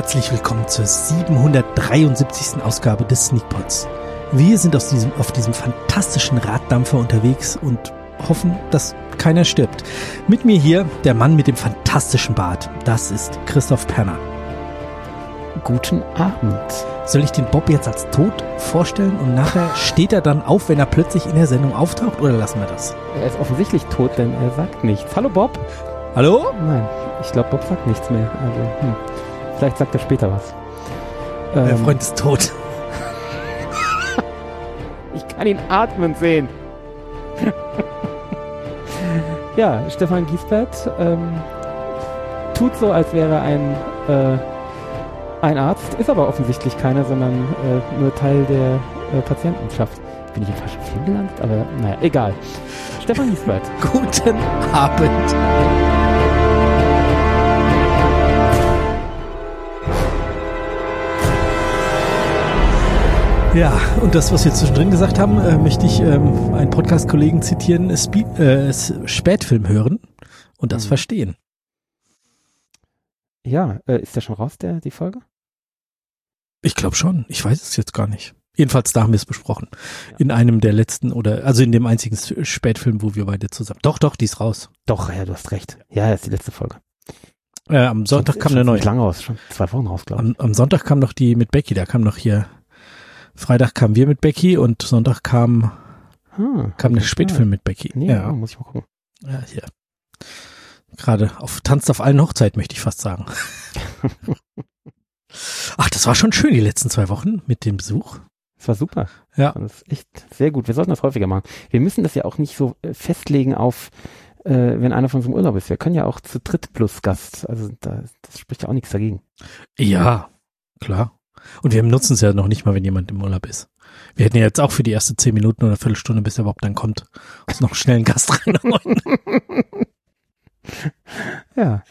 Herzlich willkommen zur 773. Ausgabe des Sneakpots. Wir sind aus diesem, auf diesem fantastischen Raddampfer unterwegs und hoffen, dass keiner stirbt. Mit mir hier der Mann mit dem fantastischen Bart. Das ist Christoph Perner. Guten Abend. Soll ich den Bob jetzt als tot vorstellen und nachher steht er dann auf, wenn er plötzlich in der Sendung auftaucht oder lassen wir das? Er ist offensichtlich tot, denn er sagt nichts. Hallo Bob? Hallo? Nein, ich glaube, Bob sagt nichts mehr. Also, hm. Vielleicht sagt er später was. Der Ähm, Freund ist tot. ich kann ihn atmen sehen. ja, Stefan Giesbert ähm, tut so, als wäre ein, äh, ein Arzt, ist aber offensichtlich keiner, sondern äh, nur Teil der äh, Patientenschaft. Bin ich im falschen Film gelandet? Aber naja, egal. Stefan Giesbert. Guten Abend. Ja, und das, was wir zwischendrin gesagt haben, äh, möchte ich ähm, einen Podcast-Kollegen zitieren, Spe äh, Spätfilm hören und das Mhm. verstehen. Ja, äh, ist der schon raus, der, die Folge? Ich glaube schon, ich weiß es jetzt gar nicht. Jedenfalls, da haben wir es besprochen. Ja. In einem der letzten oder, also in dem einzigen Spätfilm, wo wir beide zusammen. Doch, doch, die ist raus. Doch, ja, du hast recht. Ja, ist die letzte Folge. Äh, am Sonntag Schon- kam schon eine neue. lange raus, schon zwei Wochen raus, glaube ich. Am, am Sonntag kam noch die mit Becky, da kam noch hier, Freitag kamen wir mit Becky und Sonntag kam, Ah, kam der Spätfilm mit Becky. Nee, ja. oh, muss ich mal gucken. ja, hier. Gerade auf, tanzt auf allen Hochzeiten, möchte ich fast sagen. Ach, das war schon schön, die letzten zwei Wochen mit dem Besuch. Das war super. Ja. Das ist echt sehr gut. Wir sollten das häufiger machen. Wir müssen das ja auch nicht so äh, festlegen auf, äh, wenn einer von uns im Urlaub ist. Wir können ja auch zu dritt plus Gast. Also da, das spricht ja auch nichts dagegen. Ja, klar. Und wir nutzen es ja noch nicht mal, wenn jemand im Urlaub ist. Wir hätten ja jetzt auch für die erste zehn Minuten oder Viertelstunde, bis er überhaupt dann kommt, uns noch schnell einen Gast reinhauen. Ja,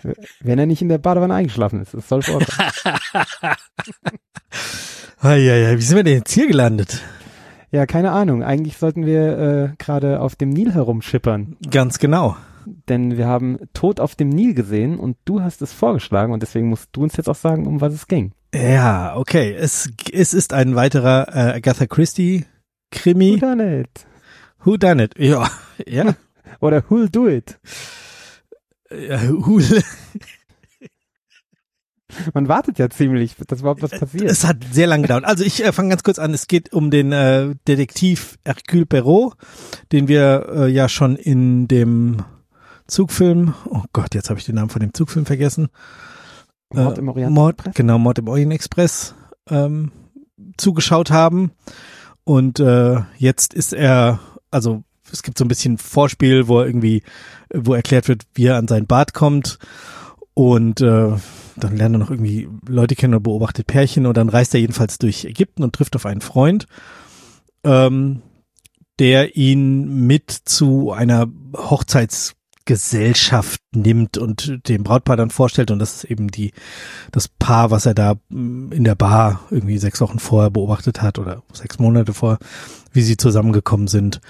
wenn er nicht in der Badewanne eingeschlafen ist. Das soll vorkommen. Eieiei, wie sind wir denn jetzt hier gelandet? ja, keine Ahnung. Eigentlich sollten wir äh, gerade auf dem Nil herumschippern. Ganz genau. Denn wir haben Tod auf dem Nil gesehen und du hast es vorgeschlagen und deswegen musst du uns jetzt auch sagen, um was es ging. Ja, okay. Es, es ist ein weiterer äh, Agatha Christie Krimi. Oder nicht? Who done it? Ja, ja. Oder who'll do it? ja who, Man wartet ja ziemlich, dass überhaupt was passiert. es hat sehr lange gedauert. Also ich äh, fange ganz kurz an. Es geht um den äh, Detektiv Hercule Perrault, den wir äh, ja schon in dem Zugfilm, oh Gott, jetzt habe ich den Namen von dem Zugfilm vergessen. Mord Äh, im Orient Mord, Express? Genau, Mord im Orient Express ähm, zugeschaut haben. Und äh, jetzt ist er, also es gibt so ein bisschen Vorspiel, wo er irgendwie, wo erklärt wird, wie er an sein Bad kommt. Und äh, dann lernt er noch irgendwie Leute kennen oder beobachtet Pärchen und dann reist er jedenfalls durch Ägypten und trifft auf einen Freund, ähm, der ihn mit zu einer Hochzeitsgesellschaft nimmt und dem Brautpaar dann vorstellt und das ist eben die das Paar, was er da mm, in der Bar irgendwie sechs Wochen vorher beobachtet hat oder sechs Monate vor, wie sie zusammengekommen sind,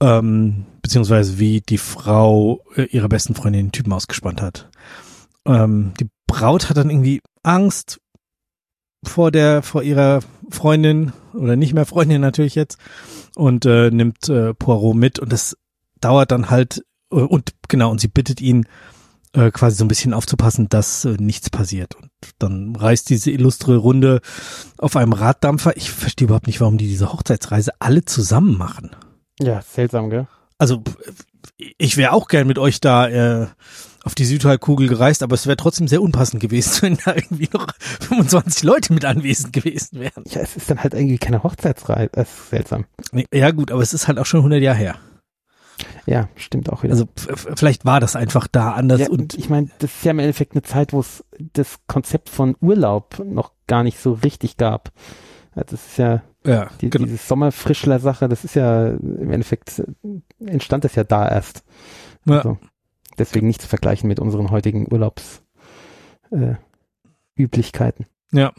ähm, beziehungsweise wie die Frau äh, ihrer besten Freundin den Typen ausgespannt hat. Ähm, die Braut hat dann irgendwie Angst vor der vor ihrer Freundin oder nicht mehr Freundin natürlich jetzt und äh, nimmt äh, Poirot mit und das dauert dann halt und genau und sie bittet ihn äh, quasi so ein bisschen aufzupassen, dass äh, nichts passiert und dann reist diese illustre Runde auf einem Raddampfer. Ich verstehe überhaupt nicht, warum die diese Hochzeitsreise alle zusammen machen. Ja, seltsam, gell? Also ich wäre auch gern mit euch da äh, auf die Südhalbkugel gereist, aber es wäre trotzdem sehr unpassend gewesen, wenn da irgendwie noch 25 Leute mit anwesend gewesen wären. Ja, es ist dann halt irgendwie keine Hochzeitsreise. Das ist seltsam. Ja gut, aber es ist halt auch schon 100 Jahre her. Ja, stimmt auch wieder. Also vielleicht war das einfach da anders ja, und ich meine, das ist ja im Endeffekt eine Zeit, wo es das Konzept von Urlaub noch gar nicht so richtig gab. Das ist ja ja, die, genau. diese Sommerfrischler-Sache, das ist ja im Endeffekt entstand das ja da erst. Ja. Also, deswegen nicht zu vergleichen mit unseren heutigen Urlaubs äh. Ja,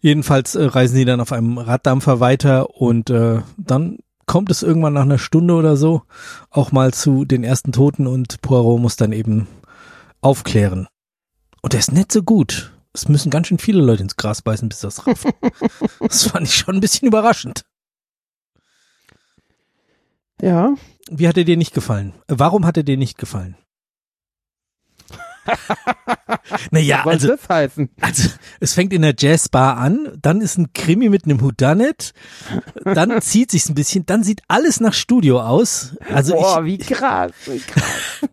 jedenfalls äh, reisen sie dann auf einem Raddampfer weiter und äh, dann kommt es irgendwann nach einer Stunde oder so auch mal zu den ersten Toten und Poirot muss dann eben aufklären. Und er ist nicht so gut. es müssen ganz schön viele Leute ins Gras beißen, bis das rafft. das fand ich schon ein bisschen überraschend. Ja. Wie hat er dir nicht gefallen? Warum hat er dir nicht gefallen? naja, Was also, das heißen? also es fängt in der Jazzbar an, dann ist ein Krimi mit einem Whodunit, dann zieht sich's ein bisschen, dann sieht alles nach Studio aus. Also Boah, ich, wie krass, wie krass. das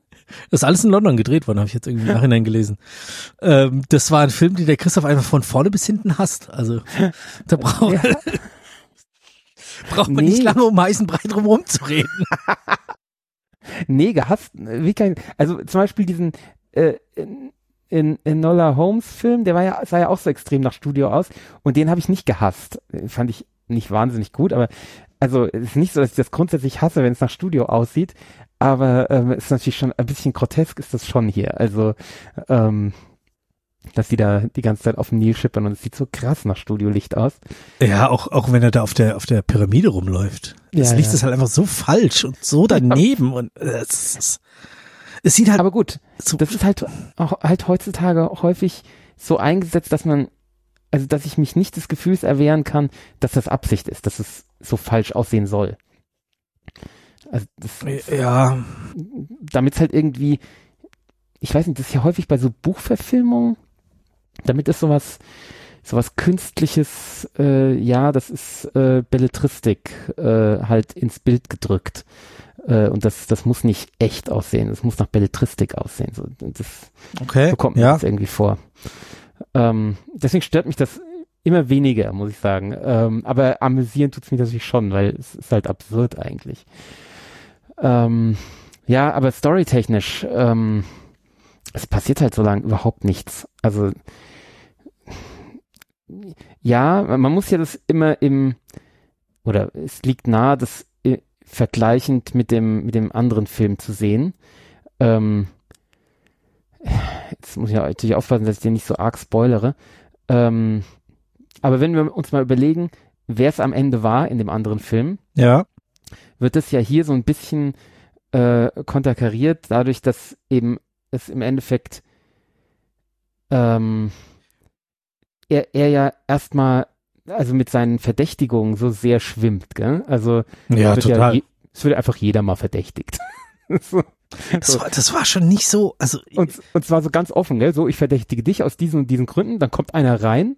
ist alles in London gedreht worden, habe ich jetzt irgendwie im Nachhinein gelesen. Ähm, das war ein Film, den der Christoph einfach von vorne bis hinten hasst. Also da braucht, Ja. braucht man Nee. nicht lange um heißen Brei drum rumzureden. Nee, gehasst, wie ich, also zum Beispiel diesen, äh, in, in, in Nola Holmes Film, der war ja, sah ja auch so extrem nach Studio aus und den habe ich nicht gehasst. Den Fand ich nicht wahnsinnig gut, aber also es ist nicht so, dass ich das grundsätzlich hasse, wenn es nach Studio aussieht, aber ähm, es ist natürlich schon ein bisschen grotesk ist das schon hier. Also ähm, dass die da die ganze Zeit auf dem Nil schippern und es sieht so krass nach Studiolicht aus. Ja, auch, auch wenn er da auf der, auf der Pyramide rumläuft. Das Ja, Licht ja. ist halt einfach so falsch und so daneben und äh, es, ist- es sieht halt Aber gut, so, das ist halt auch halt heutzutage häufig so eingesetzt, dass man, also dass ich mich nicht des Gefühls erwehren kann, dass das Absicht ist, dass es so falsch aussehen soll. Also das, ja, damit es halt irgendwie, ich weiß nicht, das ist ja häufig bei so Buchverfilmungen, damit ist sowas, sowas Künstliches, äh, ja, das ist äh, Belletristik äh, halt ins Bild gedrückt. Äh, und das, das muss nicht echt aussehen, das muss nach Belletristik aussehen. So, das, okay. so kommt mir ja. das irgendwie vor. Ähm, deswegen stört mich das immer weniger, muss ich sagen. Ähm, aber amüsieren tut's mich natürlich schon, weil es ist halt absurd eigentlich. Ähm, ja, aber storytechnisch, ähm, es passiert halt so lange überhaupt nichts. Also ja, man muss ja das immer im oder es liegt nahe, das vergleichend mit dem mit dem anderen Film zu sehen. Ähm, jetzt muss ich ja natürlich aufpassen, dass ich den nicht so arg spoilere. Ähm, aber wenn wir uns mal überlegen, wer es am Ende war in dem anderen Film, Ja. wird es ja hier so ein bisschen äh, konterkariert, dadurch, dass eben es im Endeffekt ähm, er, er ja erstmal also mit seinen Verdächtigungen so sehr schwimmt, gell? Also Ja, es wird total. je, es wird einfach jeder mal verdächtigt. so. das, war, das war schon nicht so, also Und, und zwar so ganz offen, gell? So, ich verdächtige dich aus diesen und diesen Gründen, dann kommt einer rein,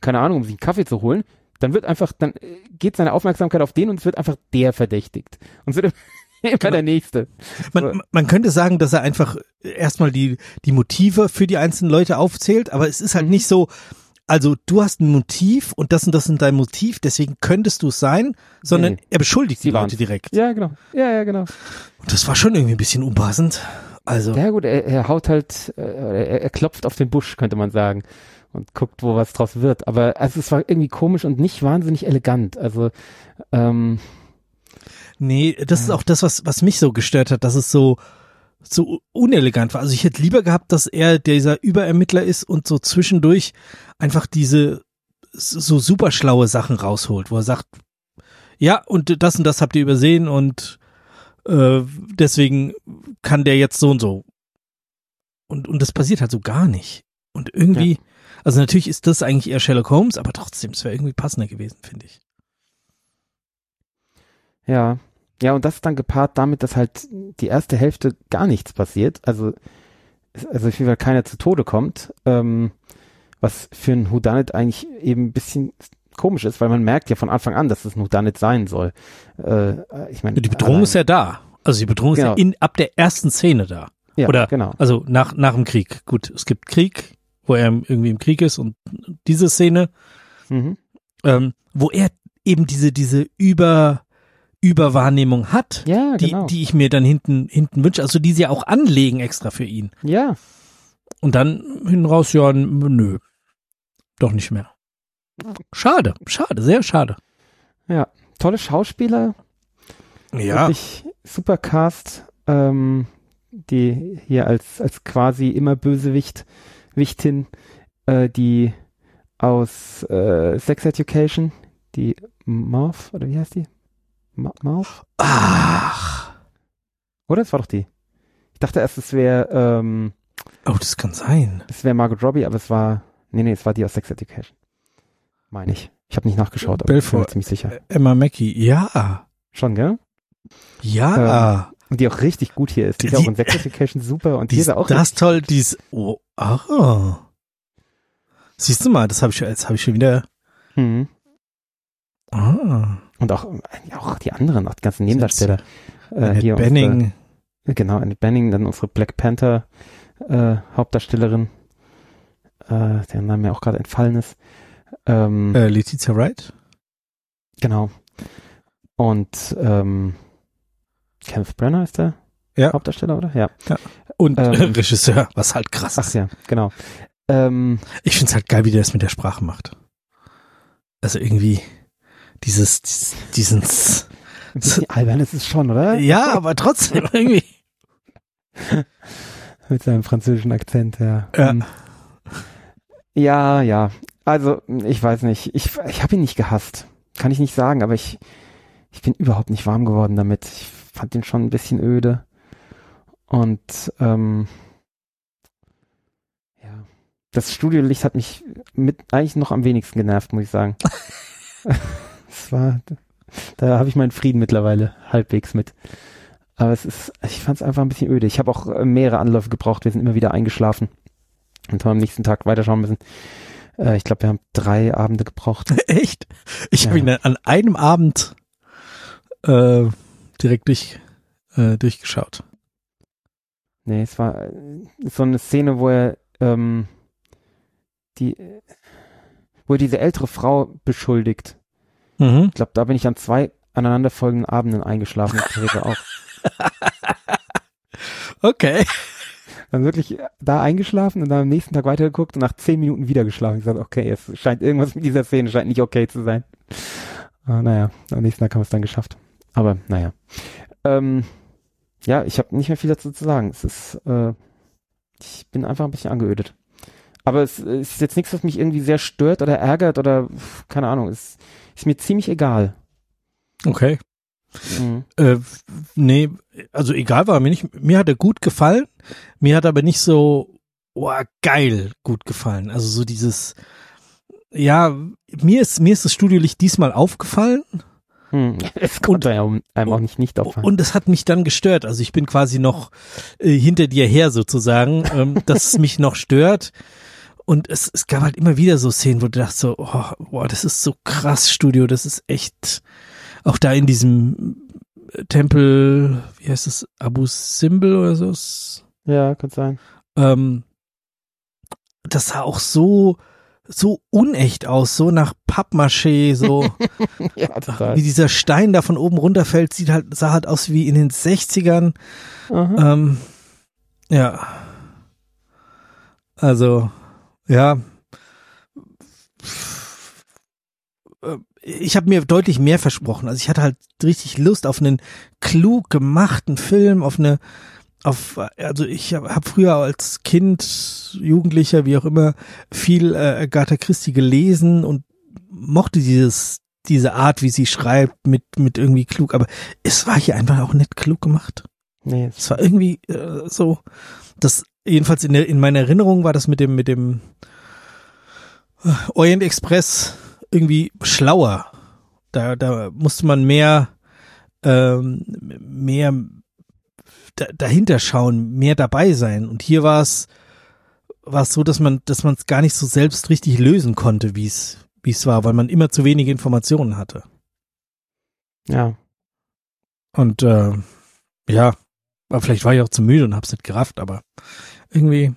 keine Ahnung, um sich einen Kaffee zu holen, dann wird einfach, dann äh, geht seine Aufmerksamkeit auf den und es wird einfach der verdächtigt. Und es wird immer der Nächste. man, man könnte sagen, dass er einfach erstmal die, die Motive für die einzelnen Leute aufzählt, aber es ist halt Mhm. nicht so, also du hast ein Motiv und das und das sind dein Motiv, deswegen könntest du es sein, sondern Nee. er beschuldigt Sie die Leute direkt. Ja, genau. Ja, ja, genau. Und das war schon irgendwie ein bisschen unpassend. Also, Ja gut, er, er haut halt, äh, er, er klopft auf den Busch, könnte man sagen. Und guckt, wo was draus wird. Aber also es war irgendwie komisch und nicht wahnsinnig elegant. Also, ähm, nee, das ist auch das, was, was mich so gestört hat, dass es so, so unelegant war. Also ich hätte lieber gehabt, dass er dieser Überermittler ist und so zwischendurch einfach diese so super schlaue Sachen rausholt, wo er sagt, ja, und das und das habt ihr übersehen und äh, deswegen kann der jetzt so und so. Und, und das passiert halt so gar nicht. Und irgendwie, also natürlich ist das eigentlich eher Sherlock Holmes, aber trotzdem, es wäre irgendwie passender gewesen, finde ich. Ja, ja, und das ist dann gepaart damit, dass halt die erste Hälfte gar nichts passiert. Also, also auf jeden Fall keiner zu Tode kommt, ähm, was für ein Whodunit eigentlich eben ein bisschen komisch ist, weil man merkt ja von Anfang an, dass es ein Whodunit sein soll. Äh, ich meine, Die Bedrohung ist ja da. Also die Bedrohung Genau. ist ja in, ab der ersten Szene da. ja, oder- genau. Also nach, nach dem Krieg. Gut, es gibt Krieg, wo er irgendwie im Krieg ist und diese Szene, Mhm. ähm, wo er eben diese, diese Über, Überwahrnehmung hat, Ja, die, genau. die ich mir dann hinten, hinten wünsche. Also die sie ja auch anlegen extra für ihn. ja, Und dann hinten raus, ja, nö. Doch nicht mehr. Schade, schade, sehr schade. tolle Schauspieler, wirklich super Cast, ähm, die hier als, als quasi immer Bösewicht, Wichtin, äh, die aus äh, Sex Education, die Marv, oder wie heißt die? Ma Marv? Ach. Oder? Das war doch die. Ich dachte erst, es wäre, ähm, Oh, das kann sein. es wäre Margot Robbie, aber es war, Nee, nee, es war die aus Sex Education. Meine ich. Ich habe nicht nachgeschaut, aber ich bin mir Belfort. ziemlich sicher. Emma Mackey, ja. Schon, gell? Ja. Und die auch richtig gut hier ist. Die ist Die- auch in Sex Education super und die hier ist ist auch das toll, die ist, oh, ah. Siehst du mal, das habe ich, jetzt habe ich schon wieder, Mhm. ah. Und auch, ja, auch die anderen, auch die ganzen Nebendarsteller. Äh, hier Benning. Unsere, genau, Annette Benning, dann unsere Black Panther äh, Hauptdarstellerin, äh, deren Name mir auch gerade entfallen ist. Ähm, Äh, Letizia Wright. Genau. Und ähm, Kenneth Brenner ist der Ja. Hauptdarsteller, oder? Ja. Und Ähm, Regisseur, was halt krass Ach ist. ja, genau. Ähm, Ich find's halt geil, wie der das mit der Sprache macht. Also irgendwie dieses, dieses diesen, albern ist es schon, oder? ja, aber trotzdem irgendwie. Mit seinem französischen Akzent, ja. Ja. Hm. Ja, ja. Also, ich weiß nicht. Ich, ich habe ihn nicht gehasst. Kann ich nicht sagen, aber ich, ich bin überhaupt nicht warm geworden damit. Ich fand ihn schon ein bisschen öde. Und ähm, ja, das Studiolicht hat mich mit eigentlich noch am wenigsten genervt, muss ich sagen. Es war, da habe ich meinen Frieden mittlerweile halbwegs mit. Aber es ist, ich fand es einfach ein bisschen öde. Ich habe auch äh, mehrere Anläufe gebraucht. Wir sind immer wieder eingeschlafen und haben am nächsten Tag weiterschauen müssen. Äh, ich glaube, wir haben drei Abende gebraucht. Echt? Ich habe Ja. ihn an einem Abend äh, direkt durch, äh, durchgeschaut. Nee, es war äh, so eine Szene, wo er ähm, die, wo er diese ältere Frau beschuldigt. Mhm. Ich glaube, da bin ich an zwei aneinanderfolgenden Abenden eingeschlafen. auch. Okay. Dann wirklich da eingeschlafen und dann am nächsten Tag weitergeguckt und nach zehn Minuten wieder geschlafen. Ich sagte, okay, es scheint irgendwas mit dieser Szene scheint nicht okay zu sein. Ah, naja, am nächsten Tag haben wir es dann geschafft. Aber naja. Ähm, ja, ich habe nicht mehr viel dazu zu sagen. Es ist, äh, ich bin einfach ein bisschen angeödet. Aber es ist jetzt nichts, was mich irgendwie sehr stört oder ärgert oder keine Ahnung. Es ist mir ziemlich egal. Okay. Mhm. Äh, nee, also egal war mir nicht. Mir hat er gut gefallen. Mir hat aber nicht so, oh, geil gut gefallen. Also so dieses, ja, mir ist, mir ist das Studiolicht diesmal aufgefallen Hm. Es konnte ja einem auch nicht nicht auffallen. und es hat mich dann gestört. Also ich bin quasi noch äh, hinter dir her sozusagen, ähm, dass es mich noch stört. Und es, es gab halt immer wieder so Szenen, wo du dachtest so, oh, boah, das ist so krass Studio, das ist echt, auch da in diesem Tempel, wie heißt es, Abu Simbel oder so, ja, kann sein. ähm, das sah auch so, so unecht aus, so nach Pappmaché, so ja, total. wie dieser Stein da von oben runterfällt, sieht halt, sah halt aus wie in den 60ern. Aha. Ähm, ja. Also, ja. Äh, Ich habe mir deutlich mehr versprochen. Also ich hatte halt richtig Lust auf einen klug gemachten Film, auf eine, auf, also ich habe hab früher als Kind, Jugendlicher, wie auch immer, viel äh, Agatha Christie gelesen und mochte dieses, diese Art, wie sie schreibt, mit, mit irgendwie klug, aber es war hier einfach auch nicht klug gemacht. Nee, es- Es war irgendwie äh, so, das jedenfalls in der in meiner Erinnerung war das mit dem mit dem äh, Orient Express irgendwie schlauer. Da da musste man mehr ähm, mehr da, dahinter schauen, mehr dabei sein. Und hier war es war es so, dass man dass man es gar nicht so selbst richtig lösen konnte, wie es wie es war, weil man immer zu wenige Informationen hatte. ja. Und äh, ja, aber vielleicht war ich auch zu müde und hab's nicht gerafft, aber irgendwie,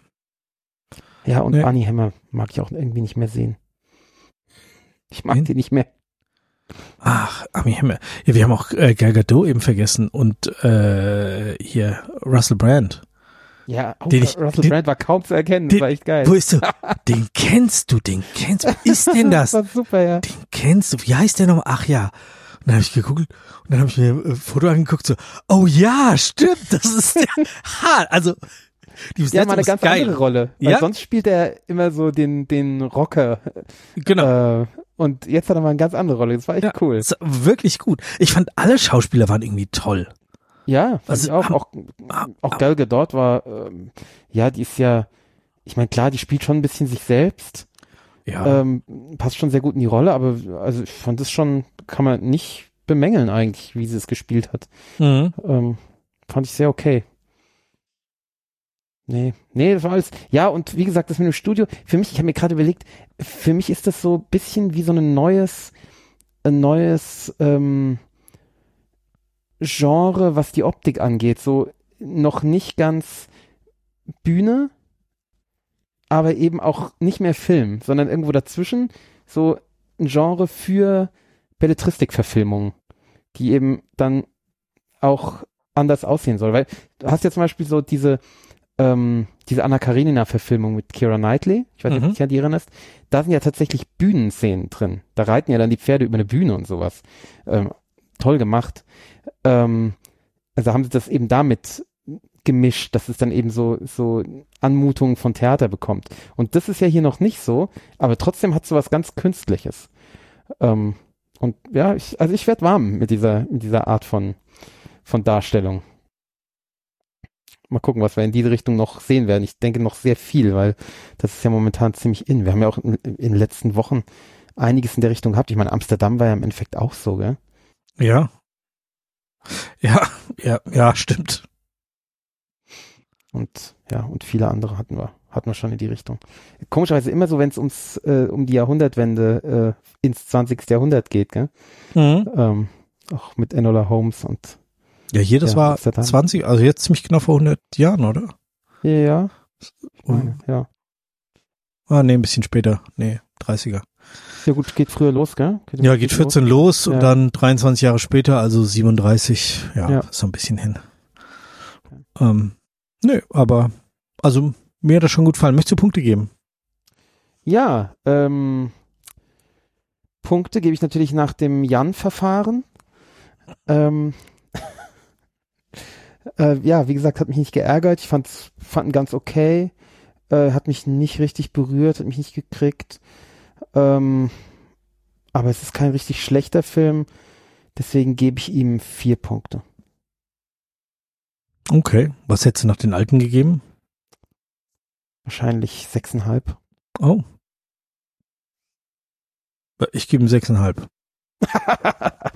Ja, und Nee. Arnie Hammer mag ich auch irgendwie nicht mehr sehen. Ich mag Wen? die nicht mehr. ach, Armie Hammer. Ja, wir haben auch äh, Gal Gadot eben vergessen und äh, hier Russell Brand. Ja, oh, Den ich- Russell den- Brand war kaum zu erkennen. den- das war echt geil. Wo ist du? Den kennst du, den kennst du. Ist denn das? das war super, ja. Den kennst du. Wie heißt der nochmal? Ach ja. Und dann habe ich gegoogelt und dann habe ich mir ein Foto angeguckt, so, oh ja, stimmt, das ist der. Ha, also, die Ja, mal eine ganz geil. andere Rolle. Weil Ja. sonst spielt er immer so den, den Rocker. Genau. Äh, und jetzt hat er mal eine ganz andere Rolle. Das war echt Ja. cool. Das war wirklich gut. Ich fand alle Schauspieler waren irgendwie toll. Ja, fand Also, ich auch. am- Auch, auch Gal Gadot war, ähm, ja, die ist ja, ich meine, klar, die spielt schon ein bisschen sich selbst, Ja. Ähm, passt schon sehr gut in die Rolle, aber also ich fand es schon, kann man nicht bemängeln eigentlich, wie sie es gespielt hat. Mhm. Ähm, fand ich sehr okay. Nee, nee, das war alles. Ja, und wie gesagt, das mit dem Studio, für mich, ich habe mir gerade überlegt, für mich ist das so ein bisschen wie so ein neues, ein neues ähm, Genre, was die Optik angeht. So noch nicht ganz Bühne, aber eben auch nicht mehr Film, sondern irgendwo dazwischen so ein Genre für Belletristikverfilmungen, die eben dann auch anders aussehen soll. Weil du hast ja zum Beispiel so diese, ähm, diese Anna Karenina-Verfilmung mit Kira Knightley, ich weiß nicht, Mhm. ob du dich an die erinnerst, da sind ja tatsächlich Bühnenszenen drin. Da reiten ja dann die Pferde über eine Bühne und sowas. Ähm, toll gemacht. Ähm, also haben sie das eben damit gemischt, dass es dann eben so, so Anmutungen von Theater bekommt. Und das ist ja hier noch nicht so, aber trotzdem hat es so was ganz Künstliches. Ähm, und ja, ich, also ich werde warm mit dieser, mit dieser Art von, von Darstellung. Mal gucken, was wir in diese Richtung noch sehen werden. Ich denke noch sehr viel, weil das ist ja momentan ziemlich in. Wir haben ja auch in, in den letzten Wochen einiges in der Richtung gehabt. Ich meine, Amsterdam war ja im Endeffekt auch so, gell? Ja. Ja, ja, ja, stimmt. Und ja, und viele andere hatten wir, hatten wir schon in die Richtung. Komischerweise immer so, wenn es ums äh, um die Jahrhundertwende äh, ins 20. Jahrhundert geht, gell? Mhm. Ähm, auch mit Enola Holmes und Ja, hier, das Ja, war Amsterdam. 20, also jetzt ziemlich genau vor 100 Jahren, oder? ja, ja, ich meine, ja. Ah, nee, ein bisschen später. Nee, 30er. Ja gut, geht früher los, gell? Ja, geht 14 los und Ja. dann 23 Jahre später, also 37, ja, Ja. so ein bisschen hin. Ähm, nö, aber, also, mir hat das schon gut gefallen. Möchtest du Punkte geben? Ja, ähm, Punkte gebe ich natürlich nach dem Jan-Verfahren. Ähm, äh, ja, wie gesagt, hat mich nicht geärgert. Ich fand's, fand ihn ganz okay. Äh, hat mich nicht richtig berührt, hat mich nicht gekriegt. Ähm, aber es ist kein richtig schlechter Film. Deswegen gebe ich ihm vier Punkte. Okay. Was hättest du nach den alten gegeben? Wahrscheinlich sechseinhalb. Oh. Ich gebe ihm sechseinhalb.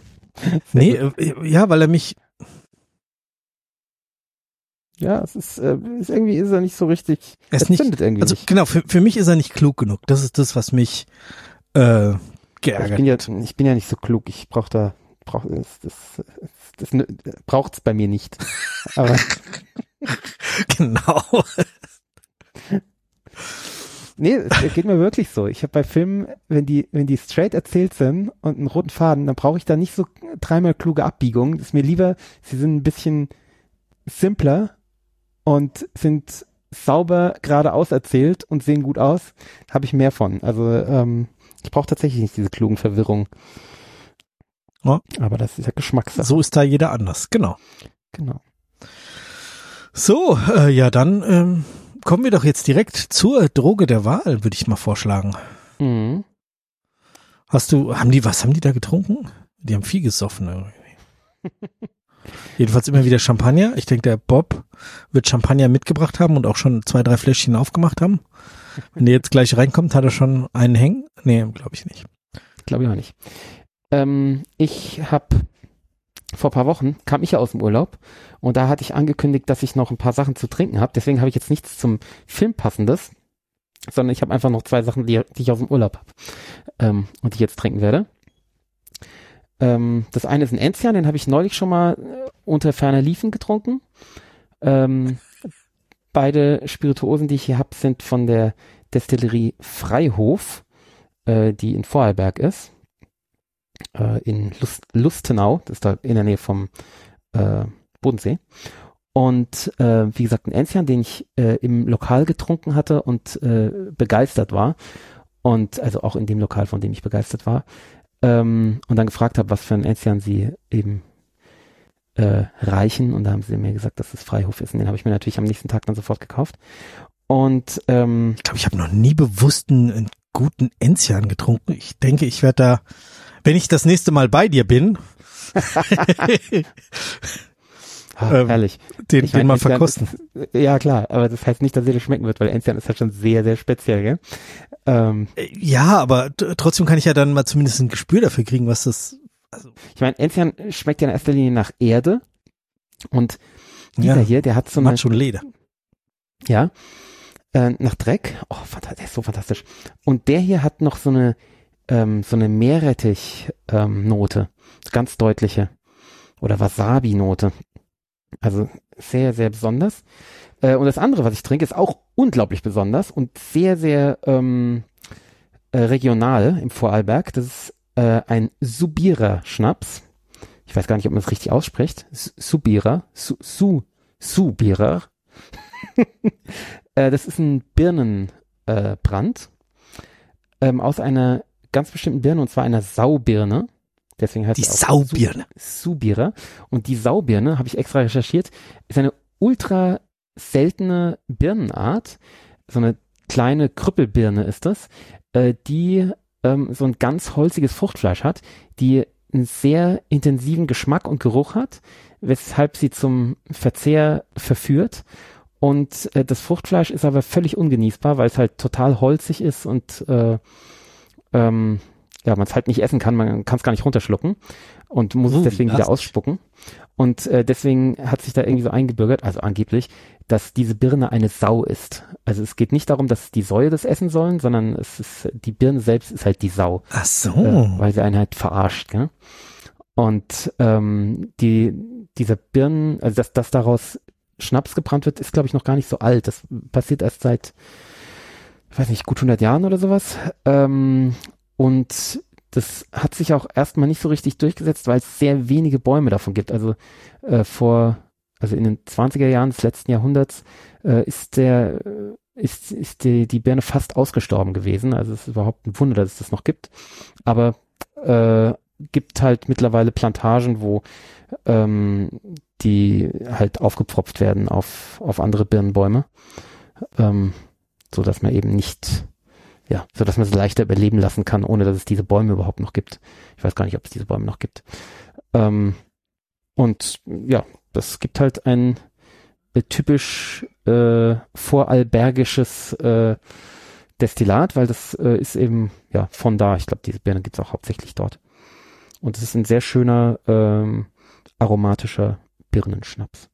Nee, äh, ja, weil er mich, Ja, es ist, äh, ist irgendwie ist er nicht so richtig. er ist nicht, irgendwie also nicht. genau, für, für mich ist er nicht klug genug. Das ist das, was mich äh, Ich geärgert bin ja, ich bin ja nicht so klug. Ich brauche da, brauch, das, das, das, das braucht's bei mir nicht. Aber Genau. nee, es geht mir wirklich so. Ich habe bei Filmen, wenn die, wenn die straight erzählt sind und einen roten Faden, dann brauche ich da nicht so dreimal kluge Abbiegungen. Ist mir lieber, sie sind ein bisschen simpler und sind sauber geradeaus erzählt und sehen gut aus. Habe ich mehr von. Also ähm, ich brauche tatsächlich nicht diese klugen Verwirrungen. Ja. Aber das ist ja Geschmackssache. So ist da jeder anders. Genau. Genau. So, äh, ja, dann ähm, kommen wir doch jetzt direkt zur Droge der Wahl, würde ich mal vorschlagen. Mhm. Hast du, haben die, was haben die da getrunken? Die haben viel gesoffen irgendwie. Jedenfalls immer wieder Champagner. Ich denke, der Bob wird Champagner mitgebracht haben und auch schon zwei, drei Fläschchen aufgemacht haben. Wenn der jetzt gleich reinkommt, hat er schon einen hängen? Nee, glaube ich nicht. Glaube ich auch nicht. Ähm, ich habe vor paar Wochen kam ich ja aus dem Urlaub und da hatte ich angekündigt, dass ich noch ein paar Sachen zu trinken habe. Deswegen habe ich jetzt nichts zum Film passendes, sondern ich habe einfach noch zwei Sachen, die, die ich aus dem Urlaub habe ähm, und die ich jetzt trinken werde. Ähm, das eine ist ein Enzian, den habe ich neulich schon mal äh, unter ferner Liefen getrunken. Ähm, beide Spirituosen, die ich hier habe, sind von der Destillerie Freihof, äh, die in Vorarlberg ist äh, in Lust, Lustenau, das ist da in der Nähe vom äh, Bodensee. Und äh, wie gesagt, ein Enzian, den ich äh, im Lokal getrunken hatte und äh, begeistert war. Und also auch in dem Lokal, von dem ich begeistert war. Ähm, und dann gefragt habe, was für ein Enzian sie eben äh, reichen. Und da haben sie mir gesagt, dass es Freihof ist. Und den habe ich mir natürlich am nächsten Tag dann sofort gekauft. Und ähm, Ich glaube, ich habe noch nie bewusst einen, einen guten Enzian getrunken. Ich denke, ich werde da, wenn ich das nächste Mal bei dir bin, ah, Ähm, herrlich. den, Ich den mein, mal Enzian verkosten. Ist, ja, klar, aber das heißt nicht, dass er dir schmecken wird, weil Enzian ist halt schon sehr, sehr speziell, gell? Ähm, ja, aber trotzdem kann ich ja dann mal zumindest ein Gespür dafür kriegen, was das. Also ich meine, Enzian schmeckt ja in erster Linie nach Erde und dieser ja, hier, der hat so eine. schon Leder. Ja. Äh, nach Dreck. Oh, der ist so fantastisch. Und der hier hat noch so eine ähm, so eine Meerrettich-Note, ähm, ganz deutliche oder Wasabi-Note. Also sehr, sehr besonders. Äh, und das andere, was ich trinke, ist auch unglaublich besonders und sehr, sehr ähm, äh, regional im Vorarlberg. Das ist äh, ein Subira-Schnaps. Ich weiß gar nicht, ob man es richtig ausspricht. Subira. Su, Su, Subira. äh, das ist ein Birnenbrand äh, ähm, aus einer ganz bestimmten Birne und zwar einer Saubirne. Deswegen heißt die Saubirne. Subira. Und die Saubirne, habe ich extra recherchiert, ist eine ultra seltene Birnenart. So eine kleine Krüppelbirne ist das, äh, die ähm, so ein ganz holziges Fruchtfleisch hat, die einen sehr intensiven Geschmack und Geruch hat, weshalb sie zum Verzehr verführt. Und äh, das Fruchtfleisch ist aber völlig ungenießbar, weil es halt total holzig ist und äh, ähm, ja, man es halt nicht essen kann, man kann es gar nicht runterschlucken und muss uh, es deswegen wieder ausspucken. Und äh, deswegen hat sich da irgendwie so eingebürgert, also angeblich, dass diese Birne eine Sau ist. Also es geht nicht darum, dass die Säue das essen sollen, sondern es ist, die Birne selbst ist halt die Sau. Ach so. Äh, weil sie einen halt verarscht, gell? Und ähm, die, dieser Birnen, also dass, dass daraus Schnaps gebrannt wird, ist glaube ich noch gar nicht so alt. Das passiert erst seit ich weiß nicht, gut 100 Jahren oder sowas. Ähm, und das hat sich auch erstmal nicht so richtig durchgesetzt, weil es sehr wenige Bäume davon gibt. Also äh, vor, also in den 20er Jahren des letzten Jahrhunderts äh, ist der, äh, ist, ist die, die Birne fast ausgestorben gewesen. Also es ist überhaupt ein Wunder, dass es das noch gibt. Aber äh, gibt halt mittlerweile Plantagen, wo ähm, die halt aufgepfropft werden auf, auf andere Birnenbäume. Ähm, so dass man eben nicht, ja, so dass man es leichter überleben lassen kann, ohne dass es diese Bäume überhaupt noch gibt. Ich weiß gar nicht, ob es diese Bäume noch gibt. Ähm, und ja, das gibt halt ein äh, typisch äh, voralbergisches äh, Destillat, weil das äh, ist eben ja von da. Ich glaube, diese Birne gibt's auch hauptsächlich dort. Und es ist ein sehr schöner ähm, aromatischer Birnenschnaps.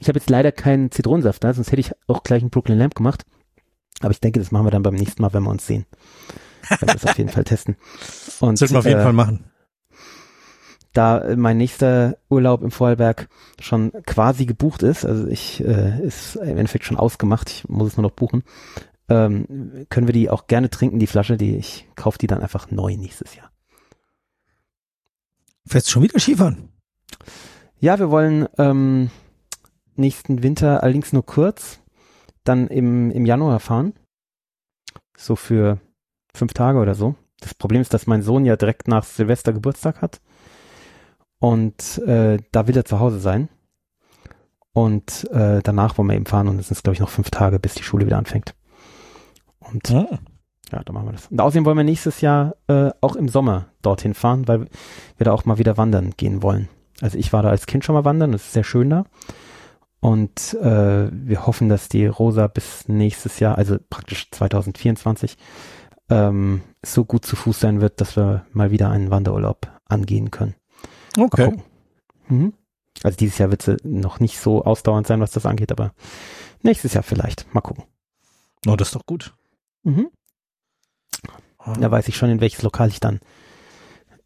Ich habe jetzt leider keinen Zitronensaft da, sonst hätte ich auch gleich einen Brooklyn Lamp gemacht. Aber ich denke, das machen wir dann beim nächsten Mal, wenn wir uns sehen. Werden wir das auf jeden Fall testen. Und, Sollten wir auf jeden äh, Fall machen. Da mein nächster Urlaub im Vorarlberg schon quasi gebucht ist, also ich äh, ist im Endeffekt schon ausgemacht, ich muss es nur noch buchen, ähm, können wir die auch gerne trinken, die Flasche, die ich kaufe die dann einfach neu nächstes Jahr. Fährst du schon wieder Skifahren? Ja, wir wollen ähm, nächsten Winter allerdings nur kurz, dann im, im Januar fahren. So für fünf Tage oder so. Das Problem ist, dass mein Sohn ja direkt nach Silvester Geburtstag hat. Und äh, da will er zu Hause sein. Und äh, danach wollen wir eben fahren und es sind, glaube ich, noch fünf Tage, bis die Schule wieder anfängt. Und oh. ja, da machen wir das. Und außerdem wollen wir nächstes Jahr äh, auch im Sommer dorthin fahren, weil wir da auch mal wieder wandern gehen wollen. Also ich war da als Kind schon mal wandern, das ist sehr schön da. Und äh, wir hoffen, dass die Rosa bis nächstes Jahr, also praktisch 2024, ähm, so gut zu Fuß sein wird, dass wir mal wieder einen Wanderurlaub angehen können. Okay. Mhm. Also dieses Jahr wird sie noch nicht so ausdauernd sein, was das angeht, aber nächstes Jahr vielleicht. Mal gucken. Oh, das ist doch gut. Mhm. Da weiß ich schon, in welches Lokal ich dann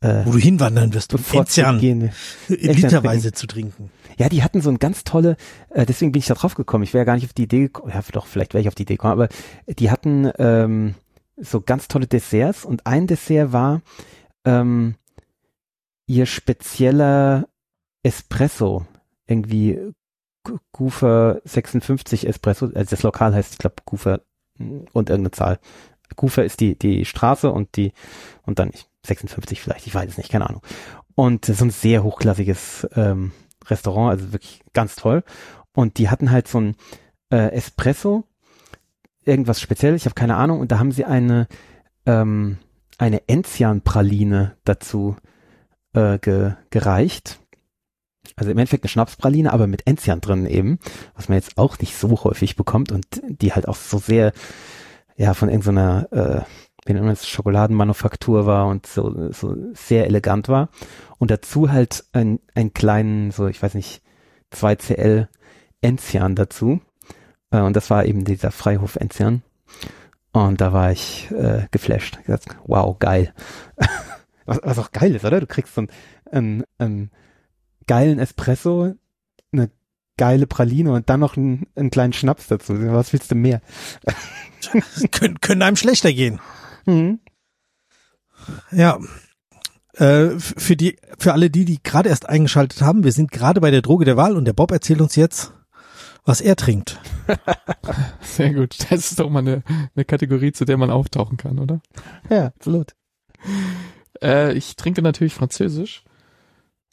äh, wo du hinwandern wirst, um Enzian literweise zu trinken. Ja, die hatten so ein ganz tolle, äh, deswegen bin ich da drauf gekommen. Ich wäre gar nicht auf die Idee gekommen, ja doch, vielleicht wäre ich auf die Idee gekommen, aber die hatten ähm, so ganz tolle Desserts und ein Dessert war ähm, ihr spezieller Espresso, irgendwie Gufer 56 Espresso, also das Lokal heißt, ich glaube, Gufer und irgendeine Zahl. Gufer ist die, die Straße und die, und dann, ich 56 vielleicht, ich weiß es nicht, keine Ahnung. Und so ein sehr hochklassiges ähm, Restaurant, also wirklich ganz toll. Und die hatten halt so ein äh, Espresso, irgendwas speziell, ich habe keine Ahnung. Und da haben sie eine ähm, eine Enzian-Praline dazu äh, ge gereicht. Also im Endeffekt eine Schnapspraline, aber mit Enzian drin eben, was man jetzt auch nicht so häufig bekommt und die halt auch so sehr ja, von irgendeiner, äh, wenn es Schokoladenmanufaktur war und so, so sehr elegant war. Und dazu halt ein, einen kleinen, so, ich weiß nicht, 2CL Enzian dazu. Äh, und das war eben dieser Freihof Enzian. Und da war ich äh, geflasht. Gesagt, wow, geil. was, was auch geil ist, oder? Du kriegst so einen, einen, einen geilen Espresso, eine geile Praline und dann noch einen, einen kleinen Schnaps dazu. Was willst du mehr? können, können einem schlechter gehen. Mhm. Ja. Äh, für die, für alle die, die gerade erst eingeschaltet haben, wir sind gerade bei der Droge der Wahl und der Bob erzählt uns jetzt, was er trinkt. Sehr gut. Das ist doch mal eine, eine Kategorie, zu der man auftauchen kann, oder? Ja, absolut. Äh, ich trinke natürlich Französisch.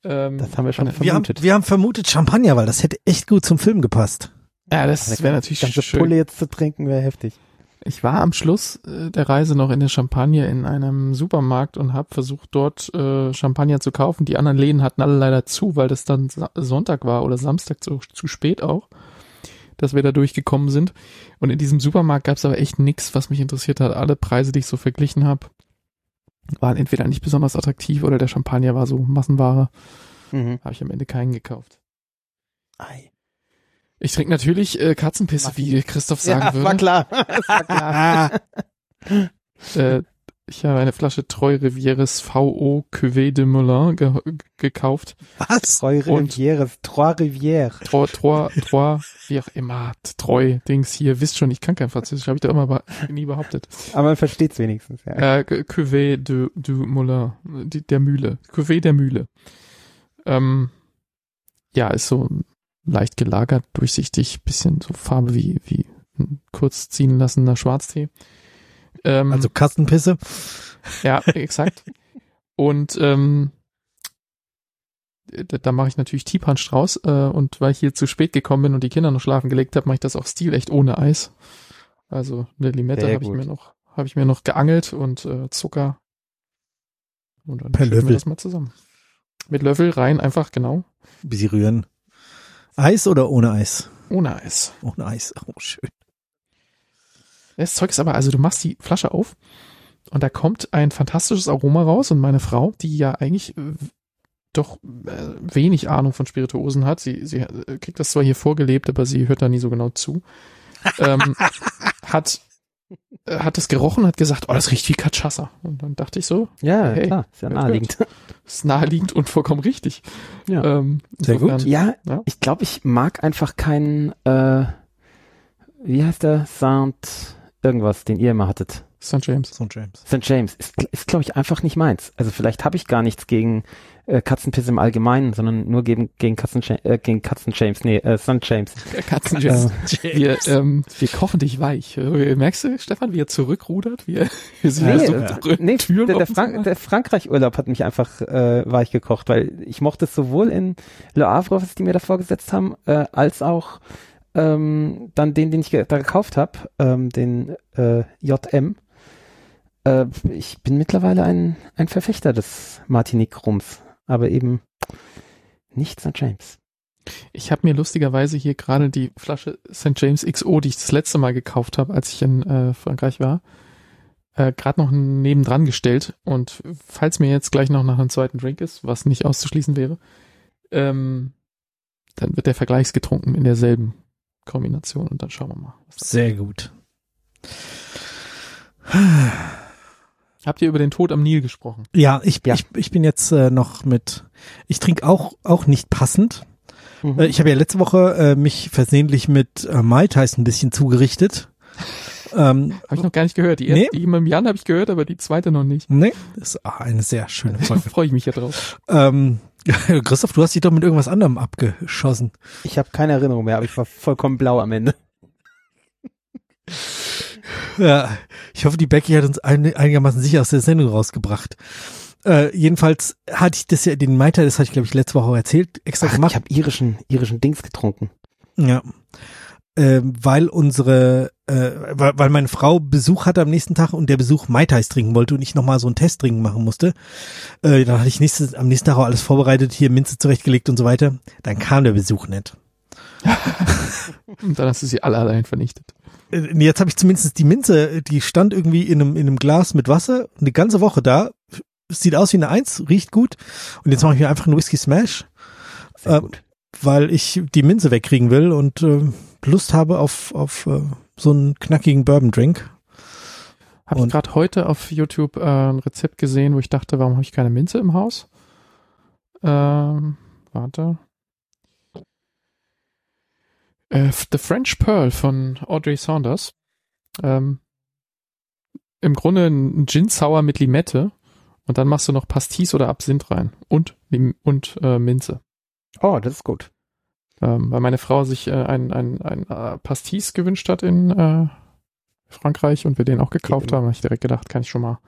Ähm, Das haben wir schon Wir haben, vermutet. wir haben vermutet Champagner, weil das hätte echt gut zum Film gepasst. ja, das wäre natürlich ganze schön. Pulle jetzt zu trinken wäre heftig. Ich war am Schluss äh, der Reise noch in der Champagne in einem Supermarkt und habe versucht, dort äh, Champagner zu kaufen. Die anderen Läden hatten alle leider zu, weil das dann Sonntag war oder Samstag zu, zu spät auch, dass wir da durchgekommen sind. Und in diesem Supermarkt gab es aber echt nichts, was mich interessiert hat. Alle Preise, die ich so verglichen habe, waren entweder nicht besonders attraktiv oder der Champagner war so Massenware. Mhm. Habe ich am Ende keinen gekauft. Ei. Ich trinke natürlich äh, Katzenpisse, wie Christoph sagen Ja, würde. war klar. Das war klar. Äh, ich habe eine Flasche Treu Rivieres VO Cuvée de Moulin ge gekauft. Was? Trois Und- Rivières, Trois Rivières. Treu, Treu, Treu, wie auch immer, Treu, Dings hier. Wisst schon, ich kann kein Französisch, habe ich da immer be nie behauptet. Aber man versteht's wenigstens, ja. Äh, Cuvée de, du Moulin, die, der Mühle. Cuvée der Mühle. Ähm, ja, ist so leicht gelagert, durchsichtig, bisschen so Farbe wie, wie ein kurz ziehen lassener Schwarztee. Ähm, Also Kastenpisse. Ja, exakt. Und ähm, da, da mache ich natürlich Teepunch draus. Äh, und weil ich hier zu spät gekommen bin und die Kinder noch schlafen gelegt habe, mache ich das auch stilecht ohne Eis. Also eine Limette habe ich mir noch, habe ich mir noch geangelt und äh, Zucker. Und dann Per schütten wir Löffel. das mal zusammen. Mit Löffel rein, einfach genau. Wie sie rühren. Eis oder ohne Eis? Ohne Eis. Ohne Eis. Oh, schön. Das Zeug ist aber, also du machst die Flasche auf und da kommt ein fantastisches Aroma raus und meine Frau, die ja eigentlich äh, doch äh, wenig Ahnung von Spirituosen hat, sie, sie äh, kriegt das zwar hier vorgelebt, aber sie hört da nie so genau zu, ähm, hat hat es gerochen, hat gesagt, oh, das riecht wie Cachaça. Und dann dachte ich so, Ja, Hey, klar, ist ja naheliegend. ist naheliegend und vollkommen richtig. Ja. Ähm, Sehr gut. Ja, Ja. ich glaube, ich mag einfach keinen, äh, wie heißt der? Saint irgendwas, den ihr immer hattet. St. James. Ein James. St. James ist, ist glaube ich, einfach nicht meins. Also vielleicht habe ich gar nichts gegen äh, Katzenpiss im Allgemeinen, sondern nur gegen, gegen Katzen, äh, gegen Katzen James, nee, äh, St. James. Katzen James. Äh, Wir, ähm, wir kochen dich weich. Äh, Merkst du, Stefan, wie er zurückrudert? Wie er, wie er Ja, so äh, nee, Türen der, der, Frank der Frankreich-Urlaub hat mich einfach äh, weich gekocht, weil ich mochte es sowohl in Le Havre, was die mir da vorgesetzt haben, äh, als auch ähm, dann den, den ich da gekauft habe, ähm, den äh, JM. Äh, ich bin mittlerweile ein, ein Verfechter des Martinique-Rums, aber eben nicht St. James. Ich habe mir lustigerweise hier gerade die Flasche St. James XO, die ich das letzte Mal gekauft habe, als ich in äh, Frankreich war, äh, gerade noch nebendran gestellt. Und falls mir jetzt gleich noch nach einem zweiten Drink ist, was nicht auszuschließen wäre, ähm, dann wird der vergleichsgetrunken in derselben Kombination und dann schauen wir mal. Sehr gut. Habt ihr über den Tod am Nil gesprochen? Ja, ich, Ja. ich, ich bin jetzt äh, noch mit, ich trinke auch, auch nicht passend. Mhm. Äh, ich habe ja letzte Woche äh, mich versehentlich mit äh, Mai Tais ein bisschen zugerichtet. ähm, Habe ich noch gar nicht gehört. Die, Nee. erste, die mit dem Jan habe ich gehört, aber die zweite noch nicht. nee, das ist ah, eine sehr schöne Da Folge. freue ich mich ja drauf. ähm, Christoph, du hast dich doch mit irgendwas anderem abgeschossen. Ich habe keine Erinnerung mehr, aber ich war vollkommen blau am Ende. Ja, ich hoffe, die Becky hat uns ein, einigermaßen sicher aus der Sendung rausgebracht. Äh, jedenfalls hatte ich das ja, den Mai Tai, das hatte ich glaube ich letzte Woche auch erzählt, extra Ach, ich gemacht. habe irischen, irischen Dings getrunken. Ja. Ähm, weil unsere, äh, weil, weil meine Frau Besuch hatte am nächsten Tag und der Besuch Mai Tais trinken wollte und ich nochmal so einen Test trinken machen musste. Äh, dann hatte ich nächstes, am nächsten Tag auch alles vorbereitet, hier Minze zurechtgelegt und so weiter. Dann kam der Besuch nicht. Und dann hast du sie alle allein vernichtet. Äh, Jetzt habe ich zumindest die Minze, die stand irgendwie in einem, in einem Glas mit Wasser eine ganze Woche da. Sieht aus wie eine Eins, riecht gut. Und jetzt mache ich mir einfach einen Whisky Smash, Äh, weil ich die Minze wegkriegen will und äh, Lust habe auf, auf äh, so einen knackigen Bourbon Drink. Habe ich gerade heute auf YouTube äh, ein Rezept gesehen, wo ich dachte, warum habe ich keine Minze im Haus? Ähm, warte. Äh, The French Pearl von Audrey Saunders. Ähm, Im Grunde ein Gin Sour mit Limette und dann machst du noch Pastis oder Absinth rein und und äh, Minze. Oh, das ist gut. Ähm, weil meine Frau sich äh, ein, ein, ein äh, Pastis gewünscht hat in äh, Frankreich und wir den auch gekauft immer. haben, habe ich direkt gedacht, kann ich schon mal,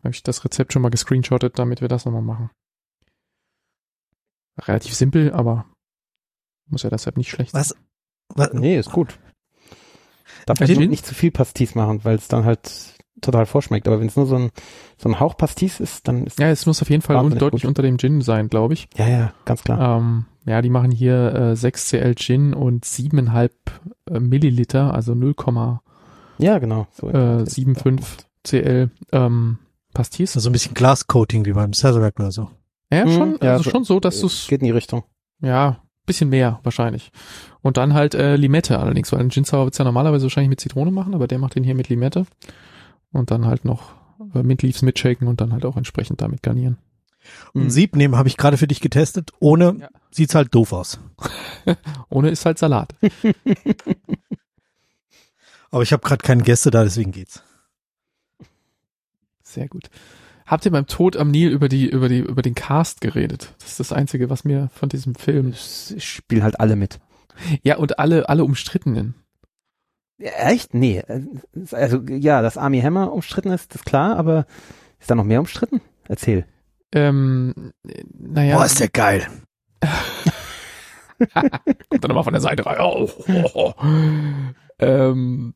habe ich das Rezept schon mal gescreenshottet, damit wir das nochmal machen. Relativ simpel, aber muss ja deshalb nicht schlecht Was? sein. Was? Nee, ist gut. Darf man Gin? nicht zu viel Pastis machen, weil es dann halt total vorschmeckt. Aber wenn es nur so ein, so ein Hauch Pastis ist, dann ist Ja, es muss auf jeden Fall un deutlich gut. unter dem Gin sein, glaube ich. ja, ja, ganz klar. Ähm, ja, die machen hier äh, 6 CL Gin und 7,5 äh, Milliliter, also 0,75 Ja, genau. So äh, 75 CL ähm, Pastis. So ein bisschen Glascoating wie beim Sazerac oder so. Ja, Mhm, schon, ja, also so- schon so, dass du es, Geht in die Richtung. ja, bisschen mehr wahrscheinlich. Und dann halt äh, Limette allerdings, weil ein Gin Sour wird's ja normalerweise wahrscheinlich mit Zitrone machen, aber der macht den hier mit Limette. Und dann halt noch äh, Mint Leaves mitshaken und dann halt auch entsprechend damit garnieren. Und Mhm. Sieb nehmen habe ich gerade für dich getestet. Ohne Ja. sieht's halt doof aus. Ohne ist halt Salat. Aber ich habe gerade keine Gäste da, deswegen geht's. Sehr gut. Habt ihr beim Tod am Nil über die, über die, über den Cast geredet? Das ist das Einzige, was mir von diesem Film. Es spielen halt alle mit. Ja, und alle, alle umstrittenen. Ja, echt? Nee. Also ja, dass Army Hammer umstritten ist, ist klar, aber ist da noch mehr umstritten? Erzähl. Ähm, naja. Boah, ist der geil. Kommt dann nochmal von der Seite rein. Oh, oh, oh. Ähm,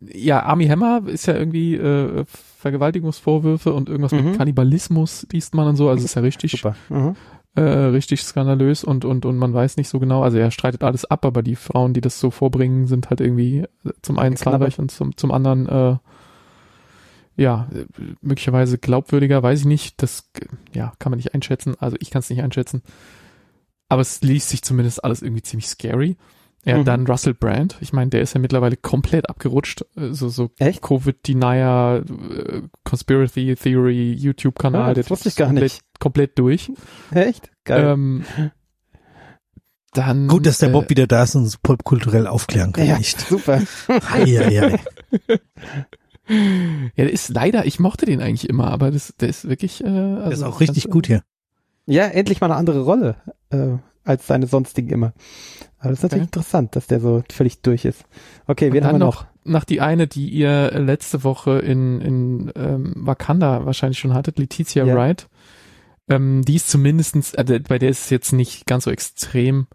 ja, Army Hammer ist ja irgendwie äh, Vergewaltigungsvorwürfe und irgendwas Mhm. mit Kannibalismus liest man und so. Also ist ja richtig. Mhm. äh, richtig skandalös und, und, und man weiß nicht so genau. Also er streitet alles ab, aber die Frauen, die das so vorbringen, sind halt irgendwie zum einen zahlreich und zum, zum anderen, äh, ja, möglicherweise glaubwürdiger, weiß ich nicht. Das, ja, kann man nicht einschätzen. Also ich kann es nicht einschätzen. Aber es liest sich zumindest alles irgendwie ziemlich scary. Ja, Mhm. dann Russell Brand. Ich meine, der ist ja mittlerweile komplett abgerutscht. äh, So, so Echt? Covid-Denier, äh, Conspiracy Theory, YouTube-Kanal. Ah, der das wusste ist ich gar komplett, nicht. komplett durch. Echt? Geil. Ähm, dann, Gut, dass der äh, Bob wieder da ist und uns popkulturell aufklären kann. ja, Nicht. super. Ei, ei, ei. Ja, der ist leider, ich mochte den eigentlich immer, aber das, der ist wirklich. Äh, also Der ist auch richtig ganz, gut hier. Ja, endlich mal eine andere Rolle äh, als seine sonstigen immer. Aber das ist natürlich Okay. interessant, dass der so völlig durch ist. Okay, wen haben wir noch? Nach die eine, die ihr letzte Woche in, in ähm, Wakanda wahrscheinlich schon hattet, Letizia Ja. Wright. Ähm, die ist zumindestens, also bei der ist es jetzt nicht ganz so extrem,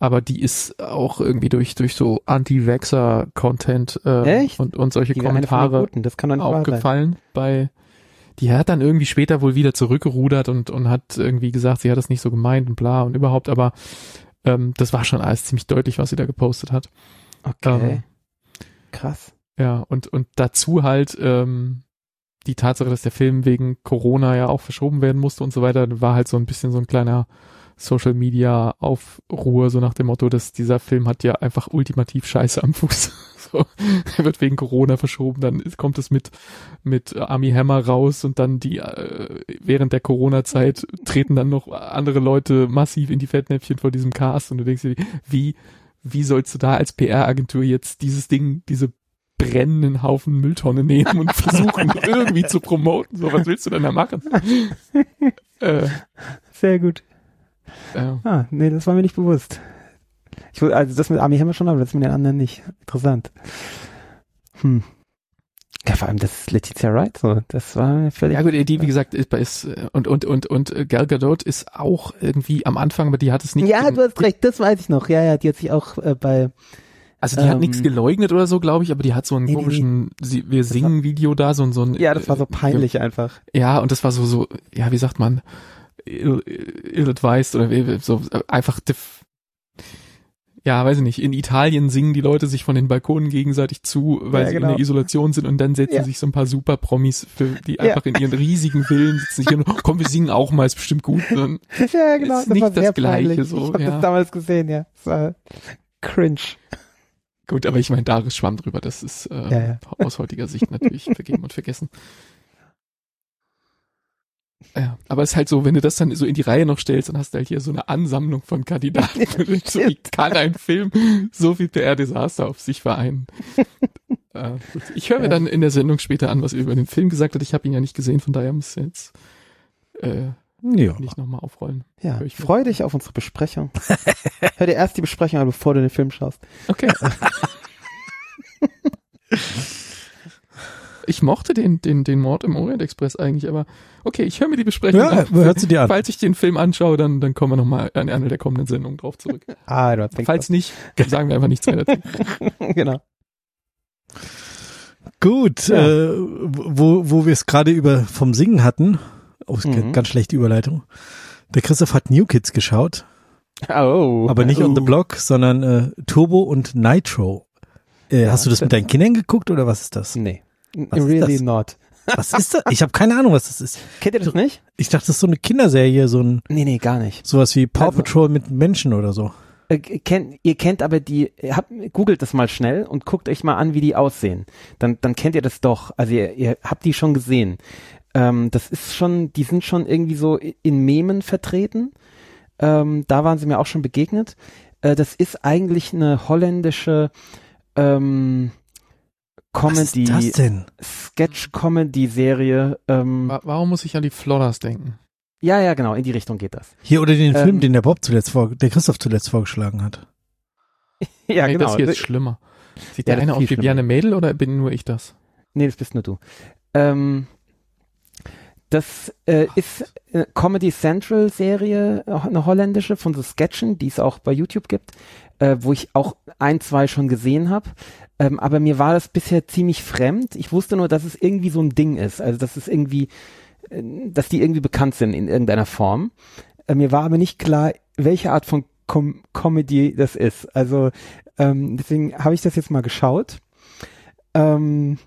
aber die ist auch irgendwie durch, durch so Anti-Vaxxer-Content äh, Echt? und, und solche Die Kommentare Guten, das kann doch nicht aufgefallen bei die hat dann irgendwie später wohl wieder zurückgerudert und und hat irgendwie gesagt, sie hat das nicht so gemeint und bla und überhaupt, aber ähm, das war schon alles ziemlich deutlich, was sie da gepostet hat. Okay, Ähm, krass. ja, und und dazu halt ähm, die Tatsache, dass der Film wegen Corona ja auch verschoben werden musste und so weiter, war halt so ein bisschen so ein kleiner Social Media Aufruhr, so nach dem Motto, dass dieser Film hat ja einfach ultimativ Scheiße am Fuß. so, er wird wegen Corona verschoben, dann kommt es mit, mit Army Hammer raus und dann die, äh, während der Corona-Zeit treten dann noch andere Leute massiv in die Fettnäpfchen vor diesem Cast und du denkst dir, wie, wie sollst du da als PR-Agentur jetzt dieses Ding, diese brennenden Haufen Mülltonne nehmen und versuchen irgendwie zu promoten? So, was willst du denn da machen? äh, Sehr gut. äh, Ah, nee, das war mir nicht bewusst. Ich, also das mit Army Hammer schon, aber das mit den anderen nicht. Interessant. Hm. Ja, vor allem das Letizia Wright, so, das war völlig. Ja gut, die wie gesagt ist, ist äh, und und und und äh, Gal Gadot ist auch irgendwie am Anfang, aber die hat es nicht. ja, du hast recht, das weiß ich noch. Ja, ja, die hat sich auch äh, bei. Also die hat ähm, nichts geleugnet oder so, glaube ich, aber die hat so einen Nee, nee, komischen sie, wir singen Video da so ein so ein Ja, das war so äh, peinlich einfach. Ja, und das war so so ja, wie sagt man ill, ill advised oder wie- so äh, einfach def, ja, weiß ich nicht, in Italien singen die Leute sich von den Balkonen gegenseitig zu, weil Ja, sie genau. in der Isolation sind und dann setzen Ja. sich so ein paar Super-Promis, für, die einfach in ihren riesigen Villen sitzen hier und, komm, wir singen auch mal, ist bestimmt gut. Und ja, genau. Ist nicht war das Gleiche peinlich. so, Ich habe das damals gesehen, ja. Es war cringe. gut, aber ich meine, Daris schwamm drüber, das ist äh, aus heutiger Sicht natürlich vergeben und vergessen. Ja, aber es ist halt so, wenn du das dann so in die Reihe noch stellst, dann hast du halt hier so eine Ansammlung von Kandidaten. so, wie kann ein Film so viel PR-Desaster auf sich vereinen? äh. Ich höre mir Ja. dann in der Sendung später an, was er über den Film gesagt hat. Ich habe ihn ja nicht gesehen, von daher muss ich jetzt äh, Ja. nicht nochmal aufrollen. Ja, ich freu dich auf unsere Besprechung. Hör dir erst die Besprechung an, bevor du den Film schaust. Okay. Ich mochte den, den, den Mord im Orient Express eigentlich, aber okay, ich höre mir die Besprechung Ja, an. hört sie dir an. Falls ich den Film anschaue, dann, dann kommen wir nochmal an einer der kommenden Sendungen drauf zurück. Ah, du hast Falls nicht, sagen wir einfach nichts mehr dazu. genau. Gut, Ja. äh, wo, wo wir es gerade über vom Singen hatten, oh, Mhm. ganz schlechte Überleitung. Der Christoph hat New Kids geschaut, Oh. aber nicht on the Oh. block, sondern äh, Turbo und Nitro. Äh, hast du das mit deinen Kindern geguckt oder was ist das? Nee. Was really not. Was ist das? Ich habe keine Ahnung, was das ist. Kennt ihr das nicht? Ich dachte, das ist so eine Kinderserie, so ein Nee, nee, gar nicht. sowas wie Paw Also- Patrol mit Menschen oder so. Äh, kennt, ihr kennt aber die, habt, googelt das mal schnell und guckt euch mal an, wie die aussehen. Dann, dann kennt ihr das doch. Also ihr, ihr habt die schon gesehen. Ähm, das ist schon, die sind schon irgendwie so in Memen vertreten. Ähm, da waren sie mir auch schon begegnet. Äh, das ist eigentlich eine holländische ähm, Was ist Comedy, das denn? Sketch-Comedy-Serie. Ähm, Wa- Warum muss ich an die Flodders denken? ja, ja, genau, in die Richtung geht das. Hier oder den Ähm, Film, den der Bob zuletzt vor, der Christoph zuletzt vorgeschlagen hat. Ja, nee, genau. Das hier ist schlimmer. Sieht Ja, der eine aus wie Mädel oder bin nur ich das? Nee, das bist nur du. Ähm, das äh, ist äh, Comedy Central Serie, äh, eine holländische von so Sketchen, die es auch bei YouTube gibt, äh, wo ich auch ein, zwei schon gesehen habe. Ähm, aber mir war das bisher ziemlich fremd. Ich wusste nur, dass es irgendwie so ein Ding ist. Also, dass es irgendwie, äh, dass die irgendwie bekannt sind in irgendeiner Form. Äh, mir war aber nicht klar, welche Art von Com Comedy das ist. Also, ähm, deswegen habe ich das jetzt mal geschaut. Ähm,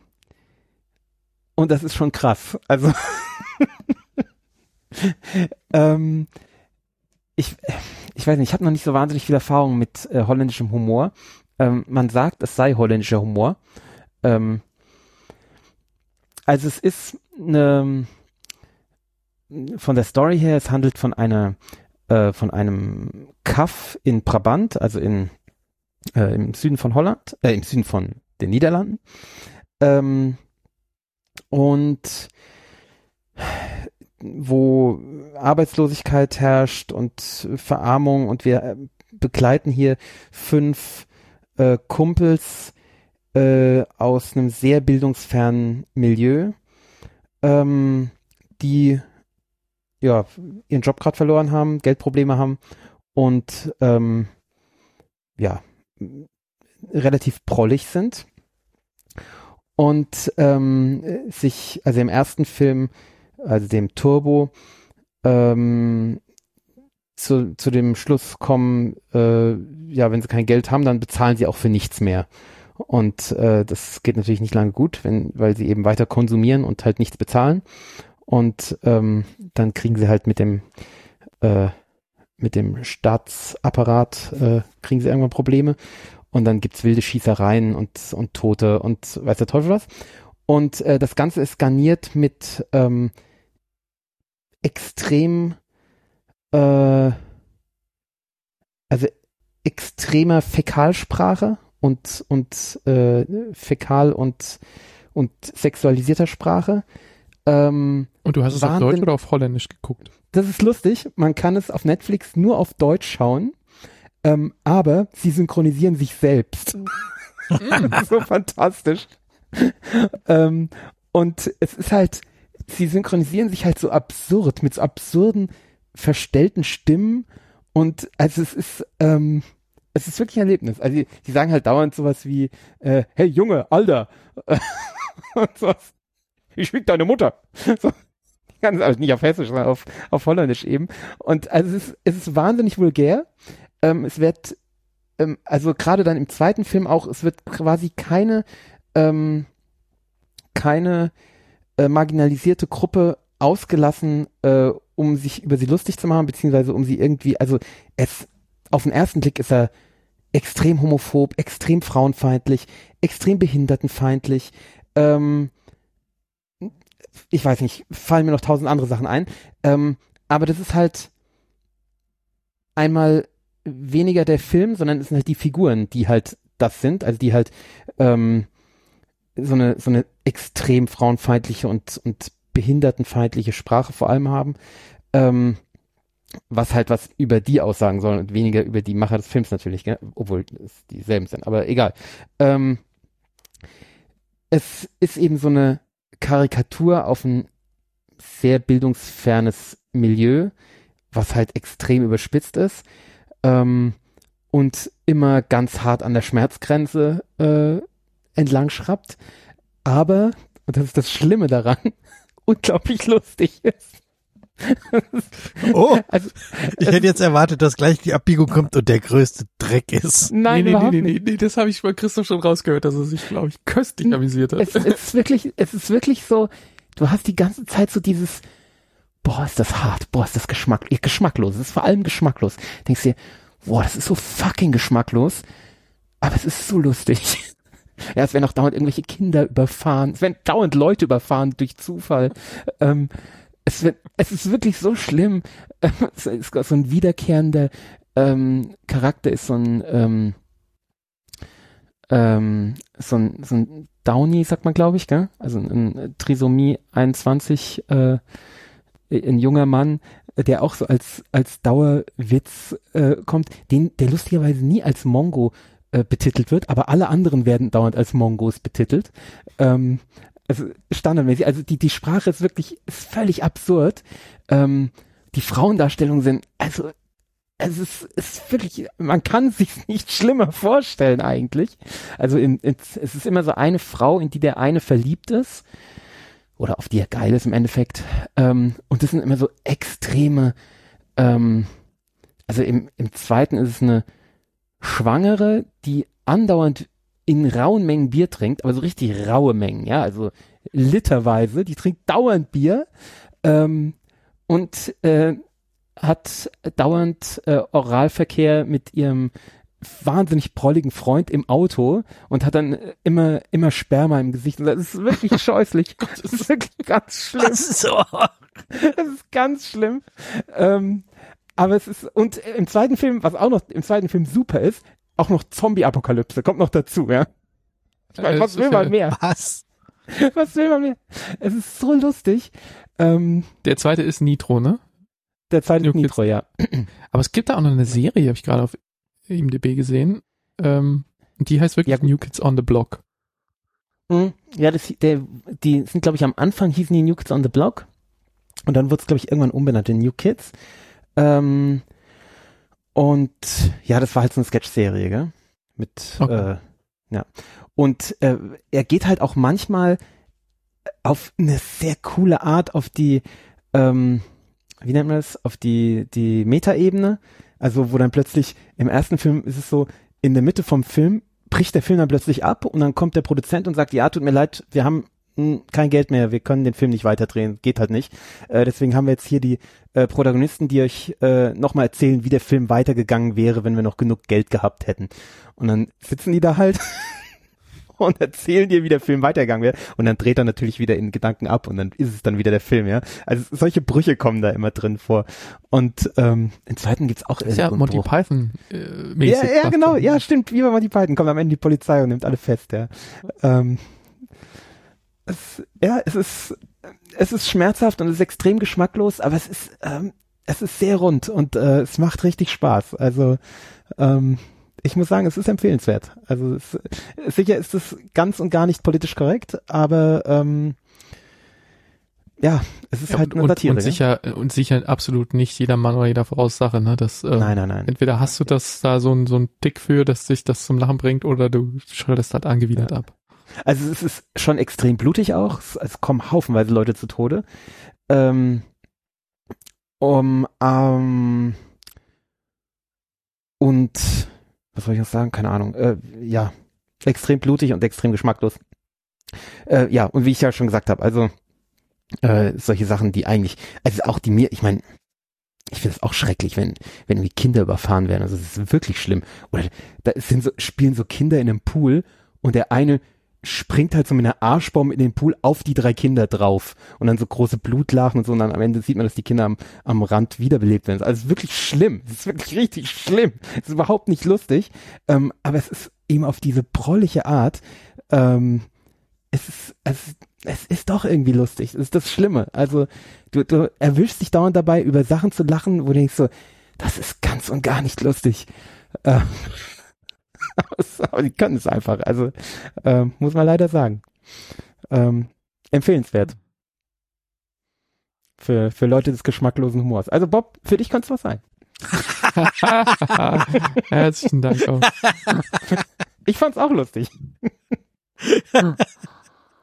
und das ist schon krass. Also ähm, ich, ich weiß nicht, ich habe noch nicht so wahnsinnig viel Erfahrung mit äh, holländischem Humor. Ähm, man sagt, es sei holländischer Humor. Ähm, also es ist eine, von der Story her, es handelt von einer, äh, von einem Kaff in Brabant, also in, äh, im Süden von Holland, äh, im Süden von den Niederlanden. Ähm, und wo Arbeitslosigkeit herrscht und Verarmung und wir äh, begleiten hier fünf äh, Kumpels äh, aus einem sehr bildungsfernen Milieu, ähm, die ja ihren Job gerade verloren haben, Geldprobleme haben und ähm, ja relativ prollig sind. Und ähm, sich, also im ersten Film, also dem Turbo, ähm, zu, zu dem Schluss kommen, äh, ja, wenn sie kein Geld haben, dann bezahlen sie auch für nichts mehr. Und äh, das geht natürlich nicht lange gut, wenn, weil sie eben weiter konsumieren und halt nichts bezahlen. Und ähm, dann kriegen sie halt mit dem äh, mit dem Staatsapparat äh, kriegen sie irgendwann Probleme und dann gibt's wilde Schießereien und, und Tote und weiß der Teufel was. Und äh, das Ganze ist garniert mit ähm, extrem, äh, also extremer Fäkalsprache und, und äh, Fäkal und, und sexualisierter Sprache. Ähm, Und du hast es auf. Deutsch oder auf Holländisch geguckt? das ist lustig. Man kann es auf Netflix nur auf Deutsch schauen. Ähm, aber sie synchronisieren sich selbst. so fantastisch. ähm, und es ist halt, sie synchronisieren sich halt so absurd, mit so absurden, verstellten Stimmen. Und also es ist, ähm, es ist wirklich ein Erlebnis. Also die, die sagen halt dauernd sowas wie, äh, hey Junge, Alter. und sowas. Ich schwieg deine Mutter. So. Ganz, also nicht auf Hessisch, sondern auf, auf Holländisch eben. Und also es ist, es ist wahnsinnig vulgär. Ähm, es wird ähm, also gerade dann im zweiten Film auch, es wird quasi keine, ähm, keine äh, marginalisierte Gruppe ausgelassen, äh, um sich über sie lustig zu machen, beziehungsweise um sie irgendwie, also es, auf den ersten Blick ist er extrem homophob, extrem frauenfeindlich, extrem behindertenfeindlich, ähm, ich weiß nicht, fallen mir noch tausend andere Sachen ein, ähm, aber das ist halt einmal weniger der Film, sondern es sind halt die Figuren, die halt das sind, also die halt ähm, so eine so eine extrem frauenfeindliche und und behindertenfeindliche Sprache vor allem haben, ähm, was halt was über die aussagen soll und weniger über die Macher des Films natürlich, gell? obwohl es dieselben sind, aber egal. Ähm, es ist eben so eine Karikatur auf ein sehr bildungsfernes Milieu, was halt extrem überspitzt ist ähm, und immer ganz hart an der Schmerzgrenze äh, entlang schraubt, aber, und das ist das Schlimme daran, unglaublich lustig ist. oh, also, ich hätte jetzt erwartet, dass gleich die Abbiegung kommt und der größte Dreck ist. Nein, nee, nee, nee, nee, nee, das habe ich bei Christoph schon rausgehört, dass er sich, glaube ich, köstlich amüsiert hat. Es, es, ist wirklich, es ist wirklich so, du hast die ganze Zeit so dieses, boah, ist das hart, boah, ist das Geschmack, geschmacklos, es ist vor allem geschmacklos. Denkst dir, boah, das ist so fucking geschmacklos, aber es ist so lustig. Ja, es werden auch dauernd irgendwelche Kinder überfahren, es werden dauernd Leute überfahren durch Zufall. Ähm, es, wird, es ist wirklich so schlimm. es ist so ein wiederkehrender ähm, Charakter, ist so ein ähm, ähm, so ein, so ein Downy, sagt man, glaube ich, gell? Also ein, ein Trisomie 21, äh, ein junger Mann, der auch so als, als Dauerwitz äh, kommt, den, der lustigerweise nie als Mongo äh, betitelt wird, aber alle anderen werden dauernd als Mongos betitelt. Ähm, also standardmäßig, also die, die Sprache ist wirklich ist völlig absurd. Ähm, die Frauendarstellungen sind, also es ist, es ist wirklich, man kann sich nicht schlimmer vorstellen eigentlich. Also in, in, es ist immer so eine Frau, in die der eine verliebt ist oder auf die er geil ist im Endeffekt. Ähm, und das sind immer so extreme, ähm, also im, im zweiten ist es eine Schwangere, die andauernd in rauen Mengen Bier trinkt, aber so richtig raue Mengen, ja, also literweise, die trinkt dauernd Bier ähm, und äh, hat dauernd äh, Oralverkehr mit ihrem wahnsinnig prolligen Freund im Auto und hat dann immer, immer Sperma im Gesicht. Und das ist wirklich scheußlich. Das ist wirklich ganz schlimm. Das ist, so. das ist ganz schlimm. Ähm, aber es ist, und im zweiten Film, was auch noch im zweiten Film super ist, auch noch Zombie-Apokalypse, kommt noch dazu, ja. Ich meine, was will man mehr? Was? Was will man mehr? Es ist so lustig. Ähm, der zweite ist Nitro, ne? Der zweite ist Nitro, ja. Aber es gibt da auch noch eine Serie, habe ich gerade auf IMDb gesehen. Ähm, die heißt wirklich ja. New Kids on the Block. Mhm. Ja, das, der, die sind, glaube ich, am Anfang hießen die New Kids on the Block. Und dann wurde es, glaube ich, irgendwann umbenannt in New Kids. Ähm, und ja, das war halt so eine Sketch-Serie, gell? Mit, okay. äh, ja. Und äh, er geht halt auch manchmal auf eine sehr coole Art auf die, ähm, wie nennt man das, auf die, die Metaebene. Also wo dann plötzlich im ersten Film ist es so, in der Mitte vom Film bricht der Film dann plötzlich ab und dann kommt der Produzent und sagt, ja, tut mir leid, wir haben hm, kein Geld mehr, wir können den Film nicht weiterdrehen, geht halt nicht. Äh, deswegen haben wir jetzt hier die äh, Protagonisten, die euch äh, nochmal erzählen, wie der Film weitergegangen wäre, wenn wir noch genug Geld gehabt hätten. Und dann sitzen die da halt und erzählen dir, wie der Film weitergegangen wäre. Und dann dreht er natürlich wieder in Gedanken ab und dann ist es dann wieder der Film, ja. Also solche Brüche kommen da immer drin vor. Und ähm, im zweiten gibt's auch ist ja Monty Bruch. Python äh, mäßig. Ja, ja genau, ja, stimmt. Wie bei Monty Python kommt am Ende die Polizei und nimmt alle fest, ja. Ähm, es, ja, es ist, es ist schmerzhaft und es ist extrem geschmacklos, aber es ist, ähm, es ist sehr rund und äh, es macht richtig Spaß. Also ähm, ich muss sagen, es ist empfehlenswert. Also es, sicher ist es ganz und gar nicht politisch korrekt, aber ähm, ja, es ist ja, halt eine und, Satire. Und sicher, und sicher absolut nicht jeder Mann oder jeder Frau Sache, ne? Das, äh, nein, nein, nein. Entweder hast du das da so ein, so ein Tick für, dass sich das zum Lachen bringt, oder du schreddest halt angewidert ja. ab. Also es ist schon extrem blutig auch. Es, kommen haufenweise Leute zu Tode. Ähm, um, ähm, und was soll ich noch sagen? Keine Ahnung. Äh, ja, extrem blutig und extrem geschmacklos. Äh, ja, und wie ich ja schon gesagt habe, also äh, solche Sachen, die eigentlich, also auch die mir, ich meine, ich finde es auch schrecklich, wenn, wenn irgendwie Kinder überfahren werden. Also es ist wirklich schlimm. Oder da sind so, spielen so Kinder in einem Pool und der eine springt halt so mit einer Arschbombe in den Pool auf die drei Kinder drauf und dann so große Blutlachen und so und dann am Ende sieht man, dass die Kinder am, am Rand wiederbelebt werden. Also es ist wirklich schlimm. Es ist wirklich richtig schlimm. Es ist überhaupt nicht lustig. Ähm, aber es ist eben auf diese prollige Art, ähm, es ist, es, es ist doch irgendwie lustig. Das ist das Schlimme. Also du, du erwischst dich dauernd dabei, über Sachen zu lachen, wo du denkst so, das ist ganz und gar nicht lustig. Ähm, aber die können es einfach. Also ähm, muss man leider sagen. Ähm, empfehlenswert. Für, für Leute des geschmacklosen Humors. Also Bob, für dich kann es was sein. Herzlichen Dank auch. Ich fand's auch lustig.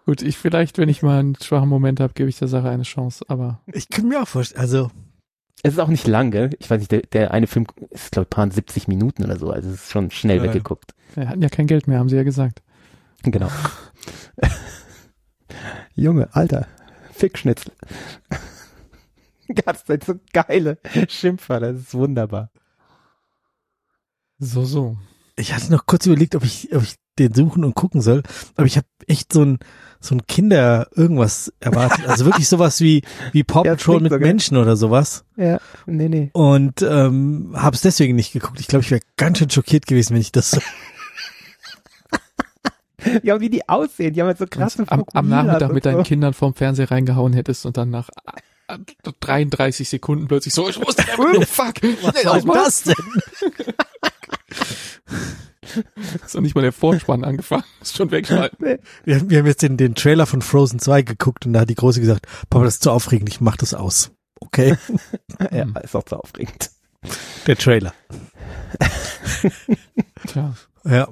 Gut, ich vielleicht, wenn ich mal einen schwachen Moment habe, gebe ich der Sache eine Chance, aber. Ich kann mir auch vorstellen, also. Es ist auch nicht lang, gell? Ich weiß nicht, der, der eine Film ist, glaube ich, paar 70 Minuten oder so, also es ist schon schnell Ja, ja. weggeguckt. Wir hatten ja kein Geld mehr, haben sie ja gesagt. Genau. Junge, Alter, Fickschnitzel. Ganz so geile Schimpfwörter, das ist wunderbar. So, so. Ich hatte noch kurz überlegt, ob ich, ob ich den suchen und gucken soll, aber ich habe echt so ein so ein Kinder irgendwas erwartet, also wirklich sowas wie wie Paw Ja, Patrol klingt mit so, gell? Menschen oder sowas Ja, nee, nee. und ähm, habe es deswegen nicht geguckt. Ich glaube, ich wäre ganz schön schockiert gewesen, wenn ich das so Ja, wie die aussehen, die haben halt so krasse am, am Nachmittag mit so. deinen Kindern vorm Fernseher reingehauen hättest und dann nach äh, 33 Sekunden plötzlich so, ich wusste einfach nur, fuck, was war denn das denn? Ist noch nicht mal der Vorspann angefangen, ist schon wegschalten. Wir, wir haben jetzt den, den Trailer von Frozen 2 geguckt und da hat die Große gesagt, Papa, das ist zu aufregend, ich mach das aus. Okay, Ja, ist auch so aufregend. der Trailer. Tja, Ja.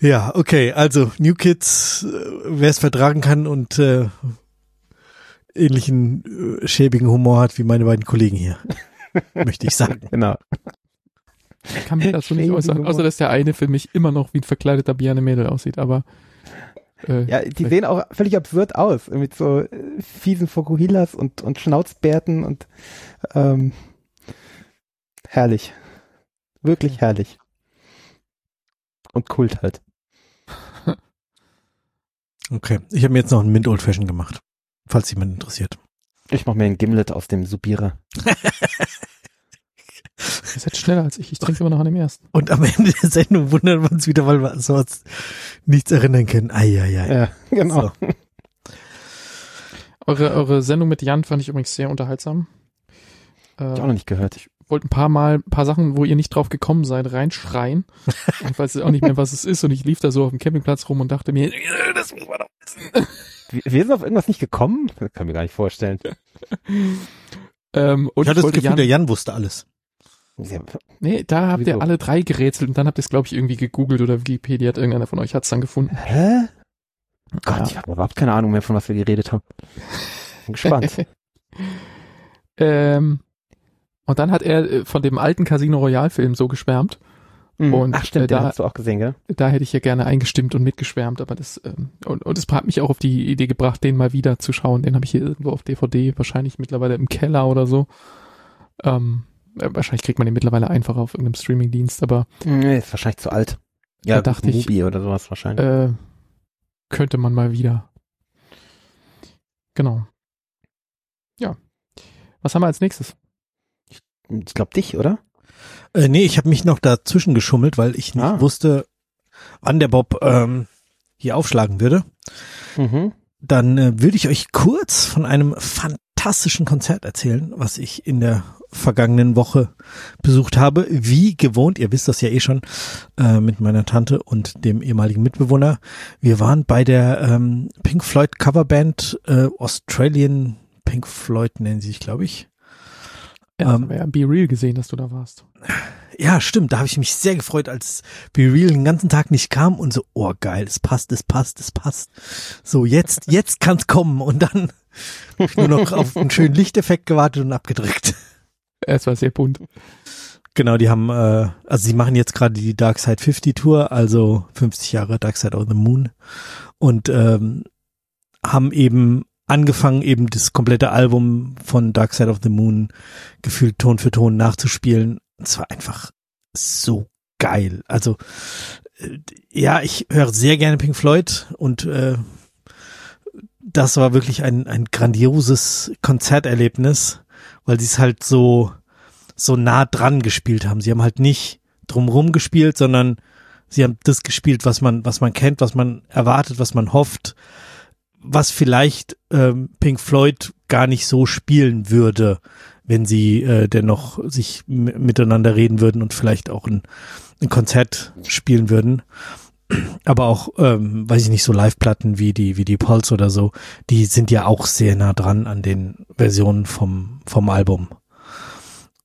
Ja, okay, also New Kids, äh, wer es vertragen kann und äh, ähnlichen äh, schäbigen Humor hat wie meine beiden Kollegen hier, möchte ich sagen. Genau. Ich kann mir dazu nicht äußern, außer dass der eine für mich immer noch wie ein verkleideter Biane Mädel aussieht, aber äh, Ja, die sehen auch völlig absurd aus, mit so äh, fiesen Fokuhilas und, und Schnauzbärten und ähm, herrlich. Wirklich herrlich. Und Kult halt. Okay, ich habe mir jetzt noch einen Mint Old Fashion gemacht, falls jemand interessiert. Ich mach mir ein Gimlet aus dem Supierer. seid schneller als ich, ich trinke immer noch an dem ersten. Und am Ende der Sendung wundern wir uns wieder, weil wir so uns nichts erinnern können. Eieiei. Ja, genau. So. Eure, eure Sendung mit Jan fand ich übrigens sehr unterhaltsam. Äh, Hab ich auch noch nicht gehört. ich wollte ein paar Mal, ein paar Sachen, wo ihr nicht drauf gekommen seid, reinschreien. ich weiß auch nicht mehr, was es ist. Und ich lief da so auf dem Campingplatz rum und dachte mir, das muss man doch wissen. Wir, sind auf irgendwas nicht gekommen? Das kann ich mir gar nicht vorstellen. Ähm, und Ich hatte das wollte Gefühl, Jan, der Jan wusste alles. Ja, nee, da habt ihr Wieso? alle drei gerätselt und dann habt ihr es, glaube ich, irgendwie gegoogelt oder Wikipedia hat irgendeiner von euch hat's dann gefunden. Hä? Gott, Ja. ich habe überhaupt keine Ahnung mehr, von was wir geredet haben. Bin gespannt. ähm, und dann hat er äh, von dem alten Casino Royale Film so geschwärmt. Mhm. Und, Ach stimmt, äh, den da- hast du auch gesehen, gell? Da hätte ich ja gerne eingestimmt und mitgeschwärmt, aber das ähm, und, und es hat mich auch auf die Idee gebracht, den mal wieder zu schauen. Den habe ich hier irgendwo auf DVD, wahrscheinlich mittlerweile im Keller oder so. Ähm, äh, wahrscheinlich kriegt man den mittlerweile einfach auf irgendeinem Streamingdienst, aber Nee, ist wahrscheinlich zu alt. Da dachte ich, Mubi oder sowas wahrscheinlich. äh, könnte man mal wieder. Genau. Ja. Was haben wir als nächstes? ich glaube dich, oder? Äh, nee, ich habe mich noch dazwischen geschummelt, weil ich nicht Ah. wusste, wann der Bob ähm, hier aufschlagen würde. Mhm. Dann äh, würde ich euch kurz von einem fantastischen Konzert erzählen, was ich in der vergangenen Woche besucht habe. Wie gewohnt, ihr wisst das ja eh schon, äh, mit meiner Tante und dem ehemaligen Mitbewohner. Wir waren bei der ähm, Pink Floyd Coverband äh, Australian Pink Floyd nennen sie sich, glaube ich. Ja, Ähm, ja Be Real gesehen, dass du da warst. Ja, stimmt. Da habe ich mich sehr gefreut, als Be Real den ganzen Tag nicht kam und so, oh geil, es passt, es passt, es passt. So, jetzt, jetzt kann's kommen. Und dann habe ich nur noch auf einen schönen Lichteffekt gewartet und abgedrückt. Es war sehr bunt. Genau, die haben, äh, also sie machen jetzt gerade die Dark Side 50 Tour, also 50 Jahre Dark Side of the Moon und ähm, haben eben angefangen, eben das komplette Album von Dark Side of the Moon gefühlt Ton für Ton nachzuspielen. Es war einfach so geil. Also äh, ja, ich höre sehr gerne Pink Floyd und äh, das war wirklich ein, ein grandioses Konzerterlebnis, weil sie es halt so so nah dran gespielt haben. Sie haben halt nicht drumrum gespielt, sondern sie haben das gespielt, was man, was man kennt, was man erwartet, was man hofft, was vielleicht ähm, Pink Floyd gar nicht so spielen würde, wenn sie äh, dennoch sich miteinander reden würden und vielleicht auch ein, ein Konzert spielen würden. Aber auch, ähm, weiß ich nicht, so Live-Platten wie die, wie die Pulse oder so, die sind ja auch sehr nah dran an den Versionen vom, vom Album.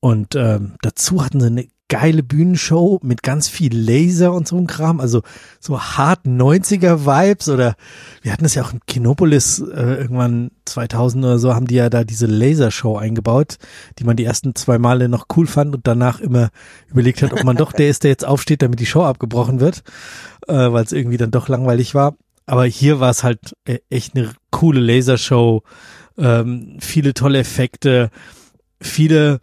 Und ähm, dazu hatten sie eine geile Bühnenshow mit ganz viel Laser und so ein Kram, also so hart 90er Vibes oder wir hatten das ja auch in Kinopolis äh, irgendwann 2000 oder so haben die ja da diese Lasershow eingebaut, die man die ersten zwei Male noch cool fand und danach immer überlegt hat, ob man doch der ist, der jetzt aufsteht, damit die Show abgebrochen wird, äh, weil es irgendwie dann doch langweilig war. Aber hier war es halt e-, echt eine coole Lasershow, ähm, viele tolle Effekte, viele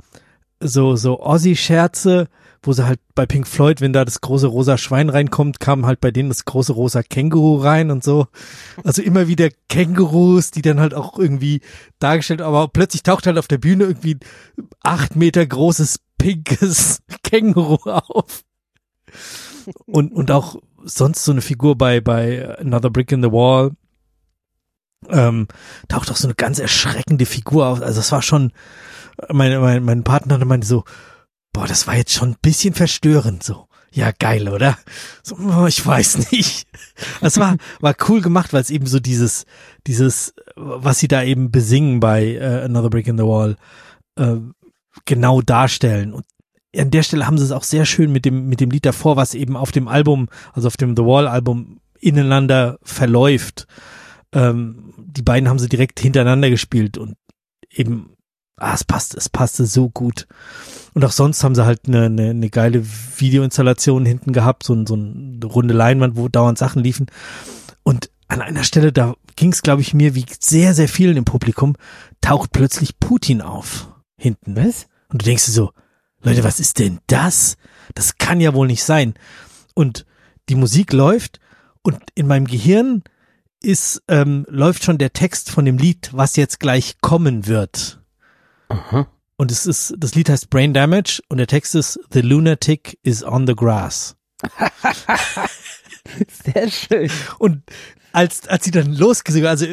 so, so Ossi-Scherze, wo sie halt bei Pink Floyd, wenn da das große rosa Schwein reinkommt, kam halt bei denen das große rosa Känguru rein und so. Also immer wieder Kängurus, die dann halt auch irgendwie dargestellt, aber plötzlich taucht halt auf der Bühne irgendwie acht Meter großes pinkes Känguru auf. Und, und auch sonst so eine Figur bei, bei Another Brick in the Wall, ähm, taucht auch so eine ganz erschreckende Figur auf. Also es war schon, mein, mein, mein Partner meinte so, boah, das war jetzt schon ein bisschen verstörend so. Ja, geil, oder? So, oh, ich weiß nicht. Das war, war cool gemacht, weil es eben so dieses, dieses, was sie da eben besingen bei uh, Another Brick in the Wall, äh, genau darstellen. Und an der Stelle haben sie es auch sehr schön mit dem, mit dem Lied davor, was eben auf dem Album, also auf dem The Wall Album ineinander verläuft. Ähm, die beiden haben sie direkt hintereinander gespielt und eben ah, es passt, es passte so gut. Und auch sonst haben sie halt eine, eine, eine geile Videoinstallation hinten gehabt, so, so eine runde Leinwand, wo dauernd Sachen liefen. Und an einer Stelle, da ging es, glaube ich, mir wie sehr, sehr vielen im Publikum, taucht plötzlich Putin auf. Hinten. Was? Und du denkst dir so, Leute, was ist denn das? Das kann ja wohl nicht sein. Und die Musik läuft und in meinem Gehirn ist, ähm, läuft schon der Text von dem Lied, was jetzt gleich kommen wird. Aha. Und es ist, das Lied heißt Brain Damage und der Text ist The Lunatic is on the grass. Sehr schön. Und als, als sie dann losgesungen, also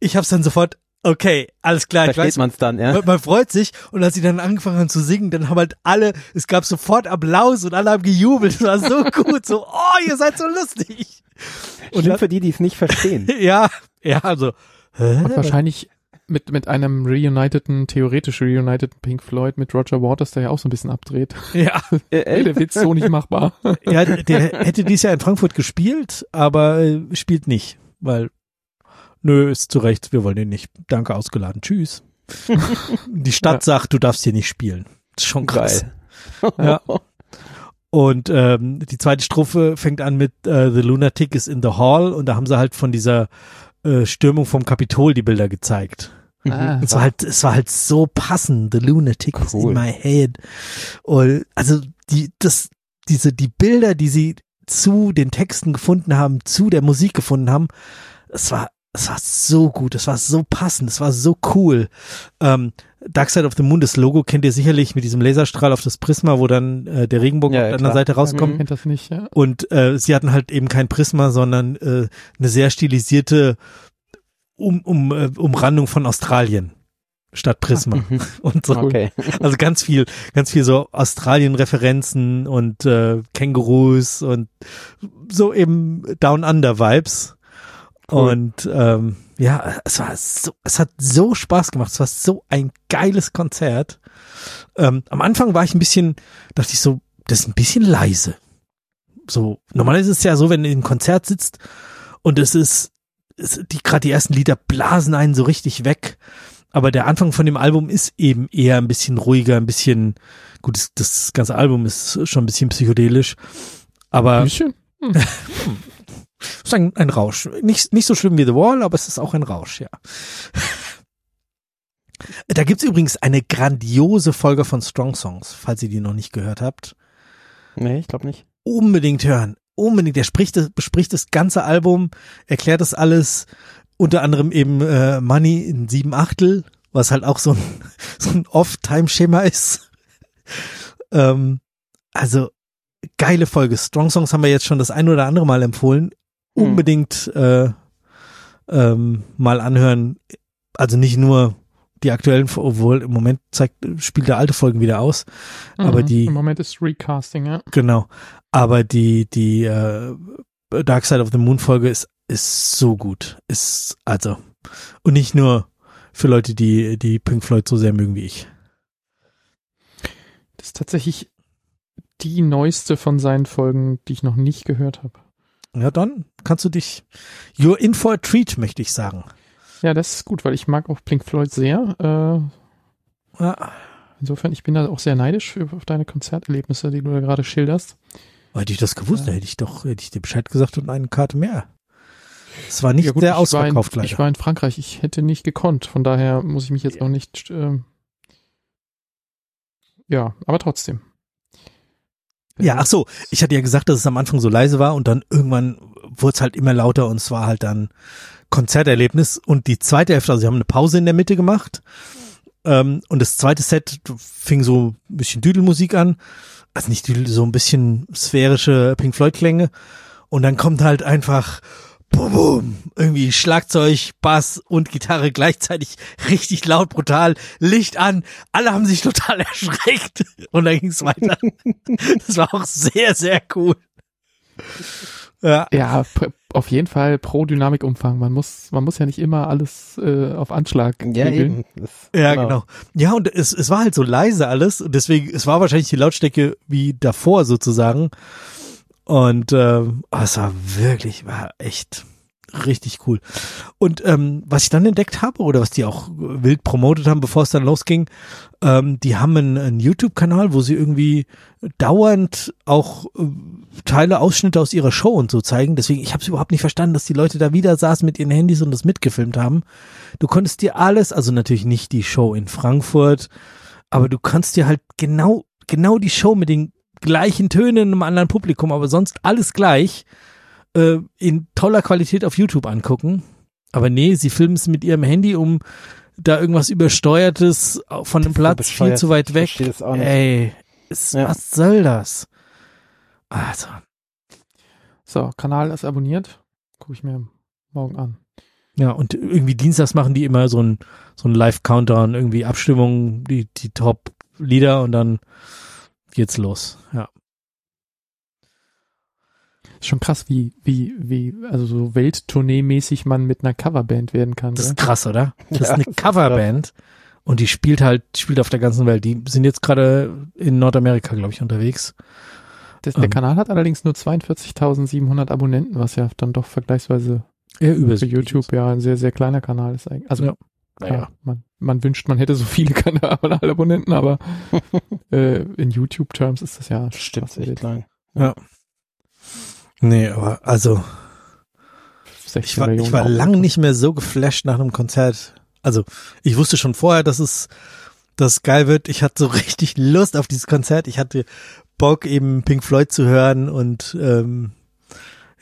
ich hab's dann sofort, okay, alles klar. Versteht weiß, man's dann, ja? Man, man, freut sich und als sie dann angefangen haben zu singen, dann haben halt alle, es gab sofort Applaus und alle haben gejubelt. Es war so gut, so, oh, ihr seid so lustig. Und Schlimm für die, die es nicht verstehen. ja, ja, also. Hä? Und wahrscheinlich mit, mit einem reuniteden, theoretisch reuniteden Pink Floyd mit Roger Waters, der ja auch so ein bisschen abdreht. Ja. Ey, der Witz so nicht machbar. ja, der hätte dies Jahr in Frankfurt gespielt, aber äh, spielt nicht, weil nö, ist zu Recht, wir wollen ihn nicht. Danke, ausgeladen. Tschüss. Die Stadt ja. sagt, du darfst hier nicht spielen. Das ist schon krass. Geil. ja. Und ähm, die zweite Strophe fängt an mit äh, The Lunatic is in the Hall und da haben sie halt von dieser äh, Stürmung vom Kapitol die Bilder gezeigt. Ah, es war halt, es war halt so passend. The Lunatic cool. is in my head. Und also die, das, diese, die Bilder, die sie zu den Texten gefunden haben, zu der Musik gefunden haben, es war, es war so gut, es war so passend, es war so cool. Ähm, Dark Side of the Moon, das Logo kennt ihr sicherlich mit diesem Laserstrahl auf das Prisma, wo dann äh, der Regenbogen ja, auf der anderen Seite rauskommt. Ja, kennt das nicht, ja. Und äh, sie hatten halt eben kein Prisma, sondern äh, eine sehr stilisierte um, um, äh, Umrandung von Australien statt Prisma mhm. und so. Okay. Also ganz viel, ganz viel so Australien-Referenzen und äh, Kängurus und so eben Down Under Vibes. Cool. Und ähm, ja, es war so, es hat so Spaß gemacht. Es war so ein geiles Konzert. Ähm, am Anfang war ich ein bisschen, dachte ich so, das ist ein bisschen leise. So, normalerweise ist es ja so, wenn du im Konzert sitzt und es ist, es, die gerade die ersten Lieder blasen einen so richtig weg. aber der Anfang von dem Album ist eben eher ein bisschen ruhiger, ein bisschen, gut, das, das ganze Album ist schon ein bisschen psychedelisch, aber Ein bisschen. Hm. ist ein, ein Rausch. Nicht, nicht so schlimm wie The Wall, aber es ist auch ein Rausch, ja. Da gibt's übrigens eine grandiose Folge von Strong Songs, falls ihr die noch nicht gehört habt. Nee, ich glaube nicht. Unbedingt hören. Unbedingt. Der spricht, das- bespricht das ganze Album, erklärt das alles, unter anderem eben äh, Money in sieben Achtel, was halt auch so ein, so ein Off-Time-Schema ist. ähm, also geile Folge. Strong Songs haben wir jetzt schon das ein oder andere Mal empfohlen. Hm. Unbedingt äh, ähm, mal anhören. Also nicht nur die aktuellen, obwohl im Moment zeigt, spielt der alte Folgen wieder aus. Aber Mhm. die- Im Moment ist Recasting, ja. Genau. Aber die, die äh, Dark Side of the Moon Folge ist, ist so gut. Ist, also, und nicht nur für Leute, die, die Pink Floyd so sehr mögen wie ich. Das ist tatsächlich die neueste von seinen Folgen, die ich noch nicht gehört habe. Ja, dann kannst du dich, you're in for a treat, möchte ich sagen. Ja, das ist gut, weil ich mag auch Pink Floyd sehr. Äh, Ja, insofern, ich bin da auch sehr neidisch auf deine Konzerterlebnisse, die du da gerade schilderst. hätte ich das gewusst, hätte ich doch, hätte ich dir Bescheid gesagt und eine Karte mehr. Es war nicht ja, gut, sehr ausverkauft war in, leider. Ich war in Frankreich, ich hätte nicht gekonnt, von daher muss ich mich jetzt auch nicht. ähm, ja, aber trotzdem. Ja, ach so, ich hatte ja gesagt, dass es am Anfang so leise war und dann irgendwann wurde es halt immer lauter und es war halt dann Konzerterlebnis. Und die zweite Hälfte, also sie haben eine Pause in der Mitte gemacht ähm, und das zweite Set fing so ein bisschen Düdelmusik an, also nicht Düdel, so ein bisschen sphärische Pink Floyd Klänge. Und dann kommt halt einfach Bum, bum, irgendwie Schlagzeug, Bass und Gitarre gleichzeitig richtig laut, brutal, Licht an, alle haben sich total erschreckt und dann ging's weiter. Das war auch sehr, sehr cool. Ja, Ja, auf jeden Fall pro Dynamikumfang. Man muss, man muss ja nicht immer alles äh, auf Anschlag Ja, regeln. ja, genau. Ja, und es, es war halt so leise alles und deswegen, es war wahrscheinlich die Lautstärke wie davor sozusagen. Und ähm, oh, es war wirklich, war echt richtig cool. Und ähm, was ich dann entdeckt habe oder was die auch wild promotet haben, bevor es dann losging, ähm, die haben einen, einen YouTube-Kanal, wo sie irgendwie dauernd auch äh, Teile, Ausschnitte aus ihrer Show und so zeigen. Deswegen, ich habe es überhaupt nicht verstanden, dass die Leute da wieder saßen mit ihren Handys und das mitgefilmt haben. Du konntest dir alles, also natürlich nicht die Show in Frankfurt, aber du kannst dir halt genau, genau die Show mit den gleichen Tönen im anderen Publikum, aber sonst alles gleich äh, in toller Qualität auf YouTube angucken. Aber nee, sie filmen es mit ihrem Handy, um da irgendwas übersteuertes von dem Platz viel zu weit Ich weg. verstehe das auch nicht. Ey, ist, Ja. was soll das? Also, So, Kanal ist abonniert. Gucke ich mir morgen an. ja, und irgendwie dienstags machen die immer so ein, so ein Live-Countdown, irgendwie Abstimmung, die, die Top-Lieder und dann geht's los. Ja. Ist schon krass, wie, wie, wie, also so Welttournee-mäßig man mit einer Coverband werden kann. Das ist krass, oder? Das ist Ja, eine das ist Coverband und die spielt halt, spielt auf der ganzen Welt. Die sind jetzt gerade in Nordamerika, glaube ich, unterwegs. Das, der ähm, Kanal hat allerdings nur 42.700 Abonnenten, was ja dann doch vergleichsweise Ja, für YouTube ja ein sehr, sehr kleiner Kanal ist eigentlich. Also, Ja. Klar, man, man wünscht, man hätte so viele Kanalabonnenten, aber äh, in YouTube-Terms ist das ja Stimmt, echt klein. Nee, aber also 16 ich war, Millionen ich war lang nicht mehr so geflasht nach einem Konzert. Also ich wusste schon vorher, dass es dass es geil wird. Ich hatte so richtig Lust auf dieses Konzert. Ich hatte Bock eben Pink Floyd zu hören und ähm,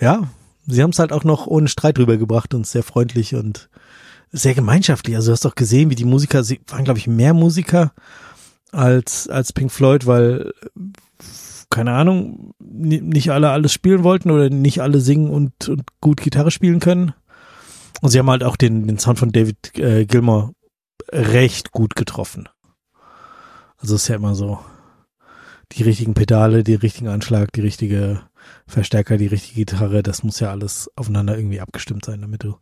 ja, sie haben es halt auch noch ohne Streit rübergebracht und sehr freundlich und sehr gemeinschaftlich. Also du hast doch gesehen, wie die Musiker, sie waren glaube ich mehr Musiker als als Pink Floyd, weil keine Ahnung, ni- nicht alle alles spielen wollten oder nicht alle singen und, und gut Gitarre spielen können. Und sie haben halt auch den, den Sound von David äh, Gilmour recht gut getroffen. Also ist ja immer so, die richtigen Pedale, die richtigen Anschlag, die richtige Verstärker, die richtige Gitarre, das muss ja alles aufeinander irgendwie abgestimmt sein, damit du,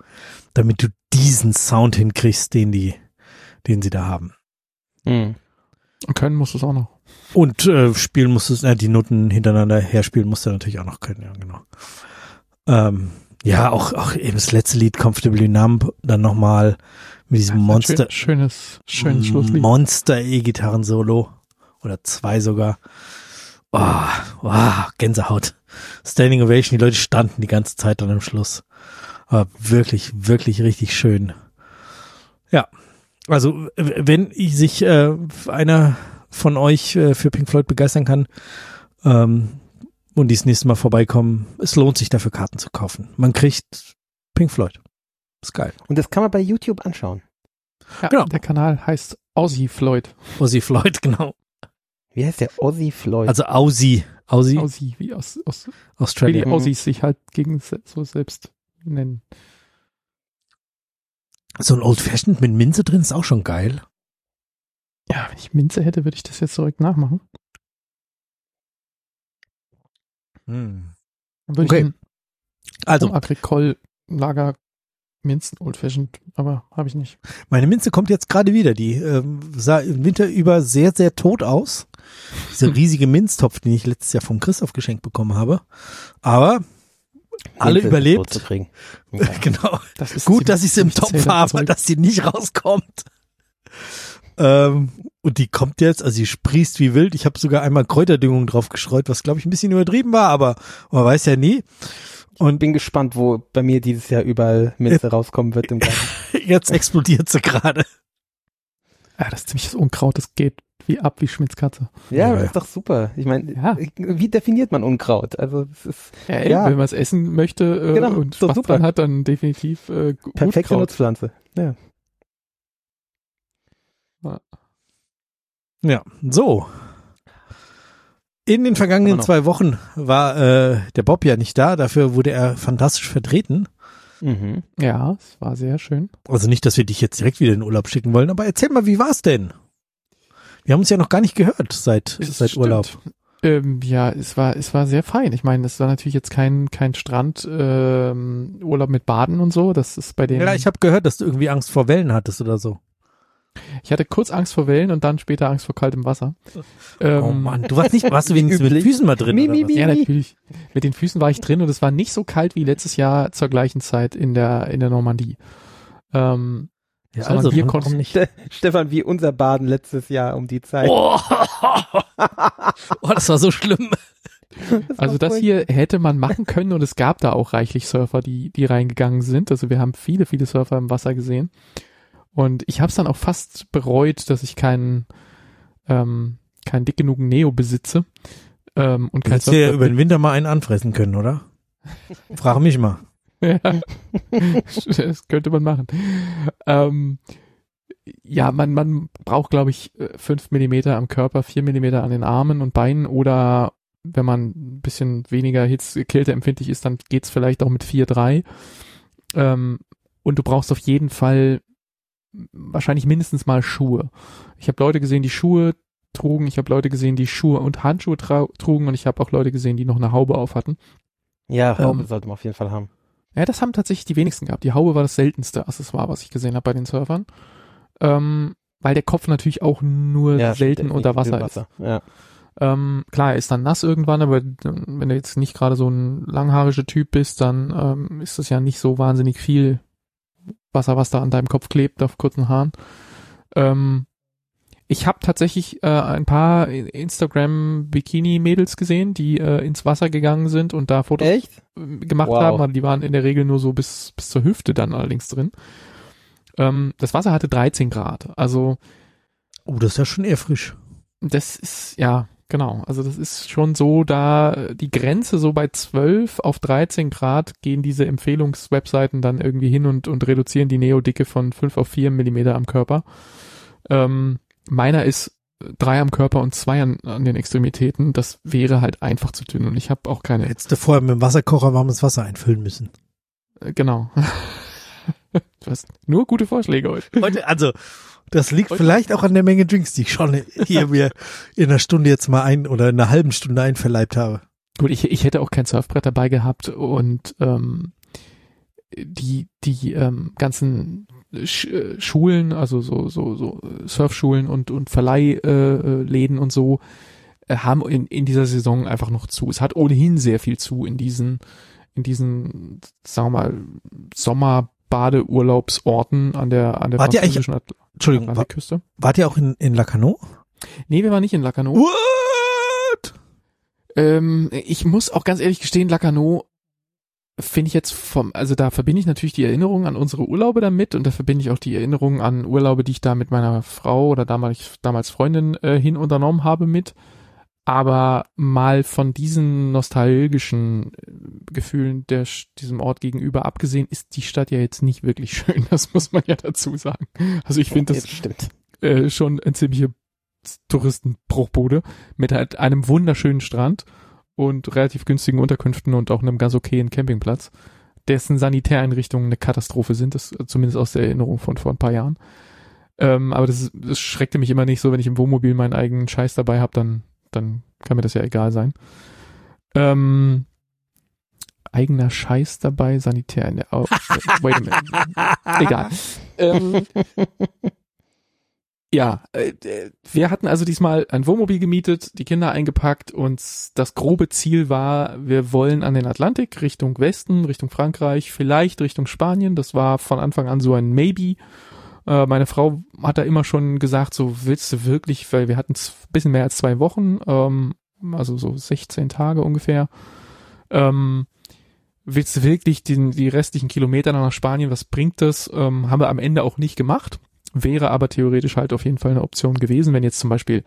damit du diesen Sound hinkriegst, den die, den sie da haben. Mhm. Und können muss es auch noch. Und äh, spielen musstest, äh, die Noten hintereinander herspielen musst du natürlich auch noch können, ja, genau. Ähm, Ja, auch, auch eben das letzte Lied, Comfortably Numb, dann nochmal mit diesem Monster, Schön, schönes, schönes Schlusslied. Monster E-Gitarren-Solo. Oder zwei sogar. Oh, oh, Gänsehaut. Standing Ovation, die Leute standen die ganze Zeit dann am Schluss. Aber wirklich, wirklich richtig schön. Ja. Also, wenn ich sich äh, einer von euch äh, für Pink Floyd begeistern kann ähm, und die das nächste Mal vorbeikommen, es lohnt sich dafür Karten zu kaufen. Man kriegt Pink Floyd. Ist geil. Und das kann man bei YouTube anschauen. Ja, genau. Der Kanal heißt Aussie Floyd. Ozzy Floyd, genau. Wie heißt der? Ozzy Floyd. Also Aussie. Aussie, Aussie, wie aus, aus wie Australia. die Aussies sich halt gegen so selbst nennen. So ein Old Fashioned mit Minze drin ist auch schon geil. Ja, wenn ich Minze hätte, würde ich das jetzt direkt nachmachen. Hm. Dann würde Okay. ich einen Also, Agricole Lager Minzen Old Fashioned, aber habe ich nicht. meine Minze kommt jetzt gerade wieder. Die ähm, sah im Winter über sehr, sehr tot aus. Dieser riesige Minztopf, den ich letztes Jahr vom Christoph geschenkt bekommen habe. Aber alle Minze überlebt. Zu kriegen. genau. Das ist Gut, dass ich sie im Topf habe, Zeug. dass sie nicht rauskommt. Ähm, und die kommt jetzt, also sie sprießt wie wild. Ich habe sogar einmal Kräuterdüngung drauf gestreut, was glaube ich ein bisschen übertrieben war, aber man weiß ja nie. Und bin gespannt, wo bei mir dieses Jahr überall Minze rauskommen wird im Garten. Jetzt explodiert sie gerade. Ja, das ist ziemlich das Unkraut, das geht wie ab wie Schmitzkatze. Ja, Ja, das ja. ist doch super. Ich meine, Ja. wie definiert man Unkraut? Also es ist Ja, ey, Ja. wenn man es essen möchte äh, Genau, und ist doch Spaß super. dran hat, dann definitiv äh, perfekte Kraut. Nutzpflanze. Ja. Ja, so. In den vergangenen zwei Wochen war äh, der Bob ja nicht da, dafür wurde er fantastisch vertreten. Mhm. Ja, es war sehr schön. Also nicht, dass wir dich jetzt direkt wieder in den Urlaub schicken wollen, aber erzähl mal, wie war's denn? Wir haben uns ja noch gar nicht gehört seit, Es seit stimmt. Urlaub. Ähm, ja, es war, es war sehr fein. Ich meine, es war natürlich jetzt kein, kein Strand, ähm, Urlaub mit Baden und so. Das ist bei denen. Ja, ich habe gehört, dass du irgendwie Angst vor Wellen hattest oder so. ich hatte kurz Angst vor Wellen und dann später Angst vor kaltem Wasser. Ähm, oh Mann, du warst nicht, warst du wenigstens mit Üblich. Füßen mal drin? Mi, mi, mi. Ja, natürlich. Mit den Füßen war ich drin und es war nicht so kalt wie letztes Jahr zur gleichen Zeit in der, in der Normandie. Ähm, Ja, Sondern also, wir konnten- nicht. Ste Stefan, wie unser Baden letztes Jahr um die Zeit. Oh, oh das war so schlimm. Also das hier hätte man machen können und es gab da auch reichlich Surfer, die, die reingegangen sind. Also wir haben viele, viele Surfer im Wasser gesehen. Und ich habe es dann auch fast bereut, dass ich keinen, ähm, keinen dick genugen Neo besitze. Ähm, und Du hättest ja über den Winter mal einen anfressen können, oder? Frage mich mal. Ja. das könnte man machen. Ähm, ja, man, man braucht, glaube ich, äh, fünf Millimeter am Körper, vier Millimeter an den Armen und Beinen oder wenn man ein bisschen weniger Hitze, Kälte empfindlich ist, dann geht's vielleicht auch mit vier drei. Ähm, und du brauchst auf jeden Fall wahrscheinlich mindestens mal Schuhe. Ich habe Leute gesehen, die Schuhe trugen, ich habe Leute gesehen, die Schuhe und Handschuhe trugen und ich habe auch Leute gesehen, die noch eine Haube auf hatten. Ja, Haube Ähm, sollte man auf jeden Fall haben. Ja, das haben tatsächlich die wenigsten gehabt. Die Haube war das seltenste Accessoire, was ich gesehen habe bei den Surfern. Ähm, weil der Kopf natürlich auch nur Ja, selten unter viel Wasser, ist. Ja. Ähm, klar, er ist dann nass irgendwann, aber wenn du jetzt nicht gerade so ein langhaariger Typ bist, dann ähm, ist das ja nicht so wahnsinnig viel Wasser, was da an deinem Kopf klebt, auf kurzen Haaren. Ähm, ich habe tatsächlich äh, ein paar Instagram-Bikini-Mädels gesehen, die äh, ins Wasser gegangen sind und da Fotos Echt? gemacht Wow. haben, aber die waren in der Regel nur so bis, bis zur Hüfte dann allerdings drin. Ähm, das Wasser hatte 13 Grad. Also Oh, das ist ja schon eher frisch. das ist, ja, genau. Also das ist schon so, da äh, die Grenze so bei 12 auf 13 Grad gehen diese Empfehlungswebseiten dann irgendwie hin und, und reduzieren die Neodicke von 5 auf 4 Millimeter am Körper. Ähm, meiner ist drei am Körper und zwei an, an den Extremitäten. Das wäre halt einfach zu dünn und ich habe auch keine Hättest du vorher mit dem Wasserkocher warmes Wasser einfüllen müssen. Äh, Genau. du hast nur gute Vorschläge heute. Heute, also, das liegt Heute- vielleicht auch an der Menge Drinks, die ich schon hier mir in einer Stunde jetzt mal ein oder in einer halben Stunde einverleibt habe. Gut, ich, ich hätte auch kein Surfbrett dabei gehabt und ähm, die die ähm, ganzen Sch äh, Schulen, also so so so äh, Surfschulen und und Verleihläden äh, und so äh, haben in in dieser Saison einfach noch zu. Es hat ohnehin sehr viel zu in diesen in diesen, sagen wir mal, Sommerbadeurlaubsorten an der, an der Wart französischen Atl- Entschuldigung, Atlantikküste. wart ihr auch in, in Lacanau? Nee, wir waren nicht in Lacanau. What? Ähm, ich muss auch ganz ehrlich gestehen, Lacanau finde ich jetzt vom, also da verbinde ich natürlich die Erinnerungen an unsere Urlaube damit und da verbinde ich auch die Erinnerungen an Urlaube, die ich da mit meiner Frau oder damals, damals Freundin äh, hin unternommen habe mit. Aber mal von diesen nostalgischen äh, Gefühlen der, diesem Ort gegenüber abgesehen, ist die Stadt ja jetzt nicht wirklich schön. Das muss man ja dazu sagen. Also ich finde das stimmt. äh, schon eine ziemliche Touristenbruchbude mit halt einem wunderschönen Strand und relativ günstigen Unterkünften und auch einem ganz okayen Campingplatz, dessen Sanitäreinrichtungen eine Katastrophe sind, das äh, zumindest aus der Erinnerung von vor ein paar Jahren. Ähm, aber das, das schreckte mich immer nicht so, wenn ich im Wohnmobil meinen eigenen Scheiß dabei habe, dann, dann kann mir das ja egal sein. Ähm, eigener Scheiß dabei, Sanitär in der, oh, wait a minute. Egal. Ähm, ja, äh, wir hatten also diesmal ein Wohnmobil gemietet, die Kinder eingepackt und das grobe Ziel war, wir wollen an den Atlantik Richtung Westen, Richtung Frankreich, vielleicht Richtung Spanien. Das war von Anfang an so ein Maybe. Äh, meine Frau hat da immer schon gesagt, so willst du wirklich, weil wir hatten ein bisschen mehr als zwei Wochen, ähm, also so 16 Tage ungefähr. Ähm, willst du wirklich den, die restlichen Kilometer nach Spanien, was bringt das? Ähm, haben wir am Ende auch nicht gemacht. Wäre aber theoretisch halt auf jeden Fall eine Option gewesen, wenn jetzt zum Beispiel,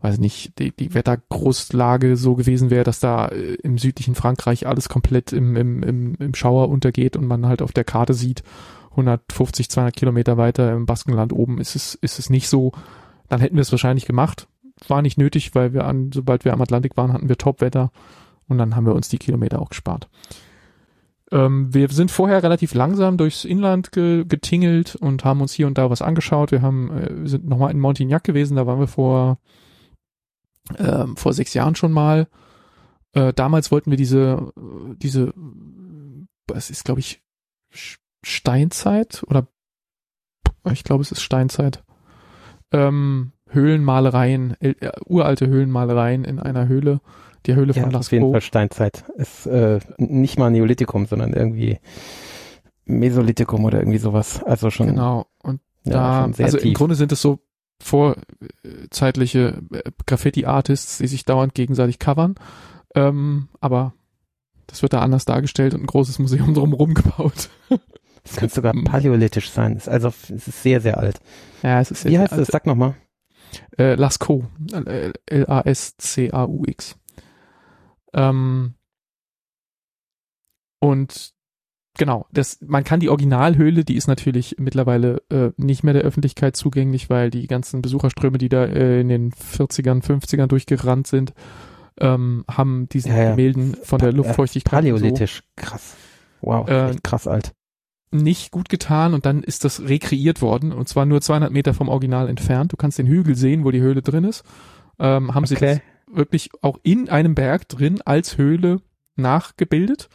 weiß ich nicht, die, die Wettergroßlage so gewesen wäre, dass da äh, im südlichen Frankreich alles komplett im, im, im, im Schauer untergeht und man halt auf der Karte sieht, 150, 200 Kilometer weiter im Baskenland oben ist es, ist es nicht so, dann hätten wir es wahrscheinlich gemacht. War nicht nötig, weil wir an, sobald wir am Atlantik waren, hatten wir Topwetter und dann haben wir uns die Kilometer auch gespart. Ähm, wir sind vorher relativ langsam durchs Inland ge getingelt und haben uns hier und da was angeschaut. Wir haben, äh, sind nochmal in Montignac gewesen, da waren wir vor, ähm, vor sechs Jahren schon mal. Äh, damals wollten wir diese, diese, es ist glaube ich Steinzeit oder ich glaube es ist Steinzeit. Ähm, Höhlenmalereien, äh, uralte Höhlenmalereien in einer Höhle, die Höhle Ja, von auf jeden Lascaux. Fall Steinzeit. Ist äh, nicht mal Neolithikum, sondern irgendwie Mesolithikum oder irgendwie sowas. Also schon, Genau. Und ja, da, sehr also im tief. Grunde sind es so vorzeitliche äh, Graffiti-Artists, die sich dauernd gegenseitig covern. Ähm, aber das wird da anders dargestellt und ein großes Museum drumherum gebaut. Es könnte sogar paläolithisch sein. Ist also es ist sehr, sehr alt. Ja, es ist Wie heißt es? Sag nochmal. Äh, Lascaux. Äh, L-A-S-C-A-U-X. Ähm, und genau, das, man kann die Originalhöhle, die ist natürlich mittlerweile äh, nicht mehr der Öffentlichkeit zugänglich, weil die ganzen Besucherströme, die da äh, in den 40ern, 50ern durchgerannt sind, ähm, haben diesen Ja, ja. Gemälden von der Pa- äh, Luftfeuchtigkeit so Paläolithisch. Krass. Wow, Äh, echt krass alt. nicht gut getan und dann ist das rekreiert worden und zwar nur 200 Meter vom Original entfernt. Du kannst den Hügel sehen, wo die Höhle drin ist. Ähm, haben sie das Okay. Wirklich auch in einem Berg drin als Höhle nachgebildet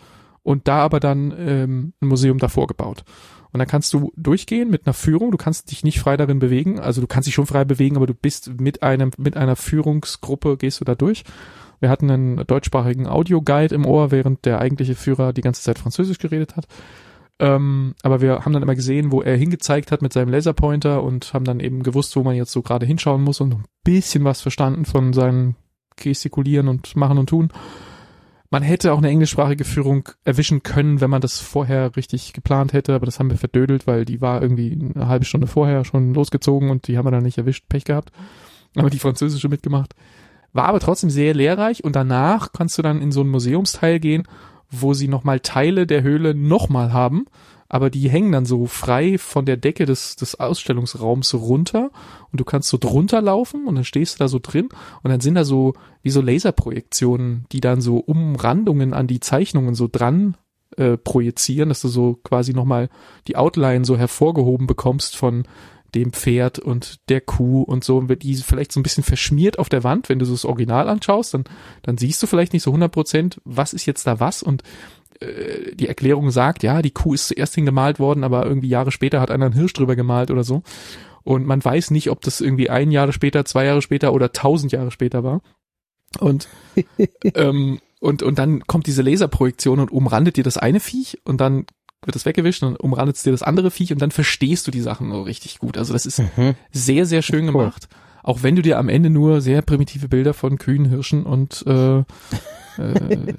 und da aber dann ähm, ein Museum davor gebaut. Und dann kannst du durchgehen mit einer Führung. Du kannst dich nicht frei darin bewegen. Also du kannst dich schon frei bewegen, aber du bist mit einem, mit einer Führungsgruppe gehst du da durch. Wir hatten einen deutschsprachigen Audioguide im Ohr, während der eigentliche Führer die ganze Zeit Französisch geredet hat. Ähm, aber wir haben dann immer gesehen, wo er hingezeigt hat mit seinem Laserpointer und haben dann eben gewusst, wo man jetzt so gerade hinschauen muss und ein bisschen was verstanden von seinem Gestikulieren und Machen und Tun. Man hätte auch eine englischsprachige Führung erwischen können, wenn man das vorher richtig geplant hätte, aber das haben wir verdödelt, weil die war irgendwie eine halbe Stunde vorher schon losgezogen und die haben wir dann nicht erwischt, Pech gehabt. Aber die französische mitgemacht. War aber trotzdem sehr lehrreich und danach kannst du dann in so ein Museumsteil gehen, wo sie nochmal Teile der Höhle nochmal haben, aber die hängen dann so frei von der Decke des, des Ausstellungsraums runter und du kannst so drunter laufen und dann stehst du da so drin und dann sind da so wie so Laserprojektionen, die dann so Umrandungen an die Zeichnungen so dran äh, projizieren, dass du so quasi nochmal die Outline so hervorgehoben bekommst von dem Pferd und der Kuh und so, und wird die vielleicht so ein bisschen verschmiert auf der Wand, wenn du so das Original anschaust, dann, dann siehst du vielleicht nicht so 100 Prozent, was ist jetzt da was und äh, die Erklärung sagt, ja, die Kuh ist zuerst hingemalt worden, aber irgendwie Jahre später hat einer einen Hirsch drüber gemalt oder so. Und man weiß nicht, ob das irgendwie ein Jahr später, zwei Jahre später oder tausend Jahre später war. Und ähm, und, und dann kommt diese Laserprojektion und umrandet dir das eine Viech und dann wird das weggewischt und umrandet dir das andere Viech und dann verstehst du die Sachen so richtig gut. Also das ist Mhm. sehr, sehr schön Cool. gemacht. Auch wenn du dir am Ende nur sehr primitive Bilder von Kühen, Hirschen und äh, äh,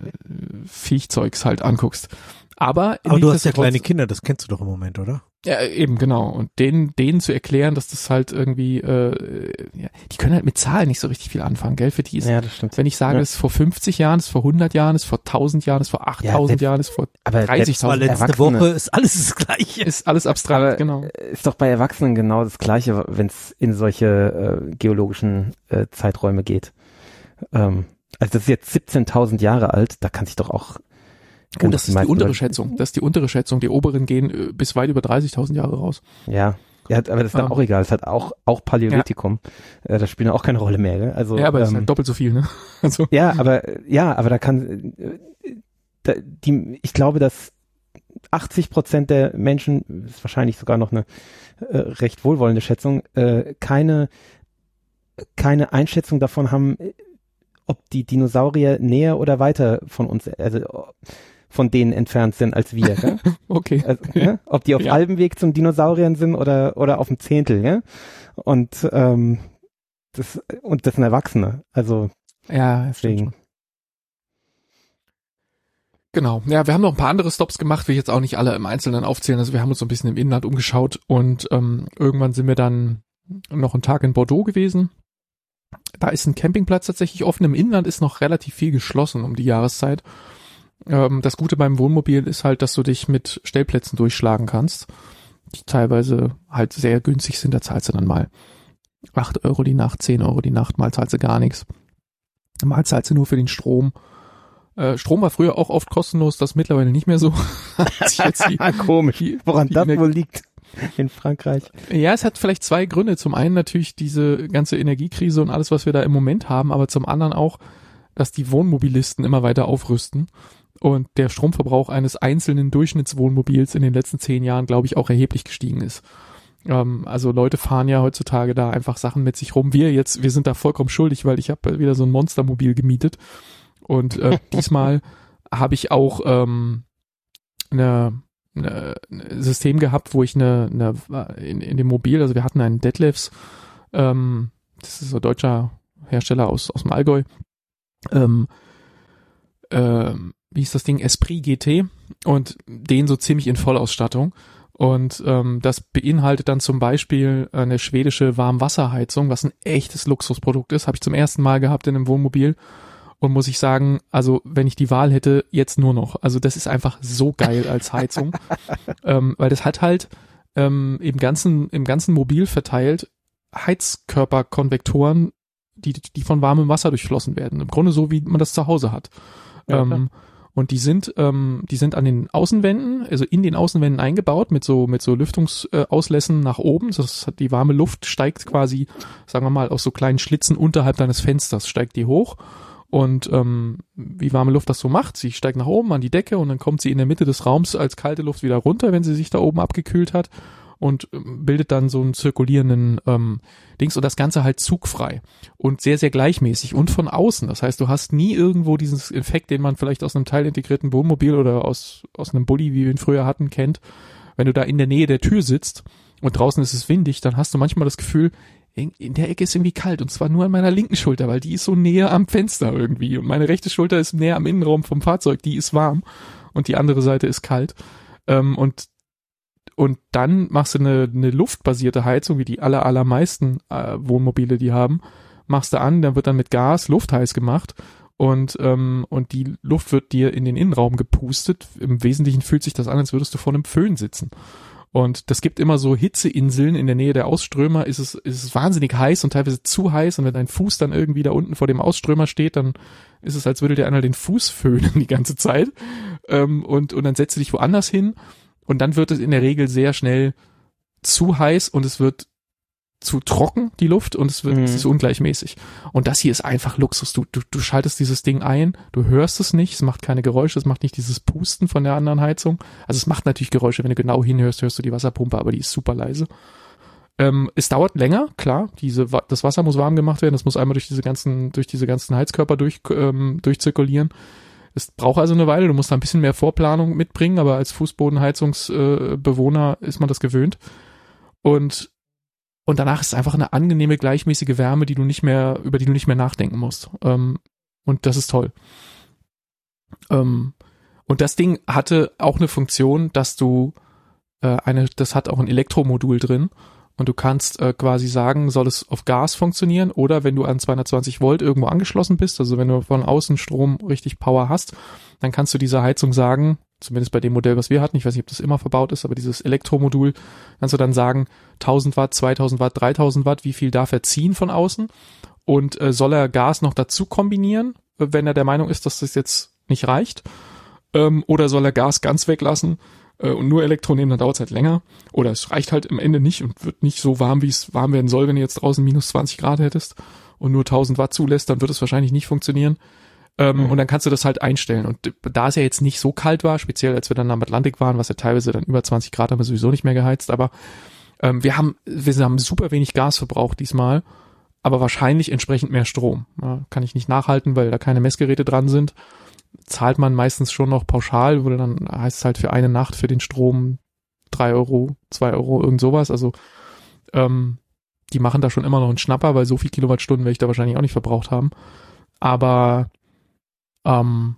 Viechzeugs halt anguckst. Aber, Aber du hast ja kleine Kinder, das kennst du doch im Moment, oder? Ja, eben, genau. Und denen, denen zu erklären, dass das halt irgendwie, äh, ja, die können halt mit Zahlen nicht so richtig viel anfangen, gell? Für die ist, Ja, das stimmt. wenn ich sage, Ja. es ist vor 50 Jahren, es ist vor 100 Jahren, es ist vor 1000 Jahren, es ist vor 8000 selbst- Jahren, es ist vor Aber 30.000 selbst War letzte Erwachsene- Woche ist alles das Gleiche. ist alles abstrakt, Aber genau. ist doch bei Erwachsenen genau das Gleiche, wenn es in solche äh, geologischen äh, Zeiträume geht. Ähm, also das ist jetzt 17.000 Jahre alt, da kann sich doch auch Oh, das ist die untere Schätzung. Das ist die untere Schätzung. Die oberen gehen äh, bis weit über 30.000 Jahre raus. Ja. Ja, aber das ist dann Ähm. auch egal. Es hat auch, auch Paläolithikum. Äh, das spielt auch keine Rolle mehr. Gell? Also, ja, aber das ist ähm, halt doppelt so viel, ne? Also, Ja, aber ja, aber da kann äh, da, die, ich glaube, dass 80 Prozent der Menschen, ist wahrscheinlich sogar noch eine äh, recht wohlwollende Schätzung, äh, keine keine Einschätzung davon haben, ob die Dinosaurier näher oder weiter von uns, also von denen entfernt sind als wir. Gell? okay. Also, ja? Ob die auf Ja. halbem Weg zum Dinosauriern sind oder oder auf dem Zehntel, ja? Und ähm, das und das sind Erwachsene. Also Ja, deswegen. Genau. Ja, wir haben noch ein paar andere Stops gemacht, will ich jetzt auch nicht alle im Einzelnen aufzählen. Also wir haben uns so ein bisschen im Inland umgeschaut und ähm, irgendwann sind wir dann noch einen Tag in Bordeaux gewesen. Da ist ein Campingplatz tatsächlich offen. Im Inland ist noch relativ viel geschlossen um die Jahreszeit. Ähm, das Gute beim Wohnmobil ist halt, dass du dich mit Stellplätzen durchschlagen kannst, die teilweise halt sehr günstig sind. Da zahlst du dann mal 8 Euro die Nacht, 10 Euro die Nacht, mal zahlst du gar nichts. Mal zahlst du nur für den Strom. Äh, Strom war früher auch oft kostenlos, das mittlerweile nicht mehr so. Komisch. die, Woran die das wohl liegt in Frankreich. ja, es hat vielleicht zwei Gründe. Zum einen natürlich diese ganze Energiekrise und alles, was wir da im Moment haben, aber zum anderen auch, dass die Wohnmobilisten immer weiter aufrüsten und der Stromverbrauch eines einzelnen Durchschnittswohnmobils in den letzten zehn Jahren, glaube ich, auch erheblich gestiegen ist. Ähm, also Leute fahren ja heutzutage da einfach Sachen mit sich rum. Wir jetzt, wir sind da vollkommen schuldig, weil ich habe wieder so ein Monstermobil gemietet und äh, diesmal habe ich auch ähm, eine ein System gehabt, wo ich eine, eine in, in dem Mobil, also wir hatten einen Detlefs, ähm, das ist so ein deutscher Hersteller aus, aus dem Allgäu, ähm, ähm, wie ist das Ding, Esprit GT und den so ziemlich in Vollausstattung. Und ähm, das beinhaltet dann zum Beispiel eine schwedische Warmwasserheizung, was ein echtes Luxusprodukt ist. Habe ich zum ersten Mal gehabt in einem Wohnmobil. Und muss ich sagen, also wenn ich die Wahl hätte, jetzt nur noch. Also das ist einfach so geil als Heizung. ähm, weil das hat halt ähm, im ganzen, im ganzen Mobil verteilt Heizkörperkonvektoren, die, die von warmem Wasser durchflossen werden. Im Grunde so, wie man das zu Hause hat. Ja, ähm, und die sind, ähm, die sind an den Außenwänden, also in den Außenwänden eingebaut mit so mit so Lüftungsauslässen nach oben. Das hat die warme Luft steigt quasi, sagen wir mal, aus so kleinen Schlitzen unterhalb deines Fensters steigt die hoch. Und ähm, wie warme Luft das so macht, sie steigt nach oben an die Decke und dann kommt sie in der Mitte des Raums als kalte Luft wieder runter, wenn sie sich da oben abgekühlt hat und ähm, bildet dann so einen zirkulierenden ähm, Dings und das Ganze halt zugfrei und sehr, sehr gleichmäßig und von außen. Das heißt, du hast nie irgendwo diesen Effekt, den man vielleicht aus einem teilintegrierten Wohnmobil oder aus, aus einem Bulli, wie wir ihn früher hatten, kennt. Wenn du da in der Nähe der Tür sitzt und draußen ist es windig, dann hast du manchmal das Gefühl, in, in der Ecke ist irgendwie kalt und zwar nur an meiner linken Schulter, weil die ist so näher am Fenster irgendwie und meine rechte Schulter ist näher am Innenraum vom Fahrzeug, die ist warm und die andere Seite ist kalt. Ähm, und und dann machst du eine, eine luftbasierte Heizung, wie die aller, allermeisten äh, Wohnmobile die haben, machst du an, dann wird dann mit Gas Luftheiß gemacht und, ähm, und die Luft wird dir in den Innenraum gepustet. Im Wesentlichen fühlt sich das an, als würdest du vor einem Föhn sitzen. Und das gibt immer so Hitzeinseln. In der Nähe der Ausströmer, ist es, ist es wahnsinnig heiß und teilweise zu heiß. Und wenn dein Fuß dann irgendwie da unten vor dem Ausströmer steht, dann ist es, als würde dir einer den Fuß föhnen die ganze Zeit. Ähm, und, und dann setzt du dich woanders hin. Und dann wird es in der Regel sehr schnell zu heiß und es wird zu trocken, die Luft, und es wird, Mhm. es ist ungleichmäßig. Und das hier ist einfach Luxus. Du, du, du schaltest dieses Ding ein, du hörst es nicht, es macht keine Geräusche, es macht nicht dieses Pusten von der anderen Heizung. Also es macht natürlich Geräusche, wenn du genau hinhörst, hörst du die Wasserpumpe, aber die ist super leise. Ähm, es dauert länger, klar. Diese, das Wasser muss warm gemacht werden. Das muss einmal durch diese ganzen, durch diese ganzen Heizkörper durch, ähm, durchzirkulieren. Es braucht also eine Weile, du musst da ein bisschen mehr Vorplanung mitbringen, aber als Fußbodenheizungsbewohner äh, ist man das gewöhnt. Und, und danach ist es einfach eine angenehme, gleichmäßige Wärme, die du nicht mehr, über die du nicht mehr nachdenken musst. Ähm, und das ist toll. Ähm, und das Ding hatte auch eine Funktion, dass du äh, eine, das hat auch ein Elektromodul drin und du kannst äh, quasi sagen, soll es auf Gas funktionieren oder wenn du an 220 Volt irgendwo angeschlossen bist, also wenn du von außen Strom richtig Power hast, dann kannst du dieser Heizung sagen, zumindest bei dem Modell, was wir hatten, ich weiß nicht, ob das immer verbaut ist, aber dieses Elektromodul, kannst du dann sagen, 1000 Watt, 2000 Watt, 3000 Watt, wie viel darf er ziehen von außen und äh, soll er Gas noch dazu kombinieren, wenn er der Meinung ist, dass das jetzt nicht reicht, ähm, oder soll er Gas ganz weglassen äh, und nur Elektro nehmen, dann dauert es halt länger. Oder es reicht halt im Ende nicht und wird nicht so warm, wie es warm werden soll, wenn du jetzt draußen minus 20 Grad hättest und nur 1000 Watt zulässt, dann wird es wahrscheinlich nicht funktionieren. Ähm, mhm. Und dann kannst du das halt einstellen. Und da es ja jetzt nicht so kalt war, speziell als wir dann am Atlantik waren, was ja teilweise dann über 20 Grad haben wir sowieso nicht mehr geheizt, aber ähm, wir haben, wir haben super wenig Gas verbraucht diesmal, aber wahrscheinlich entsprechend mehr Strom. Ja, kann ich nicht nachhalten, weil da keine Messgeräte dran sind zahlt man meistens schon noch pauschal, wo dann heißt es halt für eine Nacht für den Strom drei Euro, zwei Euro, irgend sowas. Also ähm, die machen da schon immer noch einen Schnapper, weil so viel Kilowattstunden werde ich da wahrscheinlich auch nicht verbraucht haben. Aber ähm,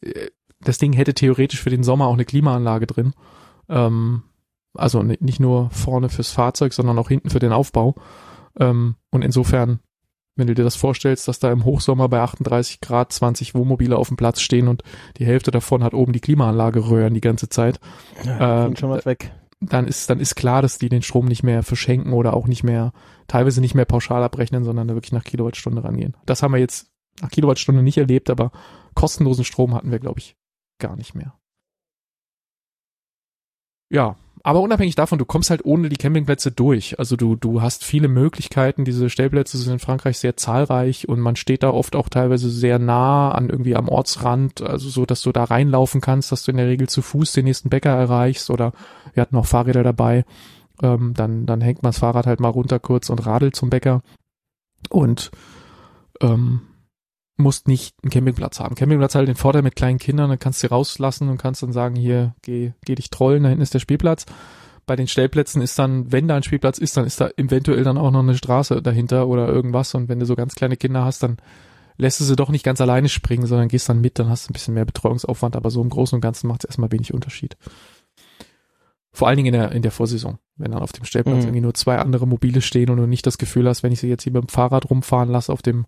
äh, das Ding hätte theoretisch für den Sommer auch eine Klimaanlage drin. Ähm, also nicht nur vorne fürs Fahrzeug, sondern auch hinten für den Aufbau. Ähm, und insofern wenn du dir das vorstellst, dass da im Hochsommer bei 38 Grad 20 Wohnmobile auf dem Platz stehen und die Hälfte davon hat oben die Klimaanlage röhren die ganze Zeit. Ja, äh, schon was weg. Dann ist, dann ist klar, dass die den Strom nicht mehr verschenken oder auch nicht mehr, teilweise nicht mehr pauschal abrechnen, sondern da wirklich nach Kilowattstunde rangehen. Das haben wir jetzt nach Kilowattstunde nicht erlebt, aber kostenlosen Strom hatten wir, glaube ich, gar nicht mehr. Ja, aber unabhängig davon, du kommst halt ohne die Campingplätze durch. Also du, du hast viele Möglichkeiten. Diese Stellplätze sind in Frankreich sehr zahlreich und man steht da oft auch teilweise sehr nah an irgendwie am Ortsrand, also so, dass du da reinlaufen kannst, dass du in der Regel zu Fuß den nächsten Bäcker erreichst oder wir hatten auch Fahrräder dabei. Ähm, dann, dann hängt man das Fahrrad halt mal runter kurz und radelt zum Bäcker und ähm, musst nicht einen Campingplatz haben. Campingplatz halt den Vorteil mit kleinen Kindern, dann kannst du sie rauslassen und kannst dann sagen, hier, geh, geh dich trollen, da hinten ist der Spielplatz. Bei den Stellplätzen ist dann, wenn da ein Spielplatz ist, dann ist da eventuell dann auch noch eine Straße dahinter oder irgendwas. Und wenn du so ganz kleine Kinder hast, dann lässt du sie doch nicht ganz alleine springen, sondern gehst dann mit, dann hast du ein bisschen mehr Betreuungsaufwand, aber so im Großen und Ganzen macht es erstmal wenig Unterschied. Vor allen Dingen in der, in der Vorsaison, wenn dann auf dem Stellplatz mhm. irgendwie nur zwei andere Mobile stehen und du nicht das Gefühl hast, wenn ich sie jetzt hier mit dem Fahrrad rumfahren lasse auf dem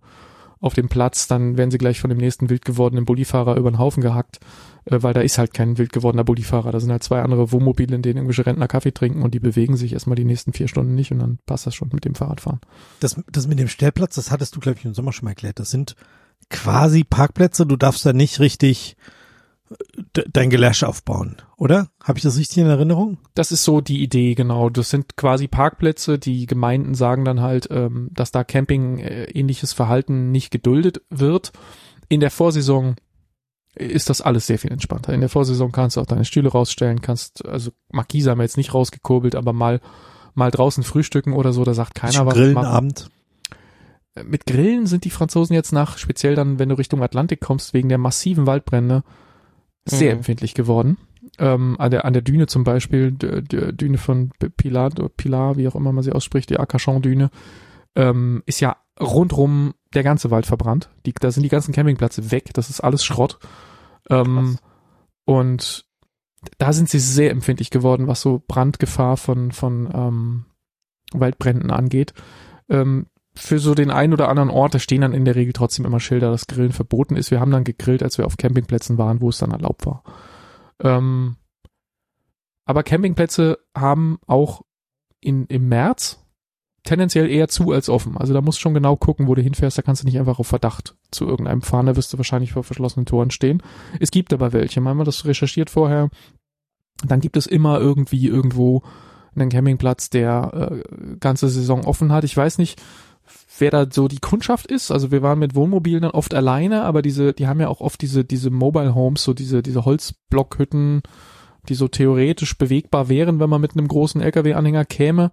auf dem Platz, dann werden sie gleich von dem nächsten wild gewordenen Bullifahrer über den Haufen gehackt, äh, weil da ist halt kein wild gewordener Bullifahrer. Da sind halt zwei andere Wohnmobile, in denen irgendwelche Rentner Kaffee trinken und die bewegen sich erstmal die nächsten vier Stunden nicht und dann passt das schon mit dem Fahrradfahren. Das, das mit dem Stellplatz, das hattest du, glaube ich, im Sommer schon mal erklärt. Das sind quasi Parkplätze. Du darfst da nicht richtig dein Gelash aufbauen, oder? Habe ich das richtig in Erinnerung? Das ist so die Idee, genau. Das sind quasi Parkplätze. Die Gemeinden sagen dann halt, ähm, dass da Camping äh, ähnliches Verhalten nicht geduldet wird. In der Vorsaison ist das alles sehr viel entspannter. In der Vorsaison kannst du auch deine Stühle rausstellen, kannst, also Markise haben wir jetzt nicht rausgekurbelt, aber mal, mal draußen frühstücken oder so, da sagt keiner was. Grillenabend. Mit Grillen sind die Franzosen jetzt nach, speziell dann, wenn du Richtung Atlantik kommst, wegen der massiven Waldbrände, sehr mhm. empfindlich geworden. Ähm, an, der, an der Düne zum Beispiel, die, die Düne von Pilar, Pilar, wie auch immer man sie ausspricht, die Arcachon-Düne, ähm, ist ja rundrum der ganze Wald verbrannt. Die, da sind die ganzen Campingplätze weg, das ist alles Schrott. Ähm, und da sind sie sehr empfindlich geworden, was so Brandgefahr von, von ähm, Waldbränden angeht. Ähm, für so den einen oder anderen Ort, da stehen dann in der Regel trotzdem immer Schilder, dass Grillen verboten ist. Wir haben dann gegrillt, als wir auf Campingplätzen waren, wo es dann erlaubt war. Ähm, aber Campingplätze haben auch in, im März tendenziell eher zu als offen. Also da musst du schon genau gucken, wo du hinfährst. Da kannst du nicht einfach auf Verdacht zu irgendeinem fahren. Da wirst du wahrscheinlich vor verschlossenen Toren stehen. Es gibt aber welche. Wir das recherchiert vorher. Dann gibt es immer irgendwie irgendwo einen Campingplatz, der äh, ganze Saison offen hat. Ich weiß nicht, wer da so die Kundschaft ist. Also wir waren mit Wohnmobilen dann oft alleine, aber diese, die haben ja auch oft diese, diese Mobile Homes, so diese, diese Holzblockhütten, die so theoretisch bewegbar wären, wenn man mit einem großen LKW-Anhänger käme.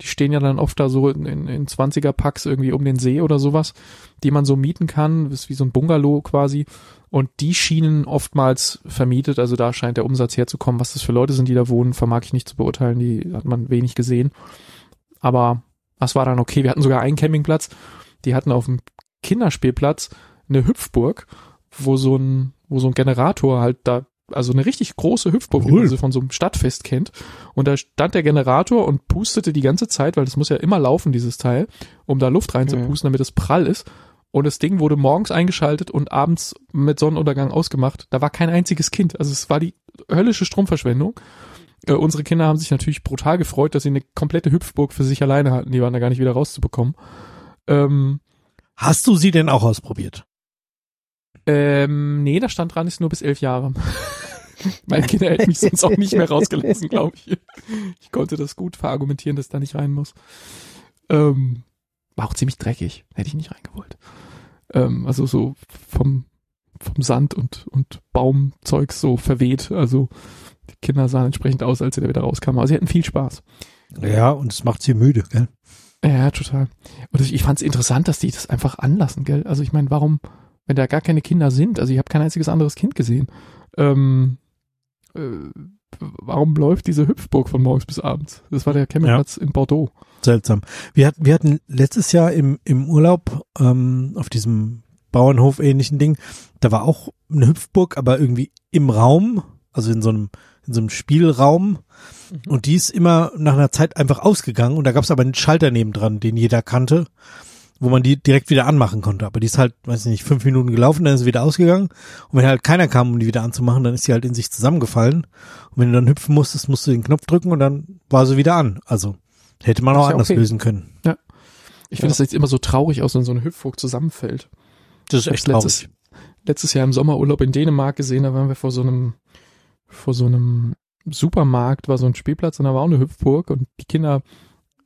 Die stehen ja dann oft da so in, in, in 20er-Packs irgendwie um den See oder sowas, die man so mieten kann. Ist wie so ein Bungalow quasi. Und die schienen oftmals vermietet, also da scheint der Umsatz herzukommen. Was das für Leute sind, die da wohnen, vermag ich nicht zu beurteilen. Die hat man wenig gesehen. Aber das war dann okay. Wir hatten sogar einen Campingplatz. Die hatten auf dem Kinderspielplatz eine Hüpfburg, wo so ein, wo so ein Generator halt da, also eine richtig große Hüpfburg, wie Cool. man sie von so einem Stadtfest kennt. Und da stand der Generator und pustete die ganze Zeit, weil das muss ja immer laufen, dieses Teil, um da Luft reinzupusten, damit es prall ist. Und das Ding wurde morgens eingeschaltet und abends mit Sonnenuntergang ausgemacht. Da war kein einziges Kind. Also es war die höllische Stromverschwendung. Äh, unsere Kinder haben sich natürlich brutal gefreut, dass sie eine komplette Hüpfburg für sich alleine hatten. Die waren da gar nicht wieder rauszubekommen. Ähm, Hast du sie denn auch ausprobiert? ähm, nee, da stand dran, ist nur bis elf Jahre. Meine Kinder hätten mich sonst auch nicht mehr rausgelassen, glaube ich. Ich konnte das gut verargumentieren, dass da nicht rein muss. Ähm, war auch ziemlich dreckig. Hätte ich nicht reingewollt. Ähm, also so vom, vom Sand und, und Baumzeug so verweht. Also die Kinder sahen entsprechend aus, als sie da wieder rauskamen. Aber sie hatten viel Spaß. Ja, und es macht sie müde, gell? Ja, total. Und ich, ich fand es interessant, dass die das einfach anlassen, gell? Also ich meine, warum, wenn da gar keine Kinder sind, also ich habe kein einziges anderes Kind gesehen, ähm, äh, warum läuft diese Hüpfburg von morgens bis abends? Das war der Campingplatz in Bordeaux. Seltsam. Wir hatten, wir hatten letztes Jahr im, im Urlaub ähm, auf diesem Bauernhof ähnlichen Ding, da war auch eine Hüpfburg, aber irgendwie im Raum, also in so einem, in so einem Spielraum. Und die ist immer nach einer Zeit einfach ausgegangen und da gab es aber einen Schalter nebendran, den jeder kannte, wo man die direkt wieder anmachen konnte. Aber die ist halt, weiß ich nicht, fünf Minuten gelaufen, dann ist sie wieder ausgegangen. Und wenn halt keiner kam, um die wieder anzumachen, dann ist sie halt in sich zusammengefallen. Und wenn du dann hüpfen musstest, musst du den Knopf drücken und dann war sie wieder an. Also hätte man auch ja anders okay. lösen können. Ich finde, das sieht immer so traurig aus, wenn so eine Hüpfburg zusammenfällt. Das ist echt hab's traurig. letztes, letztes Jahr im Sommerurlaub in Dänemark gesehen, da waren wir vor so einem, vor so einem Supermarkt, war so ein Spielplatz und da war auch eine Hüpfburg und die Kinder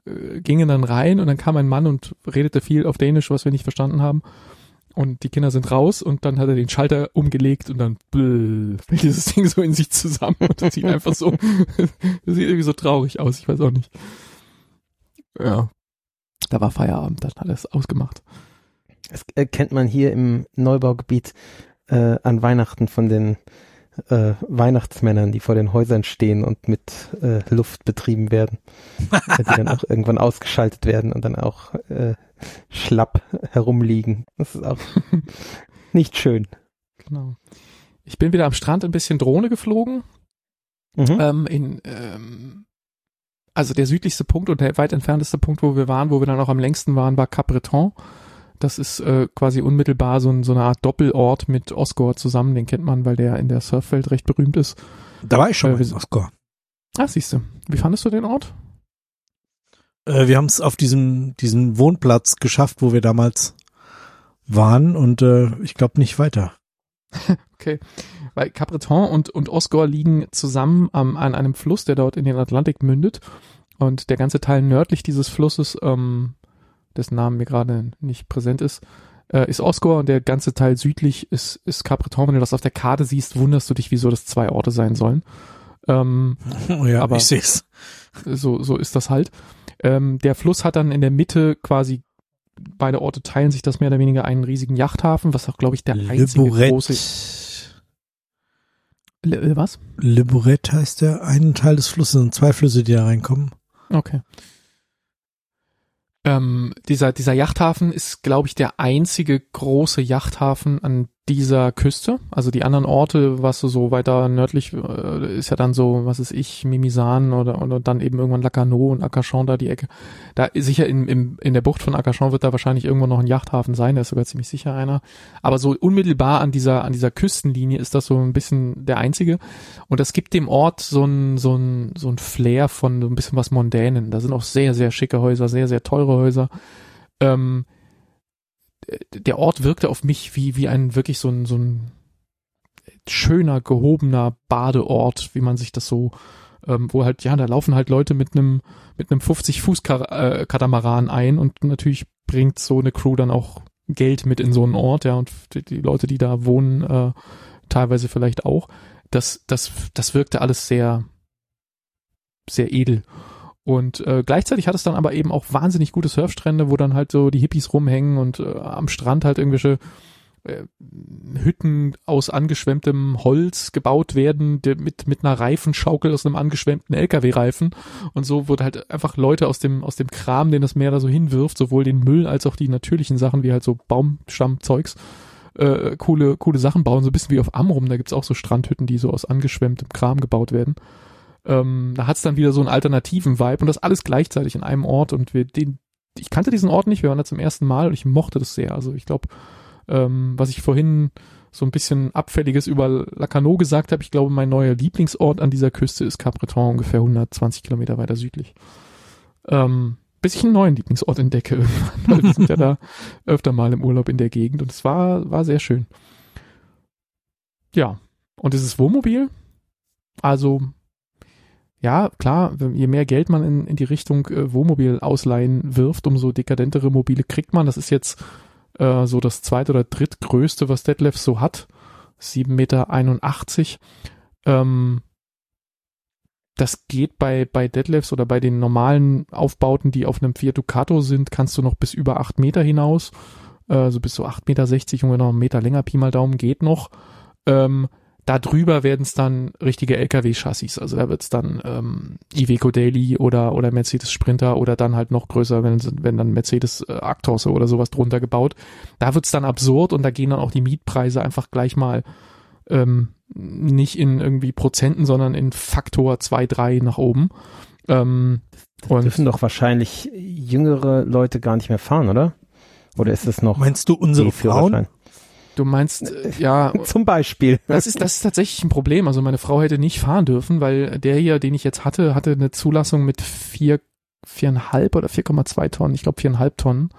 äh, gingen dann rein und dann kam ein Mann und redete viel auf Dänisch, was wir nicht verstanden haben. Und die Kinder sind raus und dann hat er den Schalter umgelegt und dann bläh, fällt dieses Ding so in sich zusammen und das sieht einfach so, das sieht irgendwie so traurig aus, ich weiß auch nicht. Ja. Da war Feierabend, dann hat er es ausgemacht. Das äh, kennt man hier im Neubaugebiet äh, an Weihnachten von den äh, Weihnachtsmännern, die vor den Häusern stehen und mit äh, Luft betrieben werden, die dann auch irgendwann ausgeschaltet werden und dann auch äh, schlapp herumliegen. Das ist auch nicht schön. Genau. Ich bin wieder am Strand ein bisschen Drohne geflogen. Mhm. Ähm, in, ähm, also der südlichste Punkt und der weit entfernteste Punkt, wo wir waren, wo wir dann auch am längsten waren, war Cap Breton. Das ist äh, quasi unmittelbar so, ein, so eine Art Doppelort mit Osgore zusammen. Den kennt man, weil der in der Surfwelt recht berühmt ist. Da war ich schon Äh, sind- Oscar. Ah, siehst du. Wie fandest du den Ort? Äh, wir haben es auf diesem, diesen Wohnplatz geschafft, wo wir damals waren und äh, ich glaube nicht weiter. Okay. Weil Capbreton und, und Osgore liegen zusammen am, an einem Fluss, der dort in den Atlantik mündet. Und der ganze Teil nördlich dieses Flusses, ähm, dessen Namen mir gerade nicht präsent ist, äh, ist Osgore und der ganze Teil südlich ist, ist Capbreton. Wenn du das auf der Karte siehst, wunderst du dich, wieso das zwei Orte sein sollen. Ähm, Oh ja, Aber- ich sehe es. so, so ist das halt. Ähm, der Fluss hat dann in der Mitte quasi, beide Orte teilen sich das mehr oder weniger einen riesigen Yachthafen, was auch, glaube ich, der einzige große... Le, äh, was? Le Bourret heißt der einen Teil des Flusses und zwei Flüsse, die da reinkommen. Okay. Ähm, dieser, dieser Yachthafen ist, glaube ich, der einzige große Yachthafen an dieser Küste. Also die anderen Orte, was so, weiter nördlich äh, ist ja dann so, was ist ich, Mimisan oder, oder dann eben irgendwann Lacanau und Arcachon da die Ecke. Da sicher in, in, in der Bucht von Arcachon wird da wahrscheinlich irgendwo noch ein Yachthafen sein, da ist sogar ziemlich sicher einer. Aber so unmittelbar an dieser, an dieser Küstenlinie ist das so ein bisschen der einzige. Und das gibt dem Ort so ein, so ein, so ein Flair von so ein bisschen was Mondänen. Da sind auch sehr, sehr schicke Häuser, sehr, sehr teure Häuser. Ähm, der Ort wirkte auf mich wie, wie ein wirklich so ein, so ein schöner, gehobener Badeort, wie man sich das so, ähm, wo halt, ja, da laufen halt Leute mit einem, mit einem 50 Fuß äh, Katamaran ein und natürlich bringt so eine Crew dann auch Geld mit in so einen Ort, ja, und die, die Leute, die da wohnen, äh, teilweise vielleicht auch. das, das, das wirkte alles sehr, sehr edel. Und äh, gleichzeitig hat es dann aber eben auch wahnsinnig gute Surfstrände, wo dann halt so die Hippies rumhängen und äh, am Strand halt irgendwelche äh, Hütten aus angeschwemmtem Holz gebaut werden, mit, mit einer Reifenschaukel aus einem angeschwemmten LKW-Reifen. Und so wurde halt einfach Leute aus dem, aus dem Kram, den das Meer da so hinwirft, sowohl den Müll als auch die natürlichen Sachen, wie halt so Baumstammzeugs, äh, coole, coole Sachen bauen, so ein bisschen wie auf Amrum, da gibt's auch so Strandhütten, die so aus angeschwemmtem Kram gebaut werden. Ähm, da hat's dann wieder so einen alternativen Vibe und das alles gleichzeitig in einem Ort und wir den, ich kannte diesen Ort nicht, wir waren da zum ersten Mal und ich mochte das sehr. Also ich glaube, ähm, was ich vorhin so ein bisschen abfälliges über Lacanau gesagt habe, ich glaube, mein neuer Lieblingsort an dieser Küste ist Capbreton, ungefähr 120 Kilometer weiter südlich. Ähm, bis ich einen neuen Lieblingsort entdecke. Weil wir sind ja da öfter mal im Urlaub in der Gegend und es war, war sehr schön. Ja. Und dieses Wohnmobil, also ja, klar, je mehr Geld man in, in die Richtung äh, Wohnmobil ausleihen wirft, umso dekadentere Mobile kriegt man. Das ist jetzt äh, so das zweite oder drittgrößte, was Detlef so hat. 7,81 Meter. Ähm, das geht bei, bei Deadlifts oder bei den normalen Aufbauten, die auf einem Fiat Ducato sind, kannst du noch bis über 8 Meter hinaus. Äh, so also bis so 8,60 Meter, ungefähr noch einen Meter länger, Pi mal Daumen, geht noch. Ähm, da drüber werden es dann richtige LKW-Chassis. Also da wird es dann ähm, Iveco Daily oder, oder Mercedes Sprinter oder dann halt noch größer, wenn, wenn dann Mercedes äh, Actros oder sowas drunter gebaut. Da wird es dann absurd und da gehen dann auch die Mietpreise einfach gleich mal ähm, nicht in irgendwie Prozenten, sondern in Faktor 2, 3 nach oben. Ähm, das dürfen doch wahrscheinlich jüngere Leute gar nicht mehr fahren, oder? Oder ist es noch? Meinst du unsere Frauen? Du meinst, äh, ja. Zum Beispiel. Das ist, das ist tatsächlich ein Problem. Also meine Frau hätte nicht fahren dürfen, weil der hier, den ich jetzt hatte, hatte eine Zulassung mit vier, viereinhalb oder 4,2 Tonnen. Ich glaube viereinhalb Tonnen.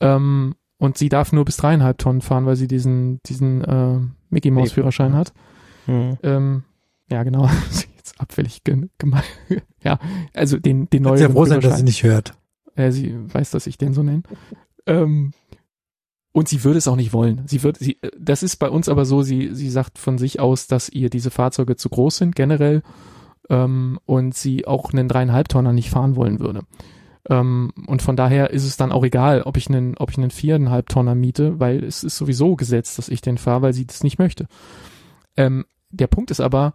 Ähm, und sie darf nur bis dreieinhalb Tonnen fahren, weil sie diesen, diesen äh, Mickey Mouse Führerschein hat. Mhm. Ähm, ja, genau. jetzt abfällig gemein. ja, also den, den neuen. Sehr froh sein, dass sie nicht hört. Äh, sie weiß, dass ich den so nenne. Ähm, und sie würde es auch nicht wollen. Sie wird, sie, das ist bei uns aber so, sie, sie sagt von sich aus, dass ihr diese Fahrzeuge zu groß sind, generell, ähm, und sie auch einen dreieinhalb Tonner nicht fahren wollen würde. Ähm, und von daher ist es dann auch egal, ob ich einen, ob ich einen viereinhalb Tonner miete, weil es ist sowieso gesetzt, dass ich den fahre, weil sie das nicht möchte. Ähm, der Punkt ist aber,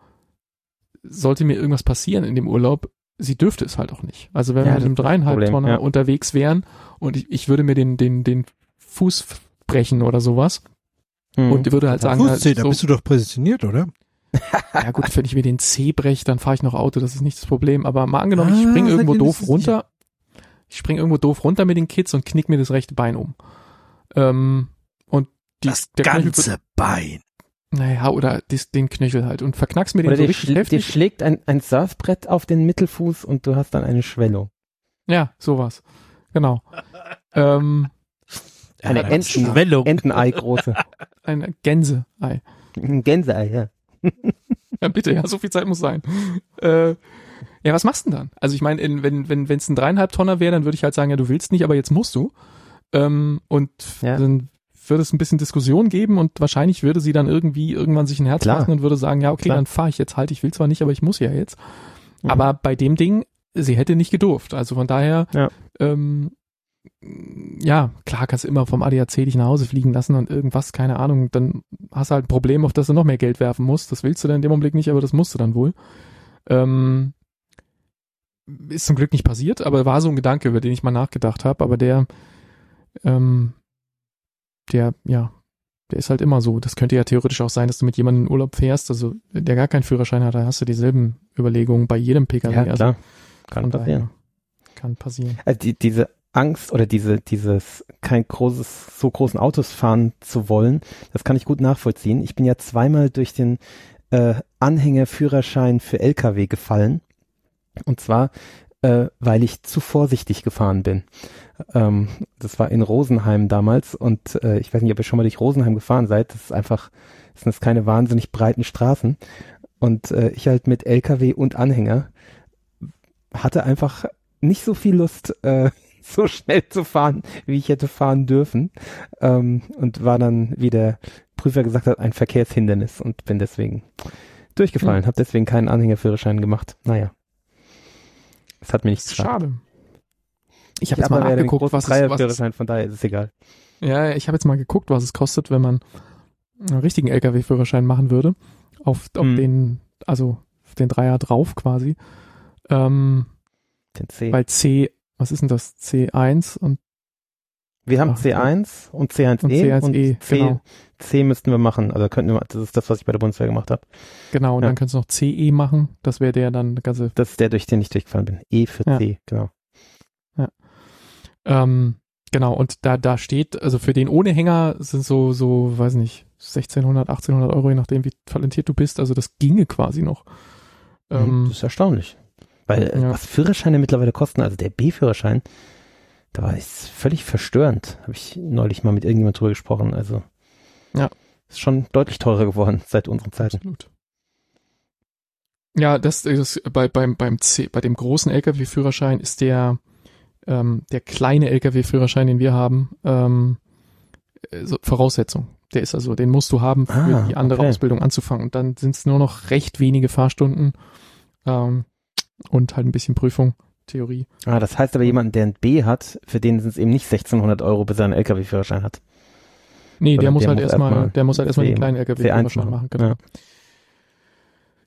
sollte mir irgendwas passieren in dem Urlaub, sie dürfte es halt auch nicht. Also wenn ja, wir mit einem dreieinhalb Tonner ja. unterwegs wären und ich, ich würde mir den, den, den Fuß brechen oder sowas. Hm. Und würde halt sagen, halt, so, da bist du doch positioniert, oder? ja gut, wenn ich mir den C breche, dann fahre ich noch Auto, das ist nicht das Problem. Aber mal angenommen, ah, ich springe irgendwo doof runter, ich springe irgendwo doof runter mit den Kids und knick mir das rechte Bein um. Ähm, und die, das ganze wird, Bein. Naja, oder dies, den Knöchel halt und verknackst mir den oder so richtig schl heftig. Dir schlägt ein, ein Surfbrett auf den Mittelfuß und du hast dann eine Schwellung. Ja, sowas. Genau. ähm, eine ja, Enten, Entenei große. Ein Gänseei. Ein Gänseei, ja. ja, bitte, ja, so viel Zeit muss sein. Äh, ja, was machst du denn dann? Also ich meine, wenn wenn wenn es ein dreieinhalb Tonner wäre, dann würde ich halt sagen, ja, du willst nicht, aber jetzt musst du. Ähm, und ja. dann würde es ein bisschen Diskussion geben und wahrscheinlich würde sie dann irgendwie irgendwann sich ein Herz Klar. machen und würde sagen, ja, okay, Klar. dann fahre ich jetzt halt. Ich will zwar nicht, aber ich muss ja jetzt. Mhm. Aber bei dem Ding, sie hätte nicht gedurft. Also von daher ja. ähm, ja, klar kannst du immer vom ADAC dich nach Hause fliegen lassen und irgendwas, keine Ahnung, dann hast du halt ein Problem, auf das du noch mehr Geld werfen musst. Das willst du dann in dem Augenblick nicht, aber das musst du dann wohl. Ähm, ist zum Glück nicht passiert, aber war so ein Gedanke, über den ich mal nachgedacht habe, aber der, ähm, der, ja, der ist halt immer so. Das könnte ja theoretisch auch sein, dass du mit jemandem in Urlaub fährst, also der gar keinen Führerschein hat, da hast du dieselben Überlegungen bei jedem PKW. Ja, klar. Also, kann passieren. Kann passieren. Also die, diese Angst oder diese, dieses kein großes, so großen Autos fahren zu wollen, das kann ich gut nachvollziehen. Ich bin ja zweimal durch den äh, Anhängerführerschein für LKW gefallen. Und zwar, äh, weil ich zu vorsichtig gefahren bin. Ähm, das war in Rosenheim damals und äh, ich weiß nicht, ob ihr schon mal durch Rosenheim gefahren seid. Das ist einfach, das sind keine wahnsinnig breiten Straßen. Und äh, ich halt mit LKW und Anhänger hatte einfach nicht so viel Lust, äh, so schnell zu fahren, wie ich hätte fahren dürfen. Ähm, und war dann, wie der Prüfer gesagt hat, ein Verkehrshindernis und bin deswegen durchgefallen, habe deswegen keinen Anhängerführerschein gemacht. Naja. Das hat mir nicht Das ist schade. Ich habe jetzt mal nachgeguckt, großen was, es- was es, Dreierführerschein, von daher ist es egal. ja, ich habe jetzt mal geguckt, was es kostet, wenn man einen richtigen LKW-Führerschein machen würde. Auf, auf Mhm. den, also auf den Dreier drauf quasi. Ähm, Den C. bei C, was ist denn das? C1 und, wir haben Ach, C1 und C1E und C1E, und C, genau. C müssten wir machen. Also könnten wir, das ist das, was ich bei der Bundeswehr gemacht habe. Genau, und Ja. dann kannst du noch CE machen. Das wäre der dann ganze Das ist der, durch den ich durchgefallen bin. E für Ja. C, genau. Ähm, genau, und da, da steht, also für den ohne Hänger sind so, so, weiß nicht, 1600, 1800 Euro, je nachdem, wie talentiert du bist. Also das ginge quasi noch. Ähm, das ist erstaunlich. Weil äh, Ja. was Führerscheine mittlerweile kosten, also der B-Führerschein, da war ich völlig verstörend. Habe ich neulich mal mit irgendjemand drüber gesprochen. Also Ja. ist schon deutlich teurer geworden seit unseren Zeiten. Absolut. Ja, das ist bei, beim, beim C, bei dem großen LKW-Führerschein ist der, ähm, der kleine LKW-Führerschein, den wir haben, ähm, äh, so Voraussetzung. Der ist also, den musst du haben, für Ah, die andere okay. Ausbildung anzufangen. Und dann sind es nur noch recht wenige Fahrstunden ähm, und halt ein bisschen Prüfung, Theorie. Ah, das heißt aber jemand, der ein B hat, für den sind es eben nicht 1600 Euro, bis er einen LKW-Führerschein hat. Nee, Oder der muss der halt erstmal, der muss halt erstmal den kleinen C1 LKW-Führerschein machen. machen. Genau. Ja.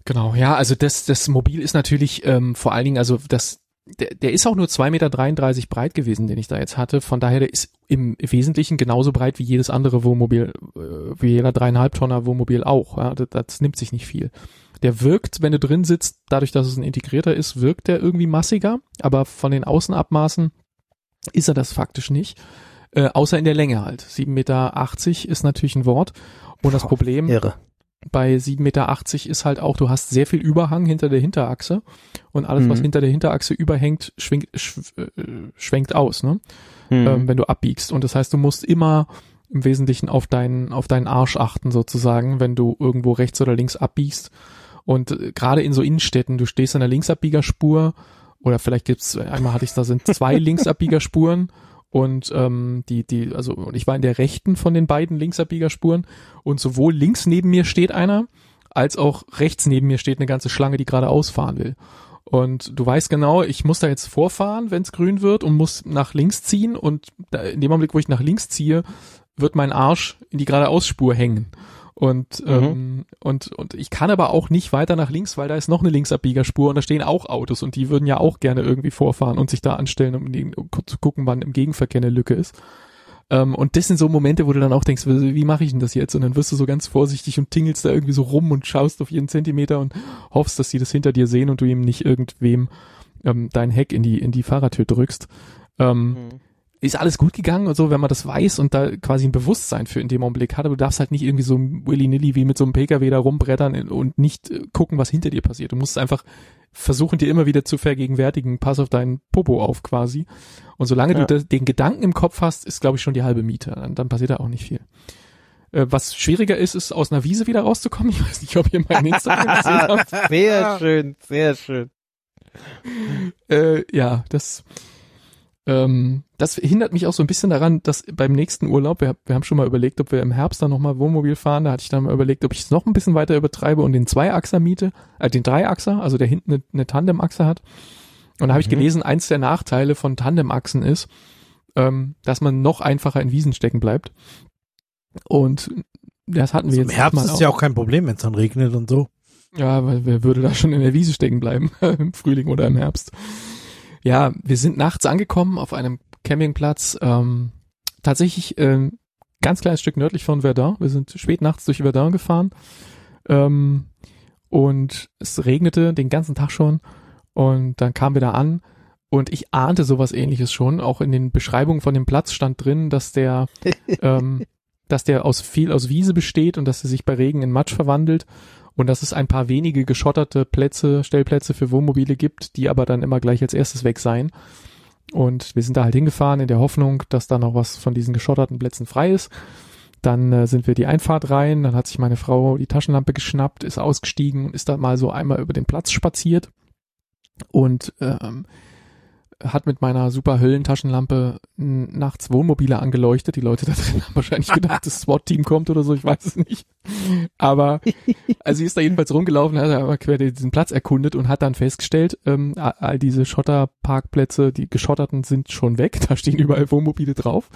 Genau, ja, also das, das Mobil ist natürlich ähm, vor allen Dingen, also das, der, der ist auch nur 2,33 Meter breit gewesen, den ich da jetzt hatte. Von daher, der ist im Wesentlichen genauso breit wie jedes andere Wohnmobil, äh, wie jeder dreieinhalb Tonner Wohnmobil auch. Ja, das, das nimmt sich nicht viel. Der wirkt, wenn du drin sitzt, dadurch, dass es ein integrierter ist, wirkt der irgendwie massiger, aber von den Außenabmaßen ist er das faktisch nicht. Äh, außer in der Länge halt. 7,80 Meter ist natürlich ein Wort. Und das Boah, Problem Irre. bei 7,80 Meter ist halt auch, du hast sehr viel Überhang hinter der Hinterachse und alles, was Mhm. hinter der Hinterachse überhängt, schwingt, schw äh, schwenkt aus, ne? Mhm. ähm, wenn du abbiegst. Und das heißt, du musst immer im Wesentlichen auf deinen, auf deinen Arsch achten sozusagen, wenn du irgendwo rechts oder links abbiegst. Und äh, gerade in so Innenstädten, du stehst an der Linksabbiegerspur oder vielleicht gibt's, einmal hatte ich da sind zwei Linksabbiegerspuren und ähm, die, die, also ich war in der rechten von den beiden Linksabbiegerspuren und sowohl links neben mir steht einer, als auch rechts neben mir steht eine ganze Schlange, die geradeaus fahren will. Und du weißt genau, ich muss da jetzt vorfahren, wenn es grün wird und muss nach links ziehen und da, in dem Augenblick, wo ich nach links ziehe, wird mein Arsch in die geradeausspur hängen. Und, Mhm. ähm, und, und ich kann aber auch nicht weiter nach links, weil da ist noch eine Linksabbiegerspur und da stehen auch Autos und die würden ja auch gerne irgendwie vorfahren und sich da anstellen, um, die, um zu gucken, wann im Gegenverkehr eine Lücke ist. Ähm, und das sind so Momente, wo du dann auch denkst, wie wie mache ich denn das jetzt? Und dann wirst du so ganz vorsichtig und tingelst da irgendwie so rum und schaust auf jeden Zentimeter und hoffst, dass sie das hinter dir sehen und du ihm nicht irgendwem ähm, dein Heck in die, in die Fahrertür drückst. Ähm, Mhm. Ist alles gut gegangen und so, wenn man das weiß und da quasi ein Bewusstsein für in dem Augenblick hat, aber du darfst halt nicht irgendwie so willy-nilly wie mit so einem PKW da rumbrettern und nicht äh, gucken, was hinter dir passiert. Du musst einfach versuchen, dir immer wieder zu vergegenwärtigen, pass auf deinen Popo auf quasi. Und solange Ja. du das, den Gedanken im Kopf hast, ist, glaube ich, schon die halbe Miete. Dann, dann passiert da auch nicht viel. Äh, was schwieriger ist, ist aus einer Wiese wieder rauszukommen. Ich weiß nicht, ob ihr meinen Instagram gesehen habt. Sehr schön, sehr schön. Äh, ja, das, ähm, das hindert mich auch so ein bisschen daran, dass beim nächsten Urlaub, wir, wir haben schon mal überlegt, ob wir im Herbst dann nochmal Wohnmobil fahren, da hatte ich dann mal überlegt, ob ich es noch ein bisschen weiter übertreibe und den Zweiachser miete, äh, den Dreiachser, also der hinten eine, eine Tandemachse hat. Und da habe ich Mhm. gelesen, eins der Nachteile von Tandemachsen ist, ähm, dass man noch einfacher in Wiesen stecken bleibt. Und das hatten wir Also jetzt Im Herbst ist auch. ja auch kein Problem, wenn es dann regnet und so. Ja, weil wer würde da schon in der Wiese stecken bleiben, im Frühling oder im Herbst. Ja, wir sind nachts angekommen auf einem Campingplatz, ähm, tatsächlich ähm, ganz kleines Stück nördlich von Verdun. Wir sind spät nachts durch Verdun gefahren ähm, und es regnete den ganzen Tag schon und dann kamen wir da an und ich ahnte sowas ähnliches schon. Auch in den Beschreibungen von dem Platz stand drin, dass der ähm, dass der aus viel aus Wiese besteht und dass er sich bei Regen in Matsch verwandelt und dass es ein paar wenige geschotterte Plätze, Stellplätze für Wohnmobile gibt, die aber dann immer gleich als erstes weg seien. Und wir sind da halt hingefahren in der Hoffnung, dass da noch was von diesen geschotterten Plätzen frei ist. Dann äh, sind wir die Einfahrt rein, dann hat sich meine Frau die Taschenlampe geschnappt, ist ausgestiegen und ist da mal so einmal über den Platz spaziert. Und ähm, hat mit meiner super Höllentaschenlampe nachts Wohnmobile angeleuchtet. Die Leute da drin haben wahrscheinlich gedacht, das SWAT-Team kommt oder so, ich weiß es nicht. Aber also sie ist da jedenfalls rumgelaufen, hat einmal quer diesen Platz erkundet und hat dann festgestellt, ähm, all diese Schotterparkplätze, die geschotterten sind schon weg, da stehen überall Wohnmobile drauf.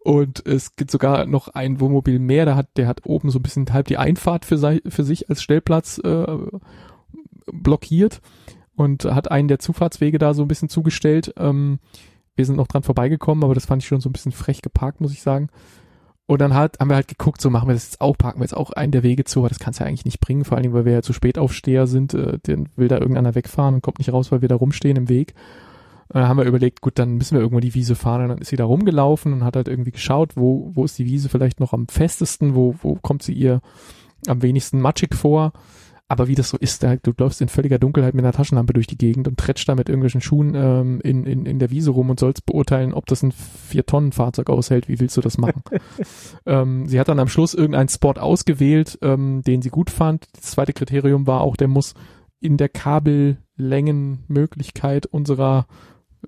Und es gibt sogar noch ein Wohnmobil mehr, der hat, der hat oben so ein bisschen halb die Einfahrt für, sei, für sich als Stellplatz äh, blockiert und hat einen der Zufahrtswege da so ein bisschen zugestellt. Ähm, wir sind noch dran vorbeigekommen, aber das fand ich schon so ein bisschen frech geparkt, muss ich sagen. Und dann halt, haben wir halt geguckt, so machen wir das jetzt auch, parken wir jetzt auch einen der Wege zu, aber das kann's ja eigentlich nicht bringen, vor allen Dingen, weil wir ja zu spät aufsteher sind, äh, den will da irgendeiner wegfahren und kommt nicht raus, weil wir da rumstehen im Weg. Und dann haben wir überlegt, gut, dann müssen wir irgendwo die Wiese fahren. Und dann ist sie da rumgelaufen und hat halt irgendwie geschaut, wo, wo ist die Wiese vielleicht noch am festesten, wo, wo kommt sie ihr am wenigsten matschig vor. Aber wie das so ist, da, du läufst in völliger Dunkelheit mit einer Taschenlampe durch die Gegend und tretschst da mit irgendwelchen Schuhen ähm, in, in, in der Wiese rum und sollst beurteilen, ob das ein Vier-Tonnen-Fahrzeug aushält. Wie willst du das machen? ähm, sie hat dann am Schluss irgendeinen Spot ausgewählt, ähm, den sie gut fand. Das zweite Kriterium war auch, der muss in der Kabellängenmöglichkeit unserer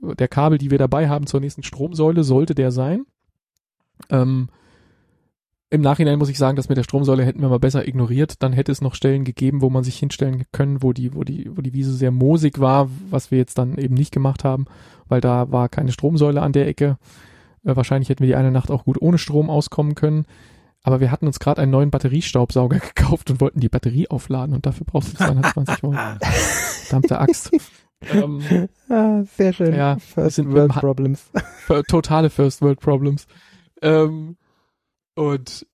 der Kabel, die wir dabei haben zur nächsten Stromsäule, sollte der sein. Ähm, Im Nachhinein muss ich sagen, dass mit der Stromsäule hätten wir mal besser ignoriert. Dann hätte es noch Stellen gegeben, wo man sich hinstellen können, wo die, wo die, wo die Wiese sehr moosig war, was wir jetzt dann eben nicht gemacht haben, weil da war keine Stromsäule an der Ecke. Äh, wahrscheinlich hätten wir die eine Nacht auch gut ohne Strom auskommen können. Aber wir hatten uns gerade einen neuen Batteriestaubsauger gekauft und wollten die Batterie aufladen und dafür brauchst du 220 Euro. Verdammte Axt. ähm, Ah, sehr schön. Ja, First sind World Problems. Totale First World Problems. Ähm, und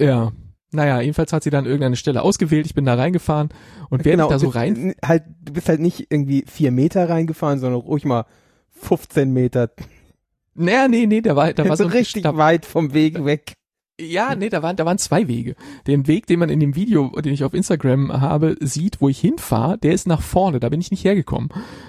ja, naja, jedenfalls hat sie dann irgendeine Stelle ausgewählt. Ich bin da reingefahren und während ich da so bist, rein, Halt, du bist halt nicht irgendwie vier Meter reingefahren, sondern ruhig mal 15 Meter. naja, nee, nee, da war, da war so richtig da, weit vom Weg weg. Ja, nee, da waren, da waren zwei Wege. Den Weg, den man in dem Video, den ich auf Instagram habe, sieht, wo ich hinfahre, der ist nach vorne, da bin ich nicht hergekommen.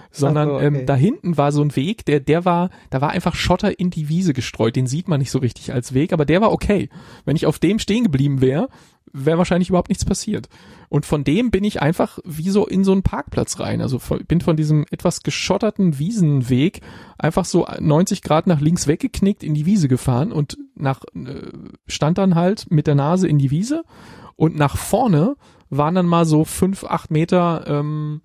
Sondern so, okay. ähm, da hinten war so ein Weg, der, der war, da war einfach Schotter in die Wiese gestreut. Den sieht man nicht so richtig als Weg, aber der war okay. Wenn ich auf dem stehen geblieben wäre, wäre wahrscheinlich überhaupt nichts passiert. Und von dem bin ich einfach wie so in so einen Parkplatz rein. Also bin von diesem etwas geschotterten Wiesenweg einfach so 90 Grad nach links weggeknickt in die Wiese gefahren und nach äh, stand dann halt mit der Nase in die Wiese und nach vorne waren dann mal so fünf, acht Meter ähm,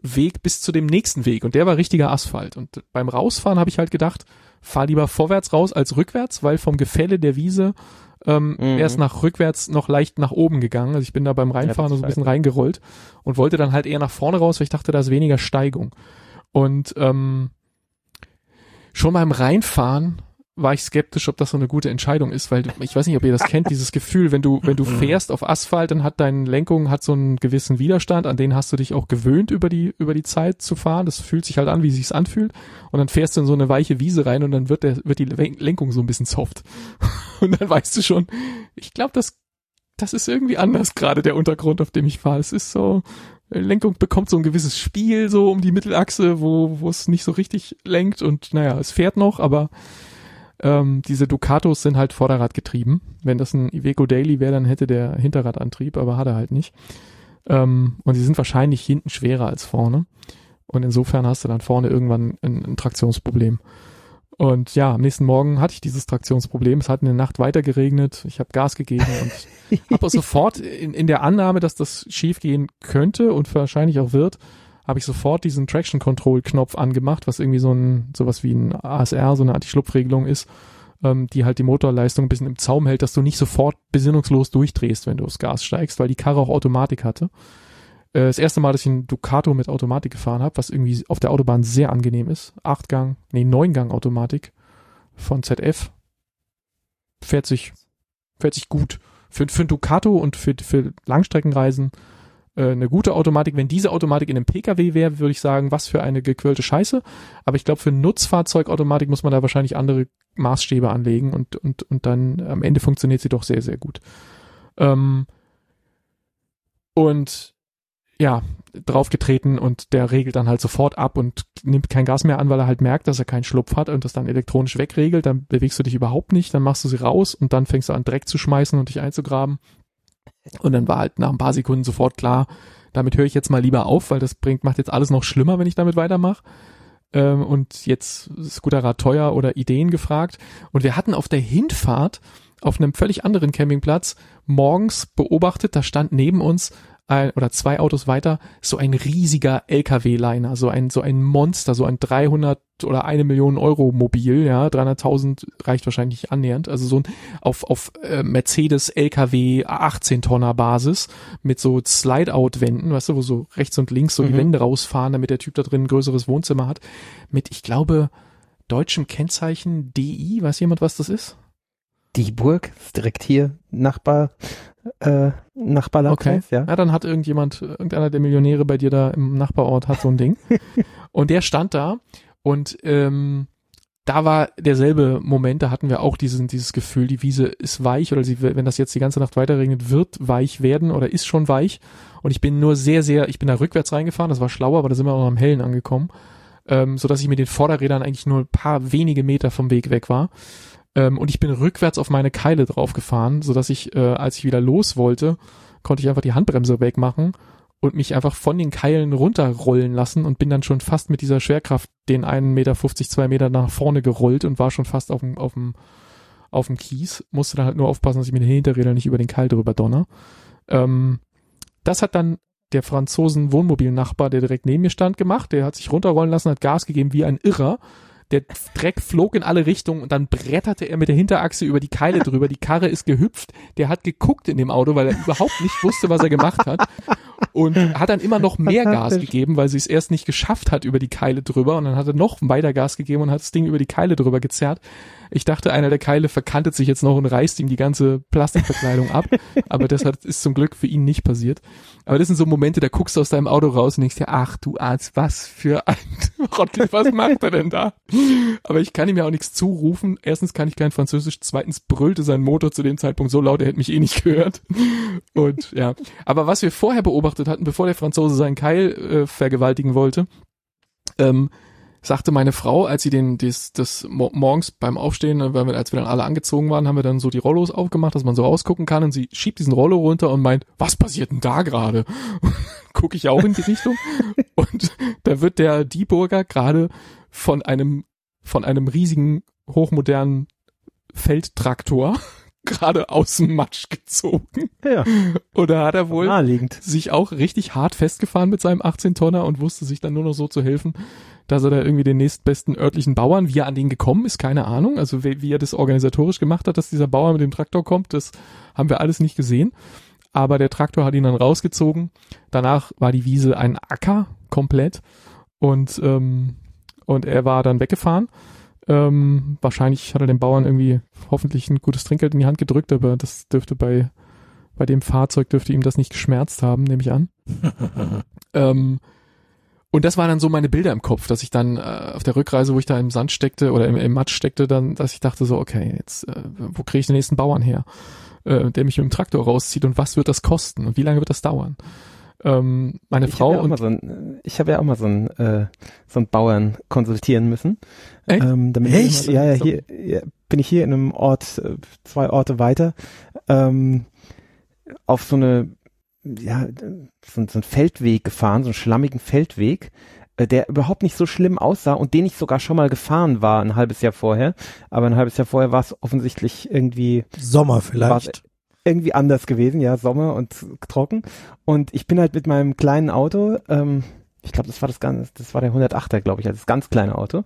Weg bis zu dem nächsten Weg und der war richtiger Asphalt. Und beim Rausfahren habe ich halt gedacht, fahr lieber vorwärts raus als rückwärts, weil vom Gefälle der Wiese ähm, Mhm. erst nach rückwärts noch leicht nach oben gegangen. Also ich bin da beim Reinfahren Ja, so ein bisschen reingerollt und wollte dann halt eher nach vorne raus, weil ich dachte, da ist weniger Steigung. Und ähm, schon beim Reinfahren war ich skeptisch, ob das so eine gute Entscheidung ist, weil ich weiß nicht, ob ihr das kennt, dieses Gefühl, wenn du, wenn du fährst auf Asphalt, dann hat deine Lenkung hat so einen gewissen Widerstand, an den hast du dich auch gewöhnt über die, über die Zeit zu fahren. Das fühlt sich halt an, wie sich's anfühlt. Und dann fährst du in so eine weiche Wiese rein und dann wird der, wird die Len- Lenkung so ein bisschen soft. Und dann weißt du schon, ich glaube, das, das ist irgendwie anders gerade der Untergrund, auf dem ich fahre. Es ist so, Lenkung bekommt so ein gewisses Spiel so um die Mittelachse, wo, wo es nicht so richtig lenkt und naja, es fährt noch, aber ähm, diese Ducatos sind halt Vorderrad getrieben. Wenn das ein Iveco Daily wäre, dann hätte der Hinterradantrieb, aber hat er halt nicht. Ähm, und die sind wahrscheinlich hinten schwerer als vorne. Und insofern hast du dann vorne irgendwann ein, ein Traktionsproblem. Und ja, am nächsten Morgen hatte ich dieses Traktionsproblem. Es hat in der Nacht weiter geregnet. Ich habe Gas gegeben und habe sofort in, in der Annahme, dass das schief gehen könnte und wahrscheinlich auch wird, habe ich sofort diesen Traction Control Knopf angemacht, was irgendwie so ein sowas wie ein ASR, so eine Anti-Schlupfregelung ist, ähm, die halt die Motorleistung ein bisschen im Zaum hält, dass du nicht sofort besinnungslos durchdrehst, wenn du aufs Gas steigst, weil die Karre auch Automatik hatte. Äh, das erste Mal, dass ich einen Ducato mit Automatik gefahren habe, was irgendwie auf der Autobahn sehr angenehm ist. Achtgang, nee, Neungang Automatik von ZF. Fährt sich, fährt sich gut. Für, für ein Ducato und für, für Langstreckenreisen äh, eine gute Automatik. Wenn diese Automatik in einem Pkw wäre, würde ich sagen, was für eine gequirlte Scheiße. Aber ich glaube, für Nutzfahrzeugautomatik muss man da wahrscheinlich andere Maßstäbe anlegen und, und, und dann am Ende funktioniert sie doch sehr, sehr gut. Ähm, und ja, draufgetreten und der regelt dann halt sofort ab und nimmt kein Gas mehr an, weil er halt merkt, dass er keinen Schlupf hat und das dann elektronisch wegregelt, dann bewegst du dich überhaupt nicht, dann machst du sie raus und dann fängst du an Dreck zu schmeißen und dich einzugraben. Und dann war halt nach ein paar Sekunden sofort klar, damit höre ich jetzt mal lieber auf, weil das bringt, macht jetzt alles noch schlimmer, wenn ich damit weitermache. ähm, und jetzt Scooterrad teuer oder Ideen gefragt. Und wir hatten auf der Hinfahrt auf einem völlig anderen Campingplatz morgens beobachtet, da stand neben uns ein, oder zwei Autos weiter so ein riesiger LKW-Liner, so ein so ein Monster, so ein 300 oder eine Million Euro Mobil, ja, 300.000 reicht wahrscheinlich annähernd, also so ein auf auf äh, Mercedes LKW 18 Tonner Basis mit so Slide-out-Wänden, weißt du, wo so rechts und links so die Mhm. Wände rausfahren, damit der Typ da drin ein größeres Wohnzimmer hat, mit ich glaube deutschem Kennzeichen DI, weiß jemand, was das ist? Die Burg direkt hier Nachbar, äh, Nachbarlandkreis, ja. Ja, dann hat irgendjemand, irgendeiner der Millionäre bei dir da im Nachbarort hat so ein Ding. und der stand da und ähm, da war derselbe Moment, da hatten wir auch diesen, dieses Gefühl, die Wiese ist weich oder sie, wenn das jetzt die ganze Nacht weiterregnet, wird weich werden oder ist schon weich. Und ich bin nur sehr, sehr, ich bin da rückwärts reingefahren, das war schlauer, aber da sind wir auch noch am Hellen angekommen, ähm, so dass ich mit den Vorderrädern eigentlich nur ein paar wenige Meter vom Weg weg war. Ähm, und ich bin rückwärts auf meine Keile draufgefahren, so dass ich, äh, als ich wieder los wollte, konnte ich einfach die Handbremse wegmachen und mich einfach von den Keilen runterrollen lassen und bin dann schon fast mit dieser Schwerkraft den einen Meter 50, zwei Meter nach vorne gerollt und war schon fast auf dem, auf dem, auf dem Kies. Musste dann halt nur aufpassen, dass ich mit den Hinterrädern nicht über den Keil drüber donner. Ähm, das hat dann der Franzosen Wohnmobilnachbar, der direkt neben mir stand, gemacht. Der hat sich runterrollen lassen, hat Gas gegeben wie ein Irrer. Der Dreck flog in alle Richtungen und dann bretterte er mit der Hinterachse über die Keile drüber. Die Karre ist gehüpft. Der hat geguckt in dem Auto, weil er überhaupt nicht wusste, was er gemacht hat. Und hat dann immer noch mehr Gas gegeben, weil sie es erst nicht geschafft hat über die Keile drüber. Und dann hat er noch weiter Gas gegeben und hat das Ding über die Keile drüber gezerrt. Ich dachte, einer der Keile verkantet sich jetzt noch und reißt ihm die ganze Plastikverkleidung ab. Aber das hat, ist zum Glück für ihn nicht passiert. Aber das sind so Momente, da guckst du aus deinem Auto raus und denkst dir, ach du Arzt, was für ein Rottel, was macht er denn da? Aber ich kann ihm ja auch nichts zurufen. Erstens kann ich kein Französisch, zweitens brüllte sein Motor zu dem Zeitpunkt so laut, er hätte mich eh nicht gehört. Und ja, aber was wir vorher beobachtet hatten, bevor der Franzose seinen Keil äh, vergewaltigen wollte, ähm, sagte meine Frau, als sie den das mo- morgens beim Aufstehen, äh, wir, als wir dann alle angezogen waren, haben wir dann so die Rollos aufgemacht, dass man so rausgucken kann und sie schiebt diesen Rollo runter und meint, was passiert denn da gerade? Gucke ich auch in die Richtung und da wird der Dieburger gerade von einem von einem riesigen hochmodernen Feldtraktor gerade aus dem Matsch gezogen. Ja, Oder hat er wohl naheliegend. sich auch richtig hart festgefahren mit seinem 18-Tonner und wusste sich dann nur noch so zu helfen, dass er da irgendwie den nächstbesten örtlichen Bauern, wie er an den gekommen ist, keine Ahnung. Also wie, wie er das organisatorisch gemacht hat, dass dieser Bauer mit dem Traktor kommt, das haben wir alles nicht gesehen. Aber der Traktor hat ihn dann rausgezogen. Danach war die Wiese ein Acker komplett und ähm, und er war dann weggefahren. Ähm, wahrscheinlich hat er dem Bauern irgendwie hoffentlich ein gutes Trinkgeld in die Hand gedrückt, aber das dürfte bei bei dem Fahrzeug dürfte ihm das nicht geschmerzt haben, nehme ich an. ähm, und das waren dann so meine Bilder im Kopf, dass ich dann äh, auf der Rückreise, wo ich da im Sand steckte oder im, im Matsch steckte, dann, dass ich dachte so, okay, jetzt, äh, wo kriege ich den nächsten Bauern her, äh, der mich mit dem Traktor rauszieht und was wird das kosten und wie lange wird das dauern? Ähm, meine Ich Frau habe ja, und so ein- ich habe ja auch mal so einen, äh, so einen Bauern konsultieren müssen. Echt? Ähm, damit Echt? Ich, ja, ja, hier ja, bin ich hier in einem Ort, äh, zwei Orte weiter, ähm, auf so eine, ja, so, so einen Feldweg gefahren, so einen schlammigen Feldweg, äh, der überhaupt nicht so schlimm aussah und den ich sogar schon mal gefahren war, ein halbes Jahr vorher. Aber ein halbes Jahr vorher war es offensichtlich irgendwie Sommer vielleicht. irgendwie anders gewesen, ja, Sommer und trocken. Und ich bin halt mit meinem kleinen Auto, ähm, ich glaube, das war das ganz, das war der 108er, glaube ich, also das ganz kleine Auto,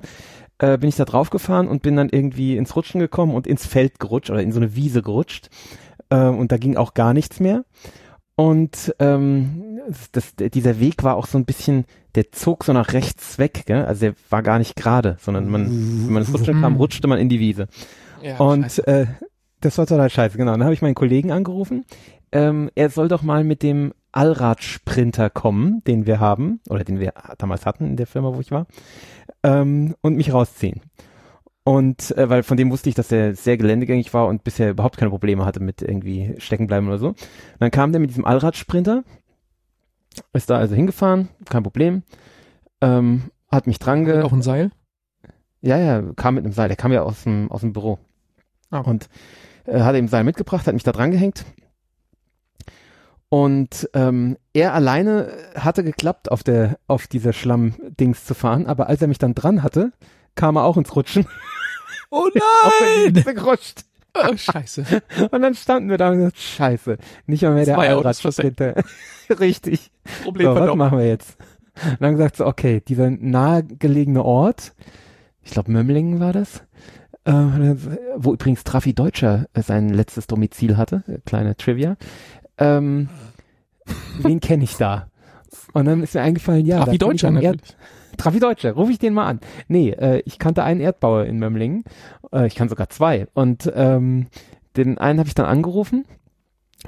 äh, bin ich da drauf gefahren und bin dann irgendwie ins Rutschen gekommen und ins Feld gerutscht oder in so eine Wiese gerutscht. Äh, und da ging auch gar nichts mehr. Und ähm, das, das, dieser Weg war auch so ein bisschen, der zog so nach rechts weg, gell? also der war gar nicht gerade, sondern man, wenn man ins Rutschen kam, rutschte man in die Wiese. ja, Und scheiße. äh, das war total scheiße, genau. Dann habe ich meinen Kollegen angerufen. Ähm, er soll doch mal mit dem Allradsprinter kommen, den wir haben, oder den wir damals hatten in der Firma, wo ich war, ähm, und mich rausziehen. Und äh, weil von dem wusste ich, dass er sehr geländegängig war und bisher überhaupt keine Probleme hatte mit irgendwie stecken bleiben oder so. Und dann kam der mit diesem Allradsprinter, ist da also hingefahren, kein Problem, ähm, hat mich dran ge auch ein Seil? ja, ja, kam mit einem Seil. Der kam ja aus dem, aus dem Büro. Ah. Und äh, hat eben Seil mitgebracht, hat mich da dran gehängt. Und ähm, er alleine hatte geklappt, auf der auf dieser Schlammdings zu fahren, aber als er mich dann dran hatte, kam er auch ins Rutschen. Oh nein! Gerutscht. Oh, scheiße. Und dann standen wir da und gesagt, scheiße, nicht mal mehr der Allradsprinter. Richtig. Problem So, was machen wir jetzt? Und dann gesagt so, okay, dieser nahegelegene Ort, ich glaube Mömlingen war das, äh, wo übrigens Trafi Deutscher äh, sein letztes Domizil hatte, äh, kleine Trivia. Ähm, wen kenne ich da? Und dann ist mir eingefallen, ja, ich Deutscher natürlich. Trafi Deutscher, rufe ich den mal an. Nee, äh, ich kannte einen Erdbauer in Mömlingen. Äh, ich kann sogar zwei. Und ähm, den einen habe ich dann angerufen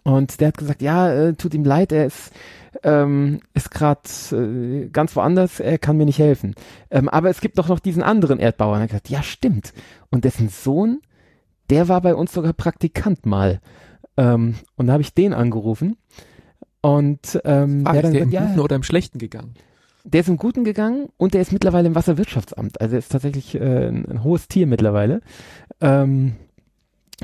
und der hat gesagt, ja, äh, tut ihm leid, er ist ähm, ist gerade äh, ganz woanders, er kann mir nicht helfen. Ähm, aber es gibt doch noch diesen anderen Erdbauer. Und er hat gesagt, ja, stimmt. Und dessen Sohn, der war bei uns sogar Praktikant mal. Ähm, und da habe ich den angerufen. Und ähm, Ah, der ist dann der im gesagt, ja, Guten oder im Schlechten gegangen? Der ist im Guten gegangen und der ist mittlerweile im Wasserwirtschaftsamt. Also er ist tatsächlich äh, ein, ein hohes Tier mittlerweile. Ähm,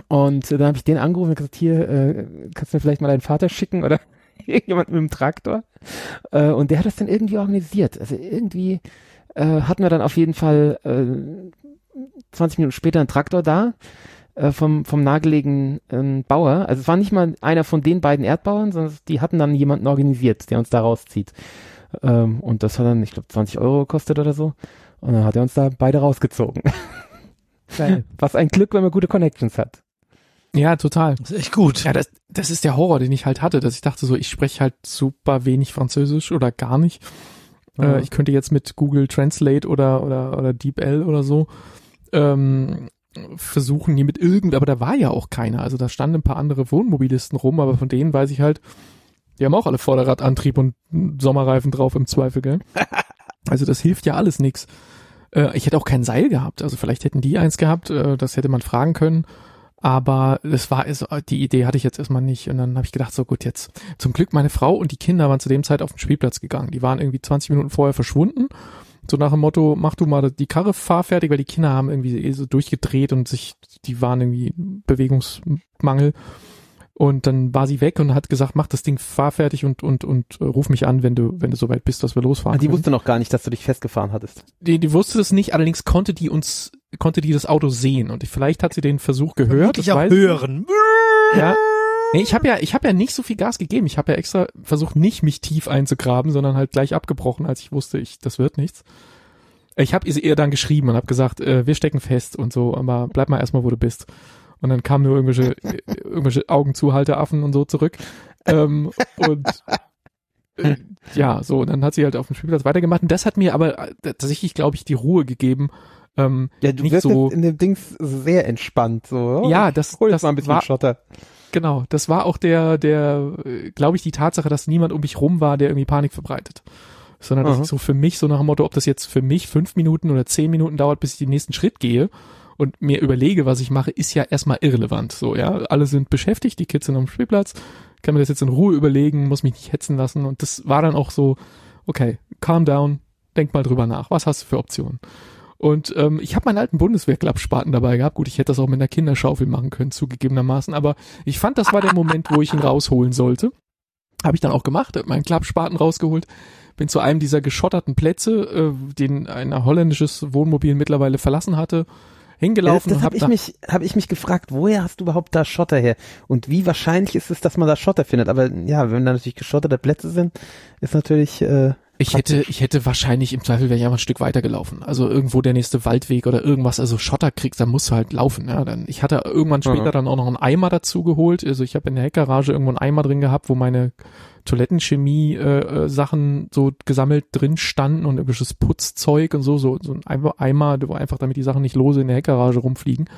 und äh, dann habe ich den angerufen und gesagt, hier, äh, kannst du mir vielleicht mal deinen Vater schicken oder jemand mit dem Traktor? Äh, und der hat das dann irgendwie organisiert. Also irgendwie äh, hatten wir dann auf jeden Fall äh, 20 Minuten später einen Traktor da äh, vom, vom nahegelegenen ähm, Bauer. Also es war nicht mal einer von den beiden Erdbauern, sondern die hatten dann jemanden organisiert, der uns da rauszieht. Ähm, und das hat dann, ich glaube, 20 Euro gekostet oder so. Und dann hat er uns da beide rausgezogen. Geil. Was ein Glück, wenn man gute Connections hat. Ja, total. Das ist echt gut. Ja, das, das ist der Horror, den ich halt hatte, dass ich dachte so, ich spreche halt super wenig Französisch oder gar nicht. Ja. Äh, ich könnte jetzt mit Google Translate oder, oder, oder DeepL oder so ähm, versuchen, hier mit irgend, aber da war ja auch keiner. Also da standen ein paar andere Wohnmobilisten rum, aber von denen weiß ich halt, die haben auch alle Vorderradantrieb und Sommerreifen drauf im Zweifel, gell? Also das hilft ja alles nix. Äh, ich hätte auch kein Seil gehabt. Also vielleicht hätten die eins gehabt, äh, das hätte man fragen können. Aber es war es, die Idee hatte ich jetzt erstmal nicht. Und dann habe ich gedacht, so gut, jetzt zum Glück meine Frau und die Kinder waren zu dem Zeit auf den Spielplatz gegangen. Die waren irgendwie 20 Minuten vorher verschwunden. So nach dem Motto, mach du mal die Karre fahrfertig, weil die Kinder haben irgendwie eh so durchgedreht und sich, die waren irgendwie Bewegungsmangel. Und dann war sie weg und hat gesagt, mach das Ding fahrfertig und, und, und äh, ruf mich an, wenn du, wenn du soweit bist, dass wir losfahren. Ah, die können. wusste noch gar nicht, dass du dich festgefahren hattest. Die, die wusste das nicht, allerdings konnte die uns, konnte die das Auto sehen und vielleicht hat sie den Versuch gehört. Auch ich nicht. hören. Ja. Nee, ich habe ja, ich habe ja nicht so viel Gas gegeben. Ich habe ja extra versucht, nicht mich tief einzugraben, sondern halt gleich abgebrochen, als ich wusste, ich, das wird nichts. Ich habe ihr dann geschrieben und habe gesagt, äh, wir stecken fest und so, aber bleib mal erstmal, wo du bist. Und dann kamen nur irgendwelche, äh, irgendwelche Augenzuhalteraffen und so zurück. Ähm, und äh, ja, so, und dann hat sie halt auf dem Spielplatz weitergemacht. Und das hat mir aber äh, tatsächlich, glaube ich, die Ruhe gegeben. Ähm, Ja, du Nicht wirst so- in dem Dings sehr entspannt. So, oh, Ja, das- das mal ein bisschen war- Schotter. Genau, das war auch der, der, glaube ich, die Tatsache, dass niemand um mich rum war, der irgendwie Panik verbreitet. Sondern dass Aha. ich so für mich, so nach dem Motto, ob das jetzt für mich fünf Minuten oder zehn Minuten dauert, bis ich den nächsten Schritt gehe und mir überlege, was ich mache, ist ja erstmal irrelevant. So, ja, alle sind beschäftigt, die Kids sind am Spielplatz, kann mir das jetzt in Ruhe überlegen, muss mich nicht hetzen lassen und das war dann auch so, okay, calm down, denk mal drüber nach, was hast du für Optionen? Und ähm, ich habe meinen alten Bundeswehrklappspaten dabei gehabt. Gut, ich hätte das auch mit einer Kinderschaufel machen können, zugegebenermaßen. Aber ich fand, das war der Moment, wo ich ihn rausholen sollte. Habe ich dann auch gemacht, meinen Klappspaten rausgeholt, bin zu einem dieser geschotterten Plätze, äh, den ein holländisches Wohnmobil mittlerweile verlassen hatte, Ja, das hingelaufen das und habe hab ich mich, habe ich mich gefragt, woher hast du überhaupt da Schotter her? Und wie wahrscheinlich ist es, dass man da Schotter findet? Aber ja, wenn da natürlich geschotterte Plätze sind, ist natürlich äh, ich hätte, ich hätte wahrscheinlich im Zweifel wäre ich einfach ein Stück weiter gelaufen. Also irgendwo der nächste Waldweg oder irgendwas, also Schotter kriegst, dann musst du halt laufen. Ja, dann, ich hatte irgendwann später Mhm. dann auch noch einen Eimer dazu geholt. Also ich habe in der Heckgarage irgendwo einen Eimer drin gehabt, wo meine Toilettenchemie äh, äh, Sachen so gesammelt drin standen und irgendwelches Putzzeug und so, so, so ein Eimer, wo einfach damit die Sachen nicht lose in der Heckgarage rumfliegen.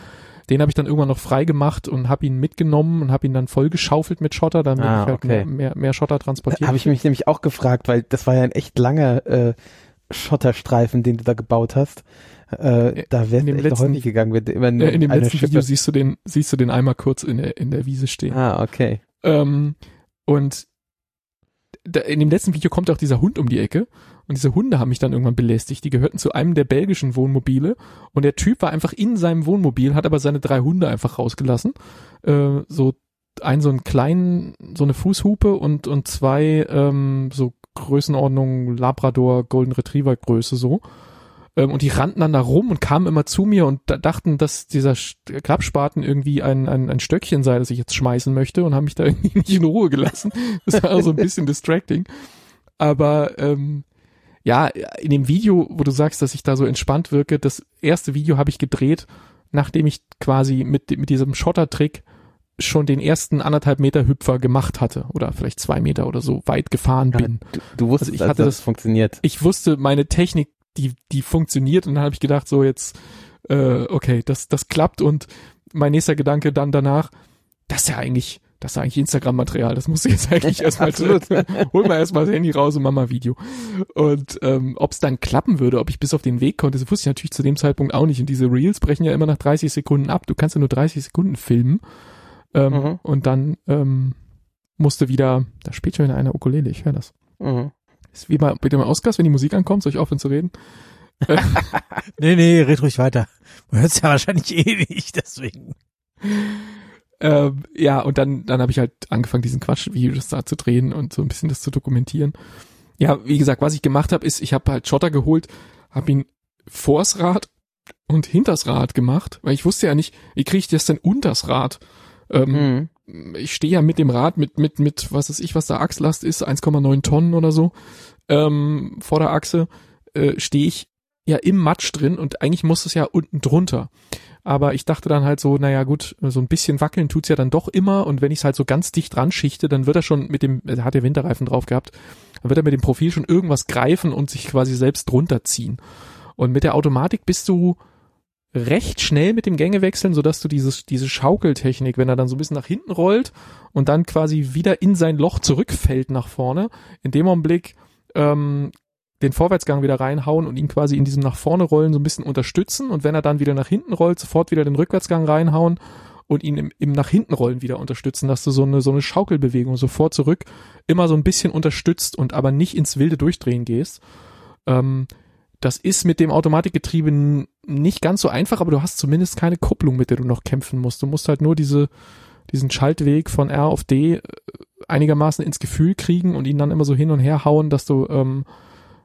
Den habe ich dann irgendwann noch frei gemacht und habe ihn mitgenommen und habe ihn dann vollgeschaufelt mit Schotter, damit Ah, ich halt okay. mehr, mehr, mehr Schotter transportiert. habe ich mich nämlich auch gefragt, weil das war ja ein echt langer äh, Schotterstreifen, den du da gebaut hast. Äh, da wärst in du dem echt häufig gegangen, wenn immer Ja, nur in dem letzten Schippe. Video siehst du den, siehst du den Eimer kurz in der, in der Wiese stehen. Ah, okay. Ähm, und in dem letzten Video kommt auch dieser Hund um die Ecke. Und diese Hunde haben mich dann irgendwann belästigt. Die gehörten zu einem der belgischen Wohnmobile. Und der Typ war einfach in seinem Wohnmobil, hat aber seine drei Hunde einfach rausgelassen. Äh, so einen so einen kleinen, so eine Fußhupe und, und zwei ähm, so Größenordnung Labrador Golden Retriever Größe so. Ähm, und die rannten dann da rum und kamen immer zu mir und da dachten, dass dieser Klappspaten irgendwie ein, ein, ein Stöckchen sei, das ich jetzt schmeißen möchte und haben mich da irgendwie nicht in Ruhe gelassen. Das war so ein bisschen distracting. Aber ähm, ja, in dem Video, wo du sagst, dass ich da so entspannt wirke, das erste Video habe ich gedreht, nachdem ich quasi mit, mit diesem Schottertrick schon den ersten anderthalb Meter Hüpfer gemacht hatte oder vielleicht zwei Meter oder so weit gefahren bin. Du, du wusstest, also ich hatte das, das funktioniert. Ich wusste, meine Technik, die, die funktioniert und dann habe ich gedacht, so jetzt, äh, okay, das, das klappt und mein nächster Gedanke dann danach, das ist ja eigentlich, das ist eigentlich Instagram-Material, das muss ich jetzt eigentlich erstmal, hol mal erstmal das Handy raus und mach mal Video. Und ähm, ob es dann klappen würde, ob ich bis auf den Weg konnte, das wusste ich natürlich zu dem Zeitpunkt auch nicht. Und diese Reels brechen ja immer nach 30 Sekunden ab. Du kannst ja nur 30 Sekunden filmen. Ähm, mhm. Und dann ähm, musste wieder, da spielt schon eine Ukulele, ich höre das. Mhm. Ist wie bei, bei dem Oscars, wenn die Musik ankommt, soll ich aufhören zu reden? nee, nee, red ruhig weiter. Man hört es ja wahrscheinlich eh nicht, deswegen. Ähm, ja, und dann, dann habe ich halt angefangen, diesen Quatsch-Videos da zu drehen und so ein bisschen das zu dokumentieren. Ja, wie gesagt, was ich gemacht habe, ist, ich habe halt Schotter geholt, habe ihn vors Rad und hinters Rad gemacht, weil ich wusste ja nicht, wie kriege ich das denn unters Rad? Ähm, mhm. Ich stehe ja mit dem Rad mit, mit, mit, was weiß ich, was da Achslast ist, 1,9 Tonnen oder so, ähm, vor der Achse, äh, stehe ich ja im Matsch drin und eigentlich muss es ja unten drunter. Aber ich dachte dann halt so, naja gut, so ein bisschen wackeln tut's ja dann doch immer und wenn ich es halt so ganz dicht dran schichte, dann wird er schon mit dem, er hat ja Winterreifen drauf gehabt, dann wird er mit dem Profil schon irgendwas greifen und sich quasi selbst drunter ziehen. Und mit der Automatik bist du recht schnell mit dem Gänge wechseln, sodass du dieses, diese Schaukeltechnik, wenn er dann so ein bisschen nach hinten rollt und dann quasi wieder in sein Loch zurückfällt nach vorne, in dem Augenblick ähm, den Vorwärtsgang wieder reinhauen und ihn quasi in diesem nach vorne rollen so ein bisschen unterstützen und wenn er dann wieder nach hinten rollt, sofort wieder den Rückwärtsgang reinhauen und ihn im, im nach hinten rollen wieder unterstützen, dass du so eine so eine Schaukelbewegung sofort zurück immer so ein bisschen unterstützt und aber nicht ins wilde Durchdrehen gehst. Ähm, das ist mit dem Automatikgetriebe nicht ganz so einfach, aber du hast zumindest keine Kupplung, mit der du noch kämpfen musst. Du musst halt nur diese, diesen Schaltweg von R auf D äh, einigermaßen ins Gefühl kriegen und ihn dann immer so hin und her hauen, dass du ähm,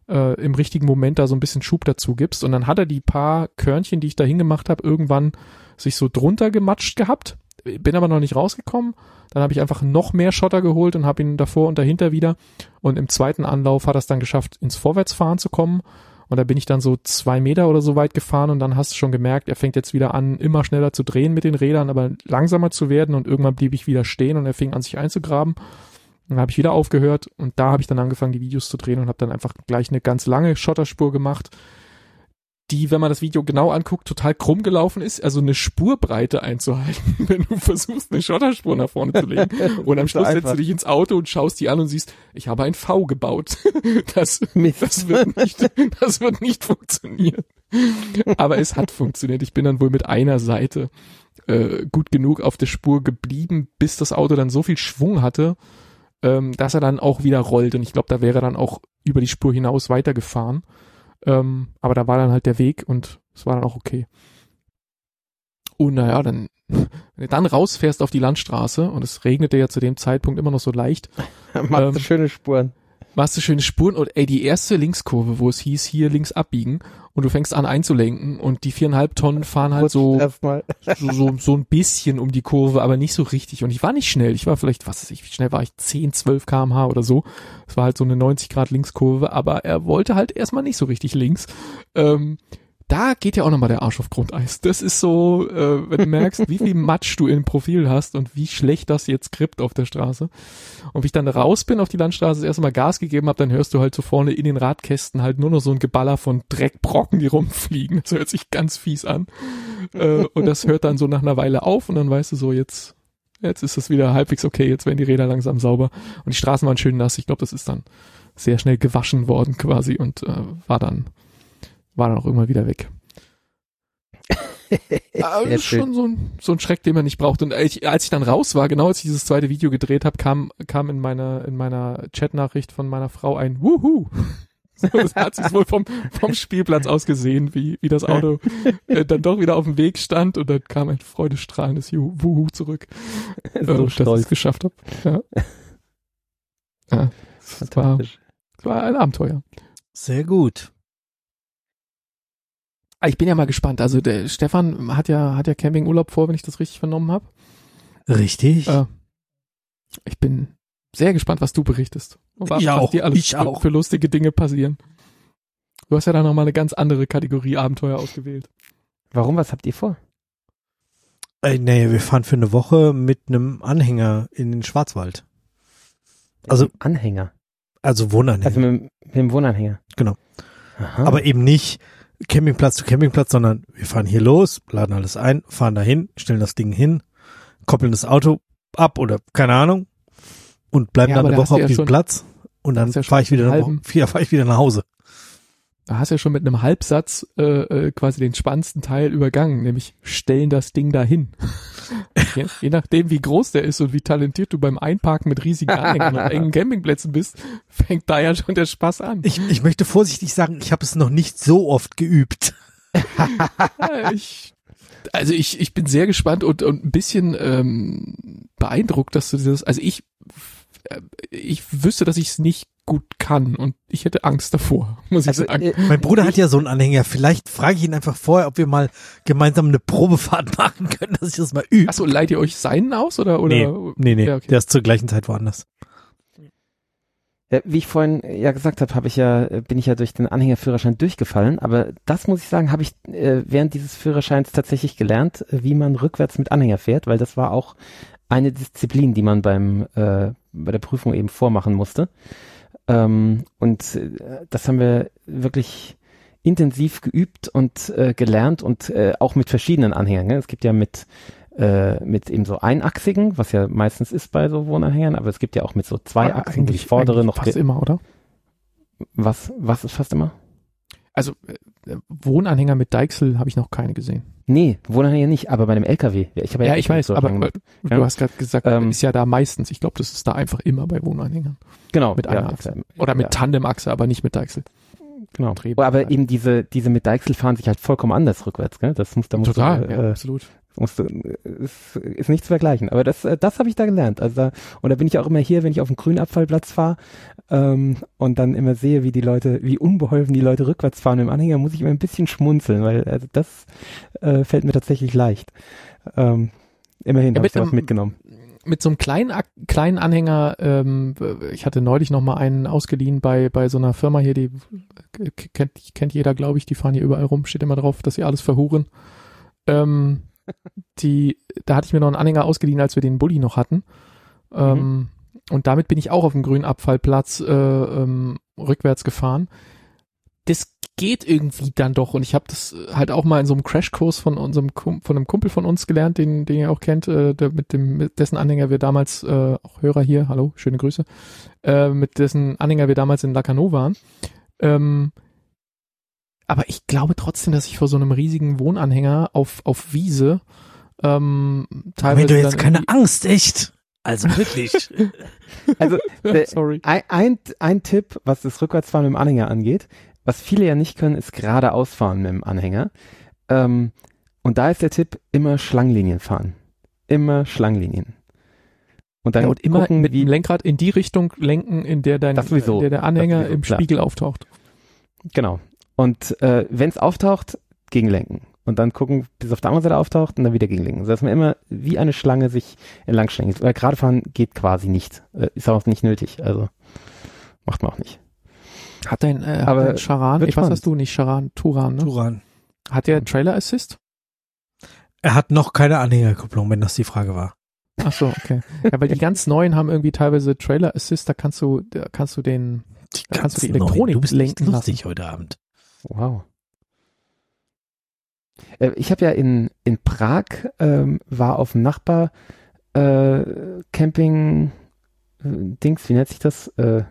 äh, im richtigen Moment da so ein bisschen Schub dazu gibst. Und dann hat er die paar Körnchen, die ich da hingemacht habe, irgendwann sich so drunter gematscht gehabt. Bin aber noch nicht rausgekommen. Dann habe ich einfach noch mehr Schotter geholt und habe ihn davor und dahinter wieder. Und im zweiten Anlauf hat er es dann geschafft, ins Vorwärtsfahren zu kommen. Und da bin ich dann so zwei Meter oder so weit gefahren und dann hast du schon gemerkt, er fängt jetzt wieder an, immer schneller zu drehen mit den Rädern, aber langsamer zu werden und irgendwann blieb ich wieder stehen und er fing an, sich einzugraben. Dann habe ich wieder aufgehört und da habe ich dann angefangen, die Videos zu drehen und habe dann einfach gleich eine ganz lange Schotterspur gemacht, die, wenn man das Video genau anguckt, total krumm gelaufen ist, also eine Spurbreite einzuhalten, wenn du versuchst, eine Schotterspur nach vorne zu legen. Und am Schluss setzt du dich ins Auto und schaust die an und siehst, ich habe ein V gebaut. Das, das wird nicht, das wird nicht funktionieren. Aber es hat funktioniert. Ich bin dann wohl mit einer Seite äh, gut genug auf der Spur geblieben, bis das Auto dann so viel Schwung hatte, ähm, dass er dann auch wieder rollt. Und ich glaube, da wäre er dann auch über die Spur hinaus weitergefahren. Ähm, aber da war dann halt der Weg und es war dann auch okay. Und naja, dann, wenn du dann rausfährst auf die Landstraße und es regnete ja zu dem Zeitpunkt immer noch so leicht. Machst du ähm, schöne Spuren. Machst du schöne Spuren und ey, die erste Linkskurve, wo es hieß, hier links abbiegen und du fängst an einzulenken und die viereinhalb Tonnen fahren halt so, so, so, so ein bisschen um die Kurve, aber nicht so richtig. Und ich war nicht schnell. Ich war vielleicht, was weiß ich, wie schnell war ich? 10, 12 kmh oder so. Es war halt so eine 90 Grad Linkskurve, aber er wollte halt erstmal nicht so richtig links. Ähm, da geht ja auch nochmal der Arsch auf Grundeis. Das ist so, äh, wenn du merkst, wie viel Matsch du im Profil hast und wie schlecht das jetzt krippt auf der Straße. Und wie ich dann raus bin auf die Landstraße, das erste Mal Gas gegeben habe, dann hörst du halt so vorne in den Radkästen halt nur noch so ein Geballer von Dreckbrocken, die rumfliegen. Das hört sich ganz fies an. Äh, und das hört dann so nach einer Weile auf und dann weißt du so, jetzt, jetzt ist es wieder halbwegs okay, jetzt werden die Räder langsam sauber. Und die Straßen waren schön nass. Ich glaube, das ist dann sehr schnell gewaschen worden quasi und äh, war dann war dann auch irgendwann wieder weg. Aber das ist schon so ein, so ein Schreck, den man nicht braucht. Und als ich, als ich dann raus war, genau als ich dieses zweite Video gedreht habe, kam, kam in meiner, in meiner Chatnachricht von meiner Frau ein Wuhu. So, das hat sich wohl vom, vom Spielplatz aus gesehen, wie, wie das Auto äh, dann doch wieder auf dem Weg stand und dann kam ein freudestrahlendes Juhu Wuhu zurück, äh, so dass ich es geschafft habe. Ja. ja, das war, das war ein Abenteuer. Sehr gut. Ah, Ich bin ja mal gespannt. Also der Stefan hat ja, hat ja Campingurlaub vor, wenn ich das richtig vernommen habe. Richtig. Äh, ich bin sehr gespannt, was du berichtest. Und was, Ich was auch, dir alles ich für, auch. für lustige Dinge passieren. Du hast ja da nochmal eine ganz andere Kategorie Abenteuer ausgewählt. Warum, was habt ihr vor? Äh, nee, wir fahren für eine Woche mit einem Anhänger in den Schwarzwald. Also- Anhänger. Also Wohnanhänger. Also mit, mit dem Wohnanhänger. Genau. Aha. Aber eben nicht Campingplatz zu Campingplatz, sondern wir fahren hier los, laden alles ein, fahren dahin, stellen das Ding hin, koppeln das Auto ab oder keine Ahnung und bleiben Ja, dann eine Woche auf ja diesem Platz und dann ja fahre ich wieder nach, halben- ja, fahr ich wieder nach Hause. Da hast du ja schon mit einem Halbsatz äh, äh, quasi den spannendsten Teil übergangen, nämlich stellen das Ding dahin. je, je nachdem, wie groß der ist und wie talentiert du beim Einparken mit riesigen Anhängern und engen Campingplätzen bist, fängt da ja schon der Spaß an. Ich, ich möchte vorsichtig sagen, ich habe es noch nicht so oft geübt. Ja, ich, also ich, ich bin sehr gespannt und, und ein bisschen ähm, beeindruckt, dass du dieses, also ich, äh, ich wüsste, dass ich es nicht gut kann und ich hätte Angst davor, muss ich also, sagen. äh, Mein Bruder hat ja so einen Anhänger. Vielleicht frage ich ihn einfach vorher, ob wir mal gemeinsam eine Probefahrt machen können, dass ich das mal übe. Achso, leiht ihr euch seinen aus oder? oder? Nee, nee, nee. Ja, okay. Der ist zur gleichen Zeit woanders. Ja, wie ich vorhin ja gesagt habe, habe ich ja äh, bin ich ja durch den Anhängerführerschein durchgefallen, aber das muss ich sagen, habe ich äh, während dieses Führerscheins tatsächlich gelernt, äh, wie man rückwärts mit Anhänger fährt, weil das war auch eine Disziplin, die man beim äh, bei der Prüfung eben vormachen musste. Ähm, und äh, das haben wir wirklich intensiv geübt und äh, gelernt und äh, auch mit verschiedenen Anhängern. Ne? Es gibt ja mit äh, mit eben so einachsigen, was ja meistens ist bei so Wohnanhängern, aber es gibt ja auch mit so zweiachsigen, die vordere noch fast immer, oder? was was ist fast immer? Also äh, Wohnanhänger mit Deichsel habe ich noch keine gesehen. Nee, Wohnanhänger nicht, aber bei einem LKW. Ja, ich habe ja, Ja, ich weiß, so aber schon äh, gemacht. du Ja. hast gerade gesagt, Ähm, ist ja da meistens. Ich glaube, das ist da einfach immer bei Wohnanhängern. genau mit ja, einer Achse. ja, Oder mit ja, Tandemachse, aber nicht mit Deichsel. genau. Drehbar. Aber eben diese diese mit Deichsel fahren sich halt vollkommen anders rückwärts, gell? Das muss da musst Total, du, ja, äh, absolut. Musst du, ist, ist nicht zu vergleichen. Aber das, äh, das habe ich da gelernt. Also da, und da bin ich auch immer hier, wenn ich auf den Grünabfallplatz fahre ähm, und dann immer sehe, wie die Leute, wie unbeholfen die Leute rückwärts fahren im Anhänger, muss ich immer ein bisschen schmunzeln, weil also das äh, fällt mir tatsächlich leicht. Ähm, immerhin Ja, habe ich da was mitgenommen. Mit so einem kleinen, kleinen Anhänger, ähm, ich hatte neulich noch mal einen ausgeliehen bei, bei so einer Firma hier, die äh, kennt, kennt jeder, glaube ich, die fahren hier überall rum, steht immer drauf, dass sie alles verhuren. Ähm, die, da hatte ich mir noch einen Anhänger ausgeliehen, als wir den Bulli noch hatten. Ähm, Und damit bin ich auch auf dem grünen Abfallplatz äh, ähm, rückwärts gefahren. Das geht irgendwie dann doch. Und ich habe das halt auch mal in so einem Crashkurs von unserem von einem Kumpel von uns gelernt, den, den ihr auch kennt, äh, der, mit dem mit dessen Anhänger wir damals äh, auch Hörer hier, hallo, schöne Grüße, äh, mit dessen Anhänger wir damals in Lacanau waren. Ähm, aber ich glaube trotzdem, dass ich vor so einem riesigen Wohnanhänger auf auf Wiese ähm, teilweise Wenn du jetzt keine Angst, echt. Also wirklich. Also der, sorry. ein, ein, ein Tipp, was das Rückwärtsfahren mit dem Anhänger angeht, was viele ja nicht können, ist geradeaus fahren mit dem Anhänger. Ähm, und da ist der Tipp, immer Schlangenlinien fahren. Immer Schlangenlinien. Und dann Ja, und immer gucken, mit dem Lenkrad in die Richtung lenken, in der dein in der, der Anhänger im klar. Spiegel auftaucht. Genau. Und äh, wenn es auftaucht, gegenlenken. Und dann gucken, bis es auf der anderen Seite auftaucht und dann wieder gegenlenken. So dass man immer wie eine Schlange sich entlang schlängelt. Weil gerade fahren geht quasi nicht. Äh, ist auch nicht nötig. Also macht man auch nicht. Hat dein, äh, Aber hat dein Charan, ich, was spannend. hast du nicht, Charan, Turan, ne? Turan. Hat der Trailer Assist? Er hat noch keine Anhängerkupplung, wenn das die Frage war. Ach so, okay. Ja, weil die ganz neuen haben irgendwie teilweise Trailer Assist, da kannst du, da kannst du den, Die Da kannst du die ganz neuen. Elektronik Du bist nicht lenken lustig heute Abend. Wow. Äh, ich habe ja in, in Prag, ähm, war auf dem Nachbar äh, Camping äh, Dings, wie nennt sich das? Äh,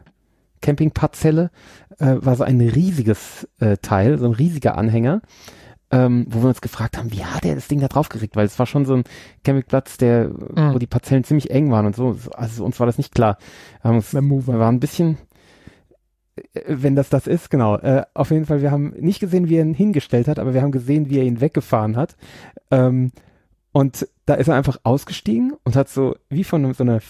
Campingparzelle, äh, war so ein riesiges äh, Teil, so ein riesiger Anhänger, ähm, wo wir uns gefragt haben, wie hat er das Ding da drauf gekriegt? Weil es war schon so ein Campingplatz, der, wo die Parzellen ziemlich eng waren und so. Also uns war das nicht klar. Wir uns wir waren ein bisschen, wenn das das ist, genau. Äh, auf jeden Fall, wir haben nicht gesehen, wie er ihn hingestellt hat, aber wir haben gesehen, wie er ihn weggefahren hat. Ähm, und da ist er einfach ausgestiegen und hat so wie von so einer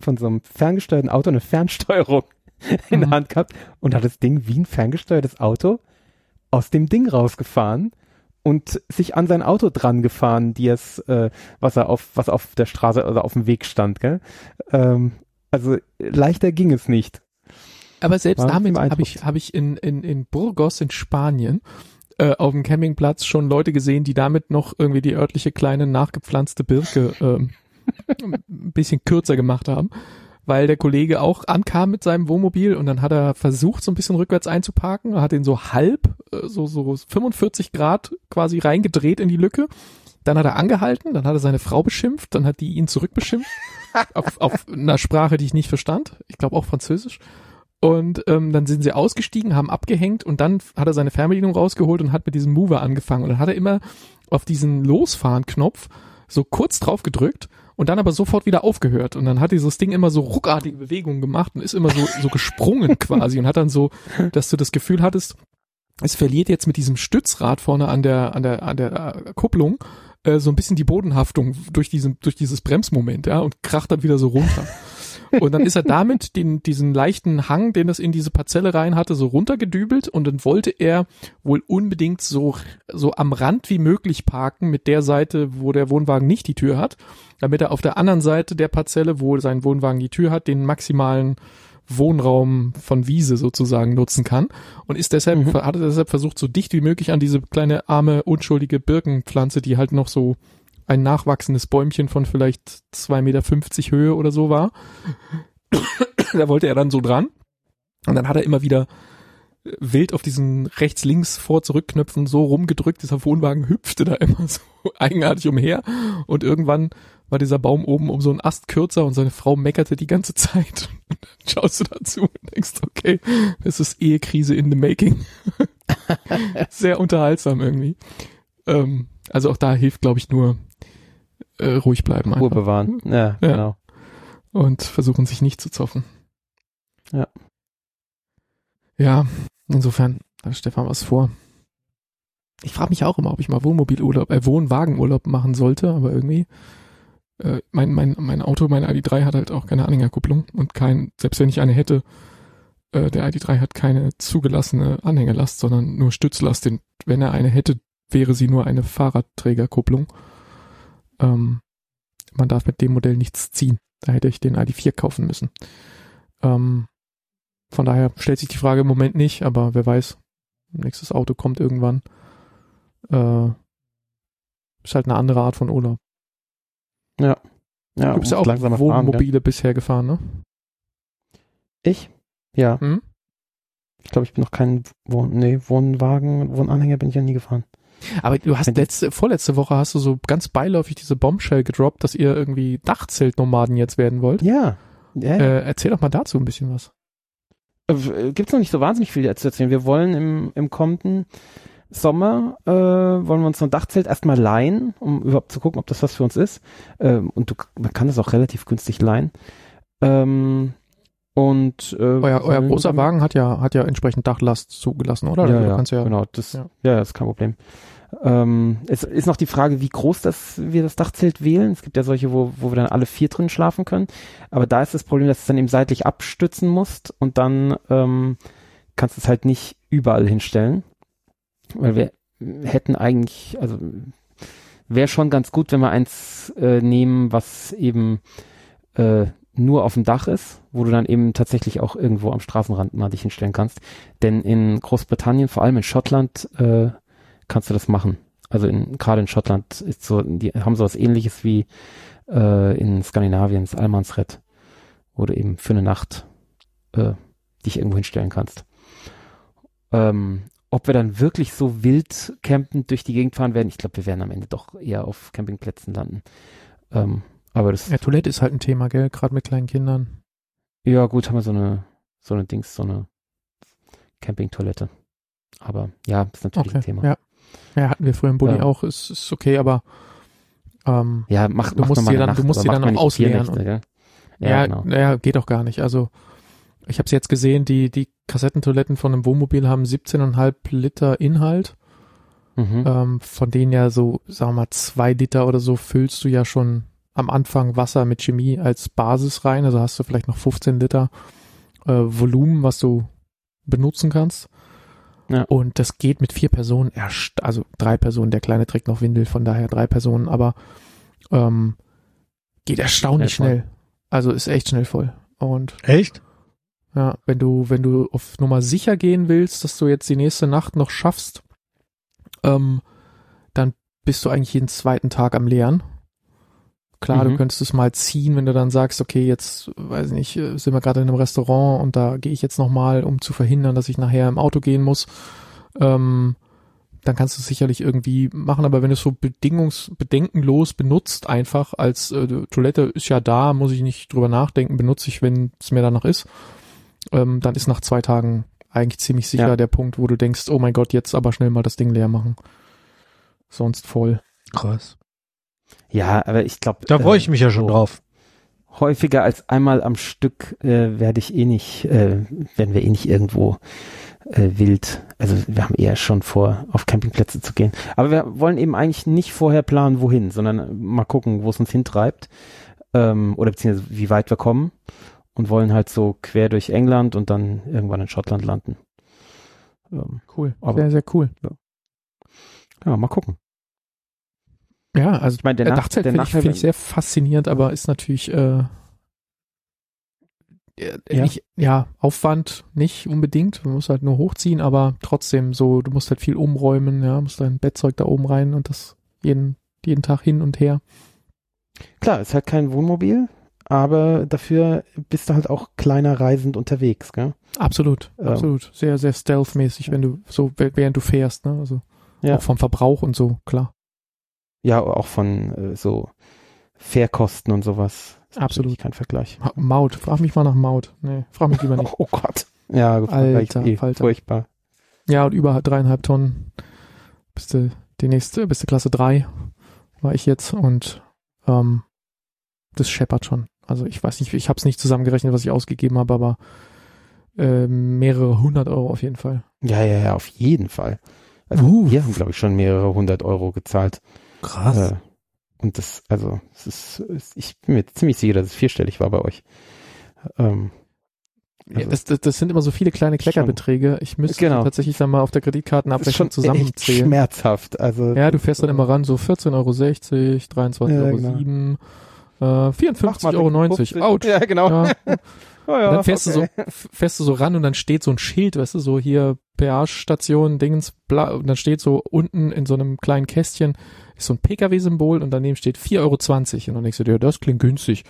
von so einem ferngesteuerten Auto eine Fernsteuerung in der Mhm. Hand gehabt und hat das Ding wie ein ferngesteuertes Auto aus dem Ding rausgefahren und sich an sein Auto dran gefahren, die es, äh, was er auf, was auf der Straße oder auf dem Weg stand, gell? Ähm, also leichter ging es nicht. Aber selbst damit beeindruckt. habe ich, hab ich in, in, in Burgos in Spanien äh, auf dem Campingplatz schon Leute gesehen, die damit noch irgendwie die örtliche kleine nachgepflanzte Birke ähm, ein bisschen kürzer gemacht haben. Weil der Kollege auch ankam mit seinem Wohnmobil und dann hat er versucht, so ein bisschen rückwärts einzuparken, hat ihn so halb, äh, so, so 45 Grad quasi reingedreht in die Lücke. Dann hat er angehalten, dann hat er seine Frau beschimpft, dann hat die ihn zurückbeschimpft. auf, auf einer Sprache, die ich nicht verstand. Ich glaube auch Französisch. Und ähm, dann sind sie ausgestiegen, haben abgehängt und dann hat er seine Fernbedienung rausgeholt und hat mit diesem Mover angefangen. Und dann hat er immer auf diesen Losfahren-Knopf so kurz drauf gedrückt und dann aber sofort wieder aufgehört. Und dann hat dieses Ding immer so ruckartige Bewegungen gemacht und ist immer so, so gesprungen quasi und hat dann so, dass du das Gefühl hattest, es verliert jetzt mit diesem Stützrad vorne an der, an der, an der äh, Kupplung äh, so ein bisschen die Bodenhaftung durch diesen, durch dieses Bremsmoment, ja, und kracht dann wieder so runter. Und dann ist er damit den, diesen leichten Hang, den es in diese Parzelle rein hatte, so runtergedübelt. Und dann wollte er wohl unbedingt so, so am Rand wie möglich parken mit der Seite, wo der Wohnwagen nicht die Tür hat, damit er auf der anderen Seite der Parzelle, wo sein Wohnwagen die Tür hat, den maximalen Wohnraum von Wiese sozusagen nutzen kann. Und ist deshalb, Mhm. hat er deshalb versucht, so dicht wie möglich an diese kleine arme, unschuldige Birkenpflanze, die halt noch so ein nachwachsendes Bäumchen von vielleicht 2,50 Meter Höhe oder so war. da wollte er dann so dran. Und dann hat er immer wieder äh, wild auf diesen rechts-links vor-zurück-Knöpfen so rumgedrückt. Dieser Wohnwagen hüpfte da immer so eigenartig umher. Und irgendwann war dieser Baum oben um so einen Ast kürzer und seine Frau meckerte die ganze Zeit. Und dann schaust du dazu und denkst, okay, das ist Ehekrise in the making. Sehr unterhaltsam irgendwie. Ähm, also auch da hilft, glaube ich, nur äh, ruhig bleiben Ruhe bewahren. Ja, Ja. genau. und versuchen sich nicht zu zoffen. Ja. Ja, insofern hat Stefan was vor. Ich frage mich auch immer, ob ich mal Wohnmobilurlaub, äh, Wohnwagenurlaub machen sollte, aber irgendwie äh, mein, mein, mein Auto, mein ID3 hat halt auch keine Anhängerkupplung und kein, selbst wenn ich eine hätte, äh, der ID3 hat keine zugelassene Anhängelast, sondern nur Stützlast. Den, wenn er eine hätte, wäre sie nur eine Fahrradträgerkupplung. Ähm, man darf mit dem Modell nichts ziehen. Da hätte ich den ID4 kaufen müssen. Ähm, von daher stellt sich die Frage im Moment nicht, aber wer weiß, nächstes Auto kommt irgendwann. Äh, ist halt eine andere Art von Urlaub. Ja, du bist ja auch langsamer fahren? Wohnmobile bisher gefahren, ne? Ich? Ja. Hm? Ich glaube, ich bin noch kein Wohn nee, Wohnwagen, Wohnanhänger bin ich ja nie gefahren. Aber du hast letzte, vorletzte Woche hast du so ganz beiläufig diese Bombshell gedroppt, dass ihr irgendwie Dachzeltnomaden jetzt werden wollt. Ja. ja, ja. Äh, erzähl doch mal dazu ein bisschen was. Äh, Gibt's noch nicht so wahnsinnig viel zu erzählen. Wir wollen im, im kommenden Sommer, äh, wollen wir uns so ein Dachzelt erstmal leihen, um überhaupt zu gucken, ob das was für uns ist. Ähm, und du, man kann das auch relativ günstig leihen. Ähm, und äh, Euer, euer großer Wagen hat ja, hat ja entsprechend Dachlast zugelassen, oder? Ja, Also ja, ja, genau. Das, ja. ja. das ist kein Problem. Ähm, es ist noch die Frage, wie groß das wir das Dachzelt wählen. Es gibt ja solche, wo, wo wir dann alle vier drin schlafen können. Aber da ist das Problem, dass du es dann eben seitlich abstützen musst und dann ähm, kannst du es halt nicht überall hinstellen. Weil wir hätten eigentlich, also wäre schon ganz gut, wenn wir eins äh, nehmen, was eben äh, nur auf dem Dach ist, wo du dann eben tatsächlich auch irgendwo am Straßenrand mal dich hinstellen kannst. Denn in Großbritannien, vor allem in Schottland, äh, kannst du das machen. Also in, gerade in Schottland ist so, die haben sowas ähnliches wie äh, in Skandinavien, das Almansred, wo du eben für eine Nacht äh, dich irgendwo hinstellen kannst. Ähm, ob wir dann wirklich so wild campend durch die Gegend fahren werden, ich glaube, wir werden am Ende doch eher auf Campingplätzen landen. Ähm, aber das, ja, Toilette ist halt ein Thema, gell? Gerade mit kleinen Kindern. ja gut, haben wir so eine, so eine Dings, so eine Campingtoilette. Aber ja, ist natürlich ein Thema. Ja. ja, hatten wir früher im Bulli Ja. auch, ist, ist okay, aber ähm, Ja, mach, Du mach musst sie dann- du Nacht, musst aber sie dann auch ausleeren Nächte, gell? ja, Ja, genau. naja, geht auch gar nicht. Also ich habe es jetzt gesehen, die, die Kassettentoiletten von einem Wohnmobil haben 17,5 Liter Inhalt. Mhm. Ähm, von denen ja so, sagen wir mal, zwei Liter oder so füllst du ja schon am Anfang Wasser mit Chemie als Basis rein. Also hast du vielleicht noch 15 Liter äh, Volumen, was du benutzen kannst. Ja. Und das geht mit vier Personen, erst, also drei Personen, der Kleine trägt noch Windel, von daher drei Personen, aber ähm, geht erstaunlich Schnell schnell. Also ist echt schnell voll. Und Echt? ja, wenn du, wenn du auf Nummer sicher gehen willst, dass du jetzt die nächste Nacht noch schaffst, ähm, dann bist du eigentlich jeden zweiten Tag am Leeren. Klar, du Mhm. könntest es mal ziehen, wenn du dann sagst, okay, jetzt, weiß ich nicht, sind wir gerade in einem Restaurant und da gehe ich jetzt nochmal, um zu verhindern, dass ich nachher im Auto gehen muss. Ähm, dann kannst du es sicherlich irgendwie machen, aber wenn du es so bedingungs bedenkenlos benutzt, einfach als äh, Toilette ist ja da, muss ich nicht drüber nachdenken, benutze ich, wenn es mir danach ist, ähm, dann ist nach zwei Tagen eigentlich ziemlich sicher Ja. der Punkt, wo du denkst, oh mein Gott, jetzt aber schnell mal das Ding leer machen. Sonst voll. Krass. Ja, aber ich glaube. Da freue ich mich ja schon drauf. häufiger als einmal am Stück äh, werde ich eh nicht, äh, werden wir eh nicht irgendwo äh, wild. Also wir haben eher schon vor, auf Campingplätze zu gehen. Aber wir wollen eben eigentlich nicht vorher planen, wohin, sondern mal gucken, wo es uns hintreibt. Ähm, oder beziehungsweise wie weit wir kommen. Und wollen halt so quer durch England und dann irgendwann in Schottland landen. Ähm, Cool. Aber- sehr, sehr cool. ja, mal gucken. Ja, also Ich meine, der, der Nach Dachzelt der finde ich, find ich sehr faszinierend, aber ist natürlich äh, äh, Ja. nicht, ja, Aufwand nicht unbedingt. Man muss halt nur hochziehen, aber trotzdem so, du musst halt viel umräumen, ja, musst dein Bettzeug da oben rein und das jeden, jeden Tag hin und her. klar, ist halt kein Wohnmobil, aber dafür bist du halt auch kleiner reisend unterwegs, gell? Absolut, Ja. absolut. Sehr, sehr stealth-mäßig, wenn du so, wäh- während du fährst, ne? Also Ja. auch vom Verbrauch und so, klar. Ja, auch von äh, so Fährkosten und sowas. Absolut. Kein Vergleich. Maut, frag mich mal nach Maut. Nee, frag mich lieber nicht. Oh Gott. Ja, Alter eh Falter. furchtbar. Ja, und über dreieinhalb Tonnen bist du die nächste, bist du Klasse drei war ich jetzt und ähm, das scheppert schon. Also ich weiß nicht, ich habe es nicht zusammengerechnet, was ich ausgegeben habe, aber äh, mehrere hundert Euro auf jeden Fall. Ja, ja, ja, auf jeden Fall. Also Uh. wir haben, glaube ich, schon mehrere hundert Euro gezahlt. Krass. Äh, und das, also, es ist, es- ich bin mir ziemlich sicher, dass es vierstellig war bei euch. Ähm, Ja, also, das, das, das sind immer so viele kleine Kleckerbeträge. Ich müsste Genau. tatsächlich dann mal auf der das ist Kreditkartenabrechnung zusammenzählen. schmerzhaft. Also, Ja, du fährst dann immer ran, so 14,60 Euro, 23,07 Ja, Euro, genau. 7, äh, 54,90 Euro. 50. Ouch. Ja, genau. Ja. Oh, ja, dann fährst okay. du so, fährst du so ran und dann steht so ein Schild, weißt du, so hier Peage-Station, Dingens, bla, und dann steht so unten in so einem kleinen Kästchen ist so ein PKW-Symbol und daneben steht 4,20 Euro. Und dann denkst du dir, das klingt günstig.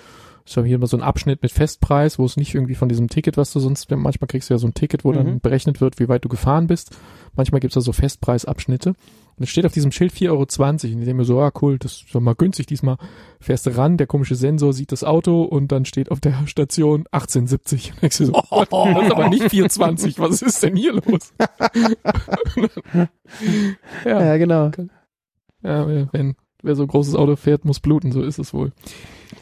Ist ja hier immer so ein Abschnitt mit Festpreis, wo es nicht irgendwie von diesem Ticket, was du sonst, manchmal kriegst du ja so ein Ticket, wo dann Mhm. berechnet wird, wie weit du gefahren bist. Manchmal gibt's da so Festpreisabschnitte. Und es steht auf diesem Schild 4,20 Euro. Und ich denke mir so, ah cool, das ist doch mal günstig diesmal. Fährst du ran, der komische Sensor sieht das Auto und dann steht auf der Station 1870. Und denkst du so, what? das ist aber nicht 420, was ist denn hier los? ja, Ja, genau. Ja, wenn wer so ein großes Auto fährt, muss bluten, so ist es wohl.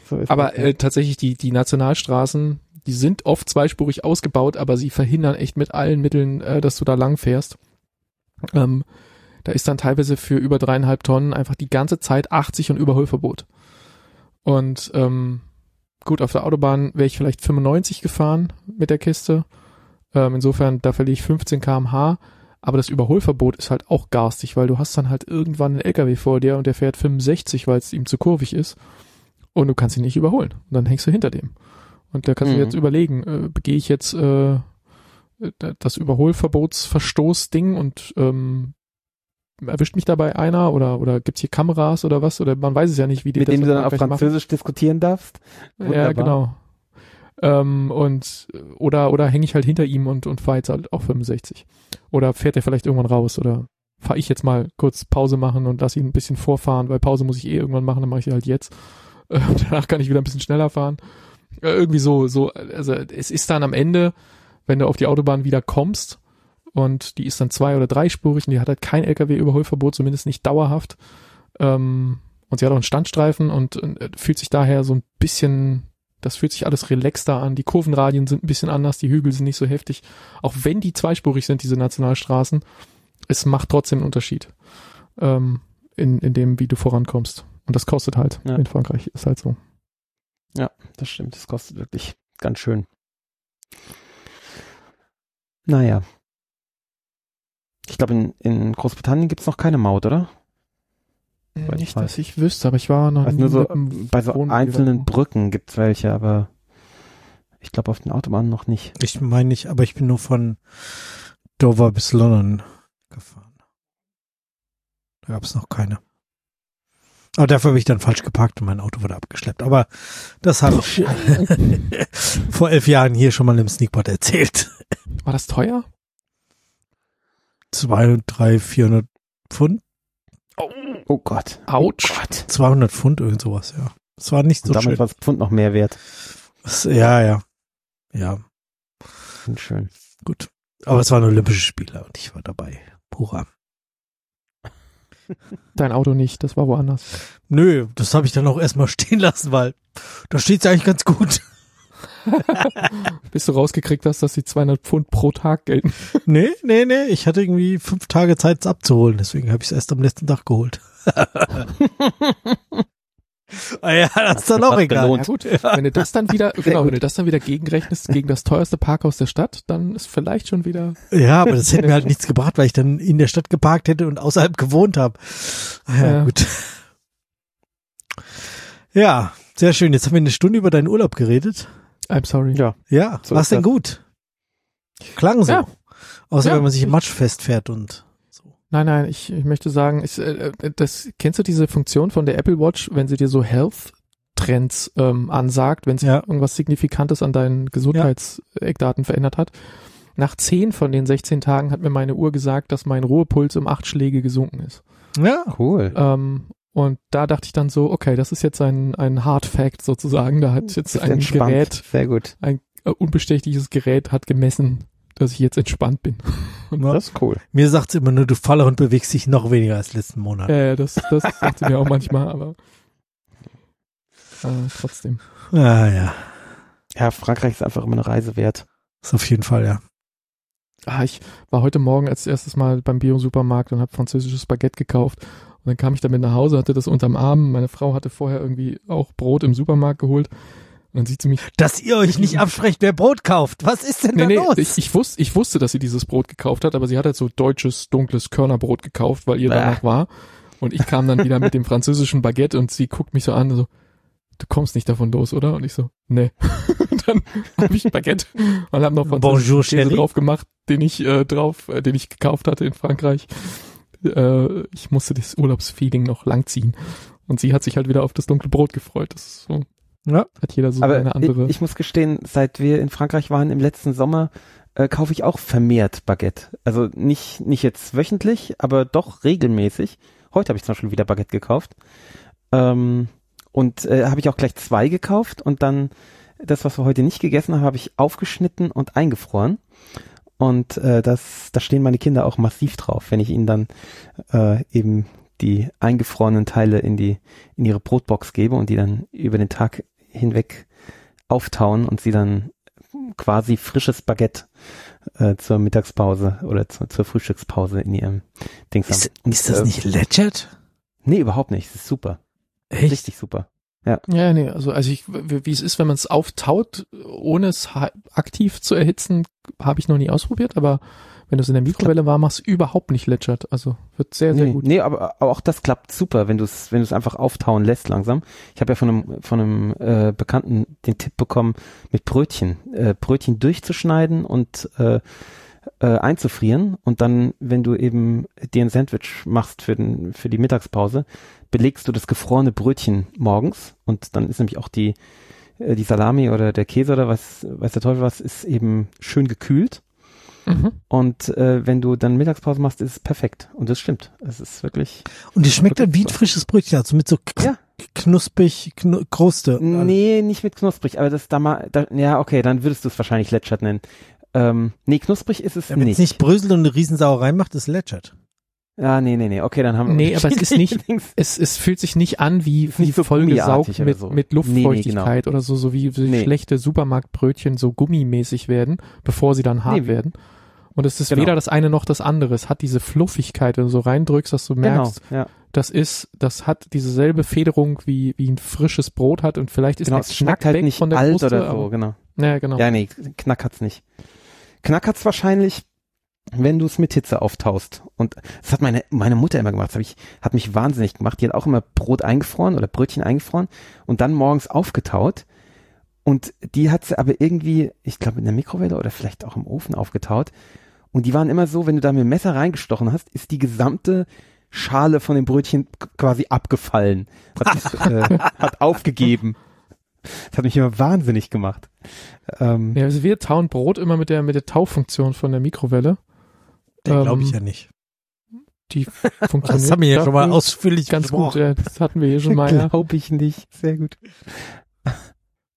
So ist Aber äh, tatsächlich, die, die Nationalstraßen, die sind oft zweispurig ausgebaut, aber sie verhindern echt mit allen Mitteln, äh, dass du da lang fährst. Ähm, da ist dann teilweise für über dreieinhalb Tonnen einfach die ganze Zeit 80 und Überholverbot. Und ähm, gut, auf der Autobahn wäre ich vielleicht 95 gefahren mit der Kiste. Ähm, insofern, da verliere ich 15 kmh. Aber das Überholverbot ist halt auch garstig, weil du hast dann halt irgendwann einen LKW vor dir und der fährt 65, weil es ihm zu kurvig ist. Und du kannst ihn nicht überholen. Und dann hängst du hinter dem. Und da kannst Mhm. du jetzt überlegen, äh, begehe ich jetzt äh, das Überholverbotsverstoßding und ähm, erwischt mich dabei einer oder oder gibt's hier Kameras oder was oder man weiß es ja nicht, wie die mit das dem du dann auf erfolgreich machen. Französisch diskutieren darfst. Ja, Wunderbar. genau. Ähm, und oder oder hänge ich halt hinter ihm und und fahre jetzt halt auch 65. Oder fährt er vielleicht irgendwann raus oder fahre ich jetzt mal kurz Pause machen und lass ihn ein bisschen vorfahren, weil Pause muss ich eh irgendwann machen, dann mache ich halt jetzt. Äh, danach kann ich wieder ein bisschen schneller fahren. Äh, irgendwie so so also es ist dann am Ende, wenn du auf die Autobahn wieder kommst und die ist dann zwei oder dreispurig und die hat halt kein LKW-Überholverbot, zumindest nicht dauerhaft. Ähm, und sie hat auch einen Standstreifen und, und äh, fühlt sich daher so ein bisschen Das fühlt sich alles relaxter an. Die Kurvenradien sind ein bisschen anders, die Hügel sind nicht so heftig. Auch wenn die zweispurig sind, diese Nationalstraßen, es macht trotzdem einen Unterschied ähm, in, in dem, wie du vorankommst. Und das kostet halt Ja. in Frankreich, ist halt so. Ja, das stimmt. Das kostet wirklich ganz schön. Naja. Ich glaube, in, in Großbritannien gibt's noch keine Maut, oder? Nicht, weiß. dass ich wüsste, aber ich war noch Also nie nur so bei so Wohnmobil einzelnen. Brücken gibt's welche, aber ich glaube auf den Autobahnen noch nicht. Ich meine nicht, aber ich bin nur von Dover bis London gefahren. Da gab es noch keine. Aber dafür habe ich dann falsch geparkt und mein Auto wurde abgeschleppt. Aber das habe ich vor elf Jahren hier schon mal im Sneakpot erzählt. War das teuer? Zwei, drei, vierhundert Pfund? Oh Gott. Autsch. Oh Gott. 200 Pfund, irgend sowas, ja. Es war nicht Und so damit schön. war das Pfund noch mehr wert. Es- Ja, ja. Ja, Und schön. gut. Aber es waren Olympische Spiele und ich war dabei. Hurra. Dein Auto nicht, das war woanders. Nö, das habe ich dann auch erstmal stehen lassen, weil da steht's eigentlich ganz gut. Bis du rausgekriegt hast, dass die 200 Pfund pro Tag gelten. Nee, nee, nee, ich hatte irgendwie fünf Tage Zeit, es abzuholen, deswegen habe ich es erst am letzten Tag geholt. Ah ja, das ist dann auch egal. Ja gut, wenn du das dann wieder, genau, wenn du das dann wieder gegenrechnest gegen das teuerste Parkhaus der Stadt, dann ist vielleicht schon wieder, Ja, aber das hätte mir halt nichts gebracht, weil ich dann in der Stadt geparkt hätte und außerhalb gewohnt habe. Ah Ja, Ja. gut. Ja, sehr schön. Jetzt haben wir eine Stunde über deinen Urlaub geredet. I'm sorry. Ja. Ja, So war's denn gut? Klang so. Ja. Außer Ja. wenn man sich im Matsch festfährt und. Nein, nein, ich, ich möchte sagen, ich, äh, äh, das, kennst du diese Funktion von der Apple Watch, wenn sie dir so Health Trends ähm, ansagt, wenn sich Ja. irgendwas Signifikantes an deinen Gesundheitseckdaten verändert hat? Nach 10 von den 16 Tagen hat mir meine Uhr gesagt, dass mein Ruhepuls um 8 Schläge gesunken ist. Ja, Cool. Ähm, und da dachte ich dann so, okay, das ist jetzt ein, ein Hard Fact sozusagen. Da hat jetzt ein entspannt. Gerät, Sehr gut. ein äh, unbestechliches Gerät hat gemessen, dass ich jetzt entspannt bin. Ja. Das ist cool. mir sagt's immer nur, du Faller und bewegst dich noch weniger als letzten Monat. Ja, ja, das, das sagt sie mir auch manchmal, aber äh, trotzdem. Ah ja, Ja, Frankreich ist einfach immer eine Reise wert. ist auf jeden Fall, ja. Ah, ich war heute Morgen als erstes Mal beim Bio-Supermarkt und habe französisches Baguette gekauft. Und dann kam ich damit nach Hause, hatte das unterm Arm. Meine Frau hatte vorher irgendwie auch Brot im Supermarkt geholt. Und dann sieht sie mich. Dass ihr euch nicht absprecht, wer Brot kauft. Was ist denn Nee, da nee, los? ich, ich, wusste, ich wusste, dass sie dieses Brot gekauft hat, aber sie hat halt so deutsches, dunkles Körnerbrot gekauft, weil ihr danach war. Und ich kam dann wieder mit dem französischen Baguette und sie guckt mich so an, so, du kommst nicht davon los, oder? Und ich so, nee. und dann habe ich ein Baguette und habe noch französischen Käse drauf gemacht, den ich äh, drauf, äh, den ich gekauft hatte in Frankreich. Äh, ich musste das Urlaubsfeeling noch langziehen. Und sie hat sich halt wieder auf das dunkle Brot gefreut. Das ist so, Ja. hat jeder so Aber eine andere. ich, ich muss gestehen, seit wir in Frankreich waren im letzten Sommer, äh, kaufe ich auch vermehrt Baguette. Also nicht, nicht jetzt wöchentlich, aber doch regelmäßig. Heute habe ich zum Beispiel wieder Baguette gekauft. Ähm, und äh, habe ich auch gleich zwei gekauft und dann das, was wir heute nicht gegessen haben, habe ich aufgeschnitten und eingefroren. Und äh, das, da stehen meine Kinder auch massiv drauf, wenn ich ihnen dann äh, eben die eingefrorenen Teile in die in ihre Brotbox gebe und die dann über den Tag hinweg auftauen und sie dann quasi frisches Baguette äh, zur Mittagspause oder zu, zur Frühstückspause in ihrem Dings haben. Ist, Und, ist das äh, nicht legit? Nee, überhaupt nicht. Das ist super. Echt? Richtig super. Ja, nee, also, also ich, wie es ist, wenn man es auftaut, ohne es aktiv zu erhitzen, habe ich noch nie ausprobiert, aber wenn du es in der Mikrowelle warm machst, überhaupt nicht lätschert. Also wird sehr, sehr nee, gut. nee, aber, aber auch das klappt super, wenn du es wenn du es einfach auftauen lässt langsam. Ich habe ja von einem von einem äh, Bekannten den Tipp bekommen, mit Brötchen äh, Brötchen durchzuschneiden und äh, äh, einzufrieren und dann, wenn du eben dir ein Sandwich machst für den für die Mittagspause, belegst du das gefrorene Brötchen morgens und dann ist nämlich auch die äh, die Salami oder der Käse oder was weiß der Teufel was ist eben schön gekühlt Mhm. und äh, wenn du dann Mittagspause machst, ist es perfekt. Und das stimmt. Es ist wirklich. Und die schmeckt dann wie ein frisches Brötchen, also mit so Ja. knusprig, knu Kruste. Nee, nicht mit knusprig, aber das da mal. Da, ja, okay, dann würdest du es wahrscheinlich Letschert nennen. Ähm, nee, knusprig ist es Wenn es nicht. nicht bröselt und eine Riesensauerei macht, ist legit. Ja, nee, nee, nee. Okay, dann haben wir Nee, aber es ist nicht-. Es, es fühlt sich nicht an wie, wie so vollgesaugt mit, so. mit Nee, nee, Luftfeuchtigkeit oder so, so wie, wie Nee. schlechte Supermarktbrötchen so gummimäßig werden, bevor sie dann hart werden. Und es ist Genau. weder das eine noch das andere. Es hat diese Fluffigkeit, wenn du so reindrückst, dass du Genau, merkst, ja. das ist, das hat dieselbe Federung wie, wie ein frisches Brot hat und vielleicht ist Genau, der es Knack schmeckt halt nicht von der alt Kruste, oder so, genau. Ja, genau. Ja, nee, Knack hat's nicht. Knack hat's wahrscheinlich, wenn du es mit Hitze auftaust. Und das hat meine, meine Mutter immer gemacht. Das hab ich, hat mich wahnsinnig gemacht. Die hat auch immer Brot eingefroren oder Brötchen eingefroren und dann morgens aufgetaut. Und die hat sie aber irgendwie, ich glaube in der Mikrowelle oder vielleicht auch im Ofen aufgetaut. Und die waren immer so, wenn du da mit dem Messer reingestochen hast, ist die gesamte Schale von dem Brötchen quasi abgefallen. Hat, äh, hat aufgegeben. Das hat mich immer wahnsinnig gemacht. Ähm, Ja, also wir tauen Brot immer mit der, mit der Taufunktion von der Mikrowelle. Den glaube ich Ähm, ja nicht. Die funktioniert. Das haben wir ja schon mal ausführlich Ganz gut, besprochen. ja, das hatten wir hier schon mal. Ja. Glaube ich nicht. Sehr gut.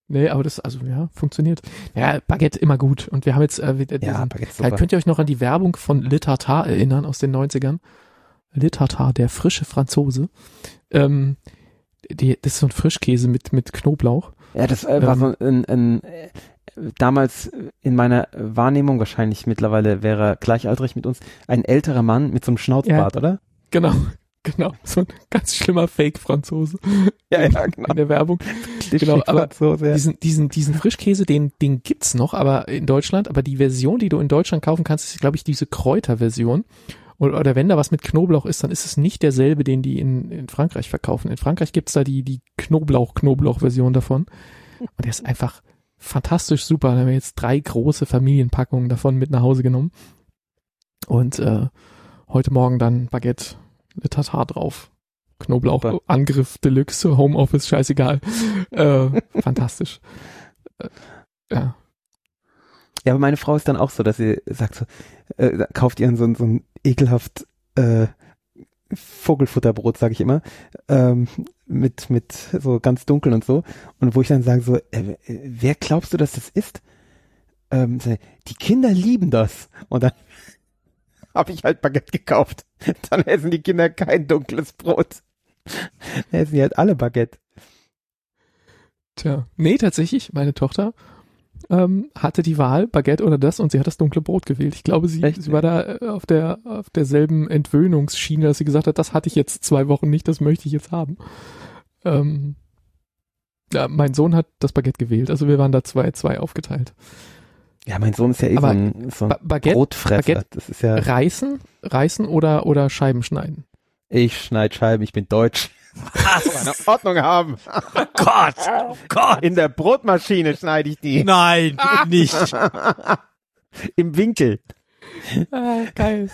Nee, aber das, also ja, funktioniert. Ja, Baguette immer gut. Und wir haben jetzt äh, wieder diesen, Ja, Baguette Ja, super. könnt ihr euch noch an die Werbung von Le Tartar erinnern aus den 90ern? Le Tartar, der frische Franzose. Ähm, die, das ist so ein Frischkäse mit, mit Knoblauch. Ja, das äh, war Ähm, so ein, ein äh, damals in meiner Wahrnehmung, wahrscheinlich mittlerweile wäre er gleichaltrig mit uns, ein älterer Mann mit so einem Schnauzbart, oder? Genau, genau. So ein ganz schlimmer Fake-Franzose Ja, ja, genau. in der Werbung. Genau, aber. Diesen, diesen, diesen Frischkäse, den, den gibt's noch, aber in Deutschland, aber die Version, die du in Deutschland kaufen kannst, ist, glaube ich, diese Kräuterversion. Oder, oder wenn da was mit Knoblauch ist, dann ist es nicht derselbe, den die in, in Frankreich verkaufen. In Frankreich gibt's da die, die Knoblauch-Knoblauch-Version davon. Und der ist einfach fantastisch super. Da haben wir jetzt drei große Familienpackungen davon mit nach Hause genommen. Und äh, heute Morgen dann Baguette mit Tatar drauf. Knoblauch, Super. Angriff Deluxe, Homeoffice, scheißegal. äh, fantastisch. Äh, ja. Ja, aber meine Frau ist dann auch so, dass sie sagt so, äh, kauft ihren so, ein- so ein ekelhaft äh, Vogelfutterbrot, sage ich immer, ähm, mit mit so ganz dunkel und so. Und wo ich dann sage so, äh, wer glaubst du, dass das ist? Ähm, die Kinder lieben das. Und dann habe ich halt Baguette gekauft. Dann essen die Kinder kein dunkles Brot. Dann essen die halt alle Baguette. Tja. Nee, tatsächlich, meine Tochter ähm, hatte die Wahl, Baguette oder das, und sie hat das dunkle Brot gewählt. Ich glaube, sie, Echt? sie war da äh, auf der auf derselben Entwöhnungsschiene, dass sie gesagt hat, das hatte ich jetzt zwei Wochen nicht, das möchte ich jetzt haben. Ähm, ja, mein Sohn hat das Baguette gewählt, also wir waren da zwei, zwei aufgeteilt. Ja, mein Sohn ist ja eh so Aber ein, so ein Baguette, Brotfresser. Baguette- Das ist ja, reißen, reißen oder, oder Scheiben schneiden. ich schneid Scheiben, ich bin deutsch. Eine Ordnung haben. Gott, Gott. In der Brotmaschine schneide ich die. Nein, nicht. Im Winkel. Ah, geil.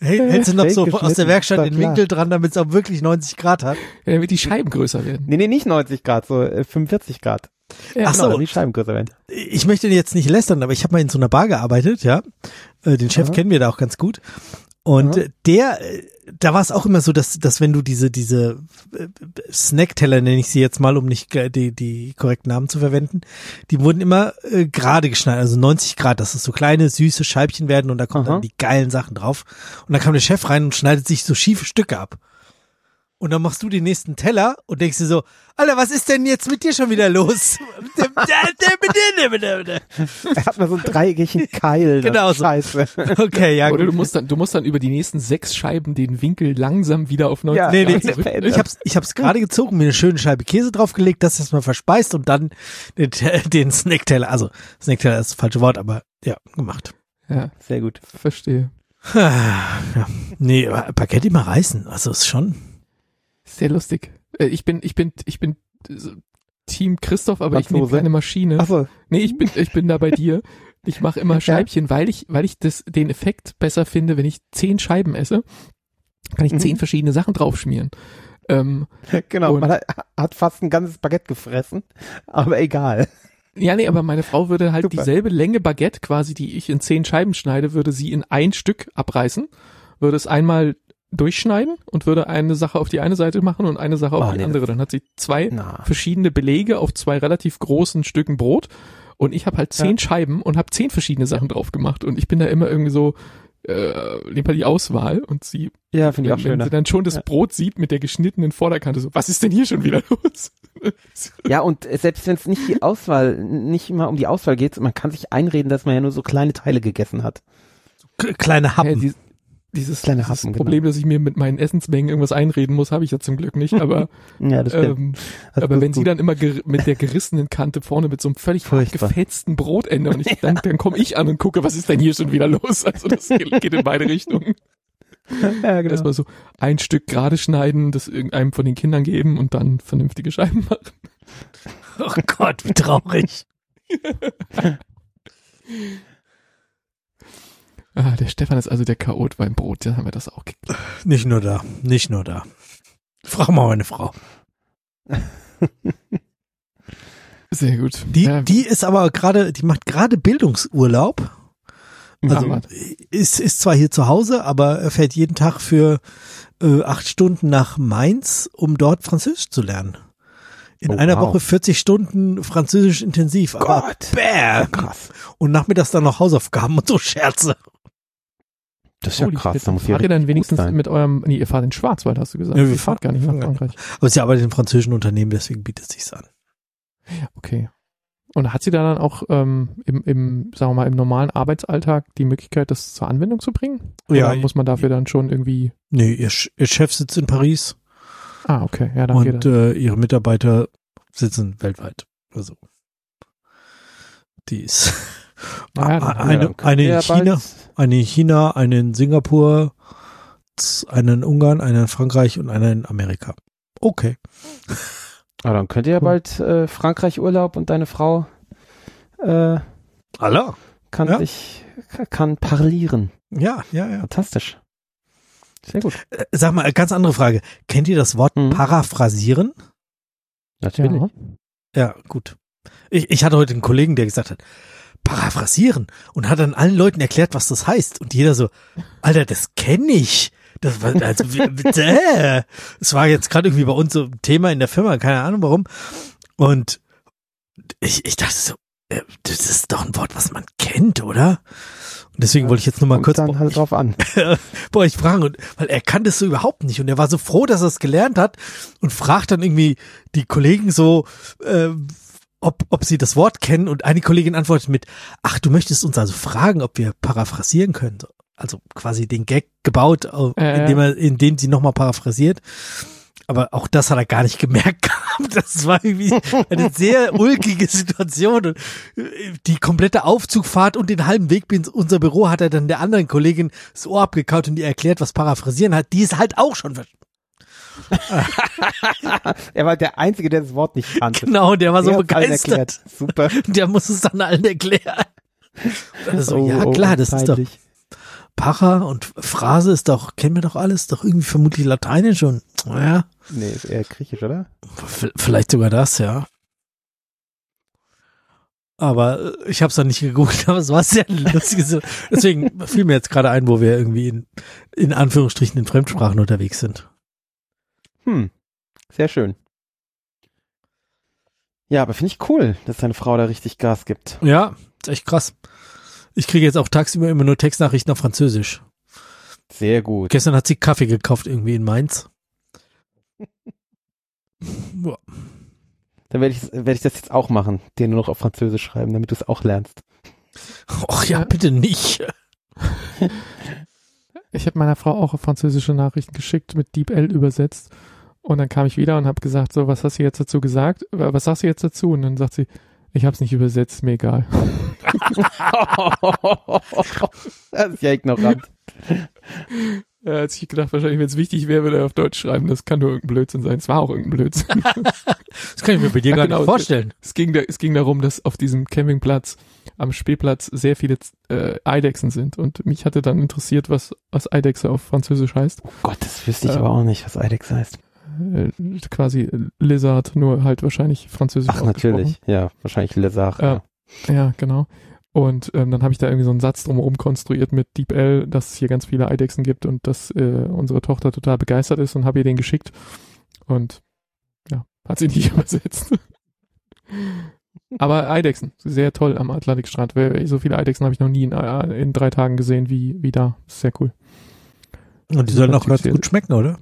Hält- Hältst du noch so aus der Werkstatt den. Winkel dran, damit es auch wirklich 90 Grad hat? Ja, damit die Scheiben größer werden. Nee, nee, nicht 90 Grad, so äh, 45 Grad. Ja, Ach so. Genau, die Scheiben größer werden. Ich möchte jetzt nicht lästern, aber ich habe mal in so einer Bar gearbeitet, ja. Äh, Den Chef Aha. kennen wir da auch ganz gut. Und äh, der, da war es auch immer so, dass, dass wenn du diese, diese äh, Snackteller, nenne ich sie jetzt mal, um nicht die, die korrekten Namen zu verwenden, die wurden immer äh, gerade geschnitten, also 90 Grad, dass es so kleine, süße Scheibchen werden und da kommen Aha. dann die geilen Sachen drauf. Und dann kam der Chef rein und schneidet sich so schiefe Stücke ab. Und dann machst du den nächsten Teller und denkst dir so, Alter, was ist denn jetzt mit dir schon wieder los? Er hat mal so einen dreieckigen Keil. Genau so. Scheiße. Okay, ja, Oder gut. du musst dann, du musst dann über die nächsten sechs Scheiben den Winkel langsam wieder auf 90 Ja, Nee, Grad nee, nee. ich hab's, ich hab's gerade gezogen, mir eine schöne Scheibe Käse draufgelegt, das erstmal verspeist und dann den, den Snackteller, also Snackteller ist das falsche Wort, aber ja, gemacht. Ja, Sehr gut. verstehe. Ja. Nee, aber Baguette immer reißen, also ist schon. Sehr lustig. Äh, Ich bin, ich bin, ich bin so Team Christoph, aber ich nehme Franzose? keine Maschine. Achso, Nee, ich bin, ich bin da bei dir. Ich mache immer Scheibchen, weil ich, weil ich das, den Effekt besser finde, wenn ich zehn Scheiben esse, kann ich Mhm. zehn verschiedene Sachen draufschmieren. Ähm, genau. Man hat, hat fast ein ganzes Baguette gefressen, aber egal. ja, nee, aber meine Frau würde halt Super. dieselbe Länge Baguette quasi, die ich in zehn Scheiben schneide, würde sie in ein Stück abreißen, würde es einmal durchschneiden und würde eine Sache auf die eine Seite machen und eine Sache auf Oh, die nee, andere. Dann hat sie zwei Na. verschiedene Belege auf zwei relativ großen Stücken Brot und ich habe halt zehn Scheiben und habe zehn verschiedene Sachen drauf gemacht und ich bin da immer irgendwie so äh, lieber die Auswahl und sie, Ja, finde ich auch wenn, schöner. sie dann schon das Ja. Brot sieht mit der geschnittenen Vorderkante, so, was ist denn hier schon wieder los? Ja, und selbst wenn es nicht die Auswahl, nicht immer um die Auswahl geht, man kann sich einreden, dass man ja nur so kleine Teile gegessen hat. K- Kleine Ja, Happen. die, dieses, Kleine dieses Happen, genau. Problem, dass ich mir mit meinen Essensmengen irgendwas einreden muss, habe ich ja zum Glück nicht, aber Ja, das ähm, Das aber wenn sie gut. dann immer mit der gerissenen Kante vorne mit so einem völlig Furchtbar. gefetzten Brotende und ich, dann, dann komme ich an und gucke, was ist denn hier schon wieder los? Also das geht geht in beide Richtungen. ja, genau. Erstmal so ein Stück gerade schneiden, das irgendeinem von den Kindern geben und dann vernünftige Scheiben machen. Oh Gott, wie traurig. Ah, der Stefan ist also der Chaot beim Brot, dann haben wir das auch geklärt. Nicht nur da, nicht nur da. Frag mal meine Frau. Sehr gut. Die, ja, die ist aber gerade, die macht gerade Bildungsurlaub. Also Hammer. ist, ist zwar hier zu Hause, aber er fährt jeden Tag für äh, acht Stunden nach Mainz, um dort Französisch zu lernen. In Oh, einer wow. Woche 40 Stunden Französisch intensiv. Aber Gott. bäh, krass. Und nachmittags dann noch Hausaufgaben und so Scherze. Das ist ja Holy krass. Da muss ja fahrt ihr dann wenigstens sein. mit eurem, nee, ihr fahrt in Schwarzwald, hast du gesagt. Ja, wir ihr fahrt fahren- gar nicht nach Frankreich. Aber sie arbeitet im französischen Unternehmen, deswegen bietet sich's an. Okay. Und hat sie da dann auch ähm, im, im, sagen wir mal, im normalen Arbeitsalltag die Möglichkeit, das zur Anwendung zu bringen? Ja, Oder muss man dafür dann schon irgendwie, Nee, ihr, ihr Chef sitzt in Paris ah, okay, ja, dann geht und das. äh, ihre Mitarbeiter sitzen weltweit. Also die ist Ja, dann- eine, Ja, eine in ja, bald- China, eine in China, eine in Singapur, eine in Ungarn, eine in Frankreich und eine in Amerika. Okay. Aber dann könnt ihr ja bald äh, Frankreich Urlaub und deine Frau äh, Allah. kann Ja. sich kann parlieren. Ja, ja, ja. Fantastisch. Sehr gut. Äh, Sag mal, ganz andere Frage. Kennt ihr das Wort Mhm. paraphrasieren? Natürlich. Ja. Ja, gut. Ich, ich hatte heute einen Kollegen, der gesagt hat, paraphrasieren und hat dann allen Leuten erklärt, was das heißt. Und jeder so, Alter, das kenne ich. Das war, also, bitte. Es war jetzt gerade irgendwie bei uns so ein Thema in der Firma, keine Ahnung warum. Und ich, ich dachte so, äh, das ist doch ein Wort, was man kennt, oder? Und deswegen wollte ich jetzt nur mal kurz dann halt drauf an. bei euch fragen, und, weil er kann das so überhaupt nicht und er war so froh, dass er es gelernt hat und fragt dann irgendwie die Kollegen so, äh, ob, ob sie das Wort kennen und eine Kollegin antwortet mit, ach, du möchtest uns also fragen, ob wir paraphrasieren können. So, Also quasi den Gag gebaut, äh, indem er, indem sie nochmal paraphrasiert. Aber auch das hat er gar nicht gemerkt gehabt. Das war irgendwie eine sehr ulkige Situation. Und äh, die komplette Aufzugfahrt und den halben Weg bis unser Büro hat er dann der anderen Kollegin das Ohr abgekaut und ihr erklärt, was paraphrasieren hat. Die ist halt auch schon er war der Einzige, der das Wort nicht kannte. Genau, der war so Der begeistert. Super. Der muss es dann allen erklären. Also, Oh, ja, oh, klar, das ist doch peinlich. Para und Phrase ist doch, kennen wir doch alles, doch irgendwie vermutlich Lateinisch und, naja, Nee, ist eher griechisch, oder? v- vielleicht sogar das, ja. Aber äh, ich habe es dann nicht gegoogelt, aber es war sehr lustig. Deswegen fiel mir jetzt gerade ein, wo wir irgendwie in, in Anführungsstrichen in Fremdsprachen unterwegs sind. Hm. Sehr schön. Ja, aber finde ich cool, dass deine Frau da richtig Gas gibt. Ja, ist echt krass. Ich kriege jetzt auch tagsüber immer nur Textnachrichten auf Französisch. Sehr gut. Gestern hat sie Kaffee gekauft irgendwie in Mainz. Ja. Dann werde ich, werde ich das jetzt auch machen, dir nur noch auf Französisch schreiben, damit du es auch lernst. Och ja, bitte nicht. Ich habe meiner Frau auch französische Nachrichten geschickt, mit DeepL übersetzt. Und dann kam ich wieder und habe gesagt, so, was hast du jetzt dazu gesagt? Was sagst du jetzt dazu? Und dann sagt sie, ich habe es nicht übersetzt, mir egal. das ist ja ignorant. Ja, als ich gedacht, wahrscheinlich, wenn es wichtig wäre, würde er auf Deutsch schreiben. Das kann nur irgendein Blödsinn sein. Es war auch irgendein Blödsinn. Das kann ich mir bei dir Ja, gar genau. nicht vorstellen. es, ging da, es ging darum, dass auf diesem Campingplatz am Spielplatz sehr viele äh, Eidechsen sind. Und mich hatte dann interessiert, was, was Eidechse auf Französisch heißt. Oh Gott, das wüsste ich Ja. aber auch nicht, was IDEX heißt. Äh, quasi Lizard, nur halt wahrscheinlich Französisch Ach, natürlich. Ja, wahrscheinlich Lesach. Ja. Ja, genau. Und ähm, dann habe ich da irgendwie so einen Satz drumherum konstruiert mit DeepL, dass es hier ganz viele Eidechsen gibt und dass äh, unsere Tochter total begeistert ist und habe ihr den geschickt. Und ja, hat sie nicht übersetzt. Aber Eidechsen, sehr toll am Atlantikstrand. So viele Eidechsen habe ich noch nie in, äh, in drei Tagen gesehen wie, wie da. Sehr cool. Und die sollen auch ganz gut schmecken, oder?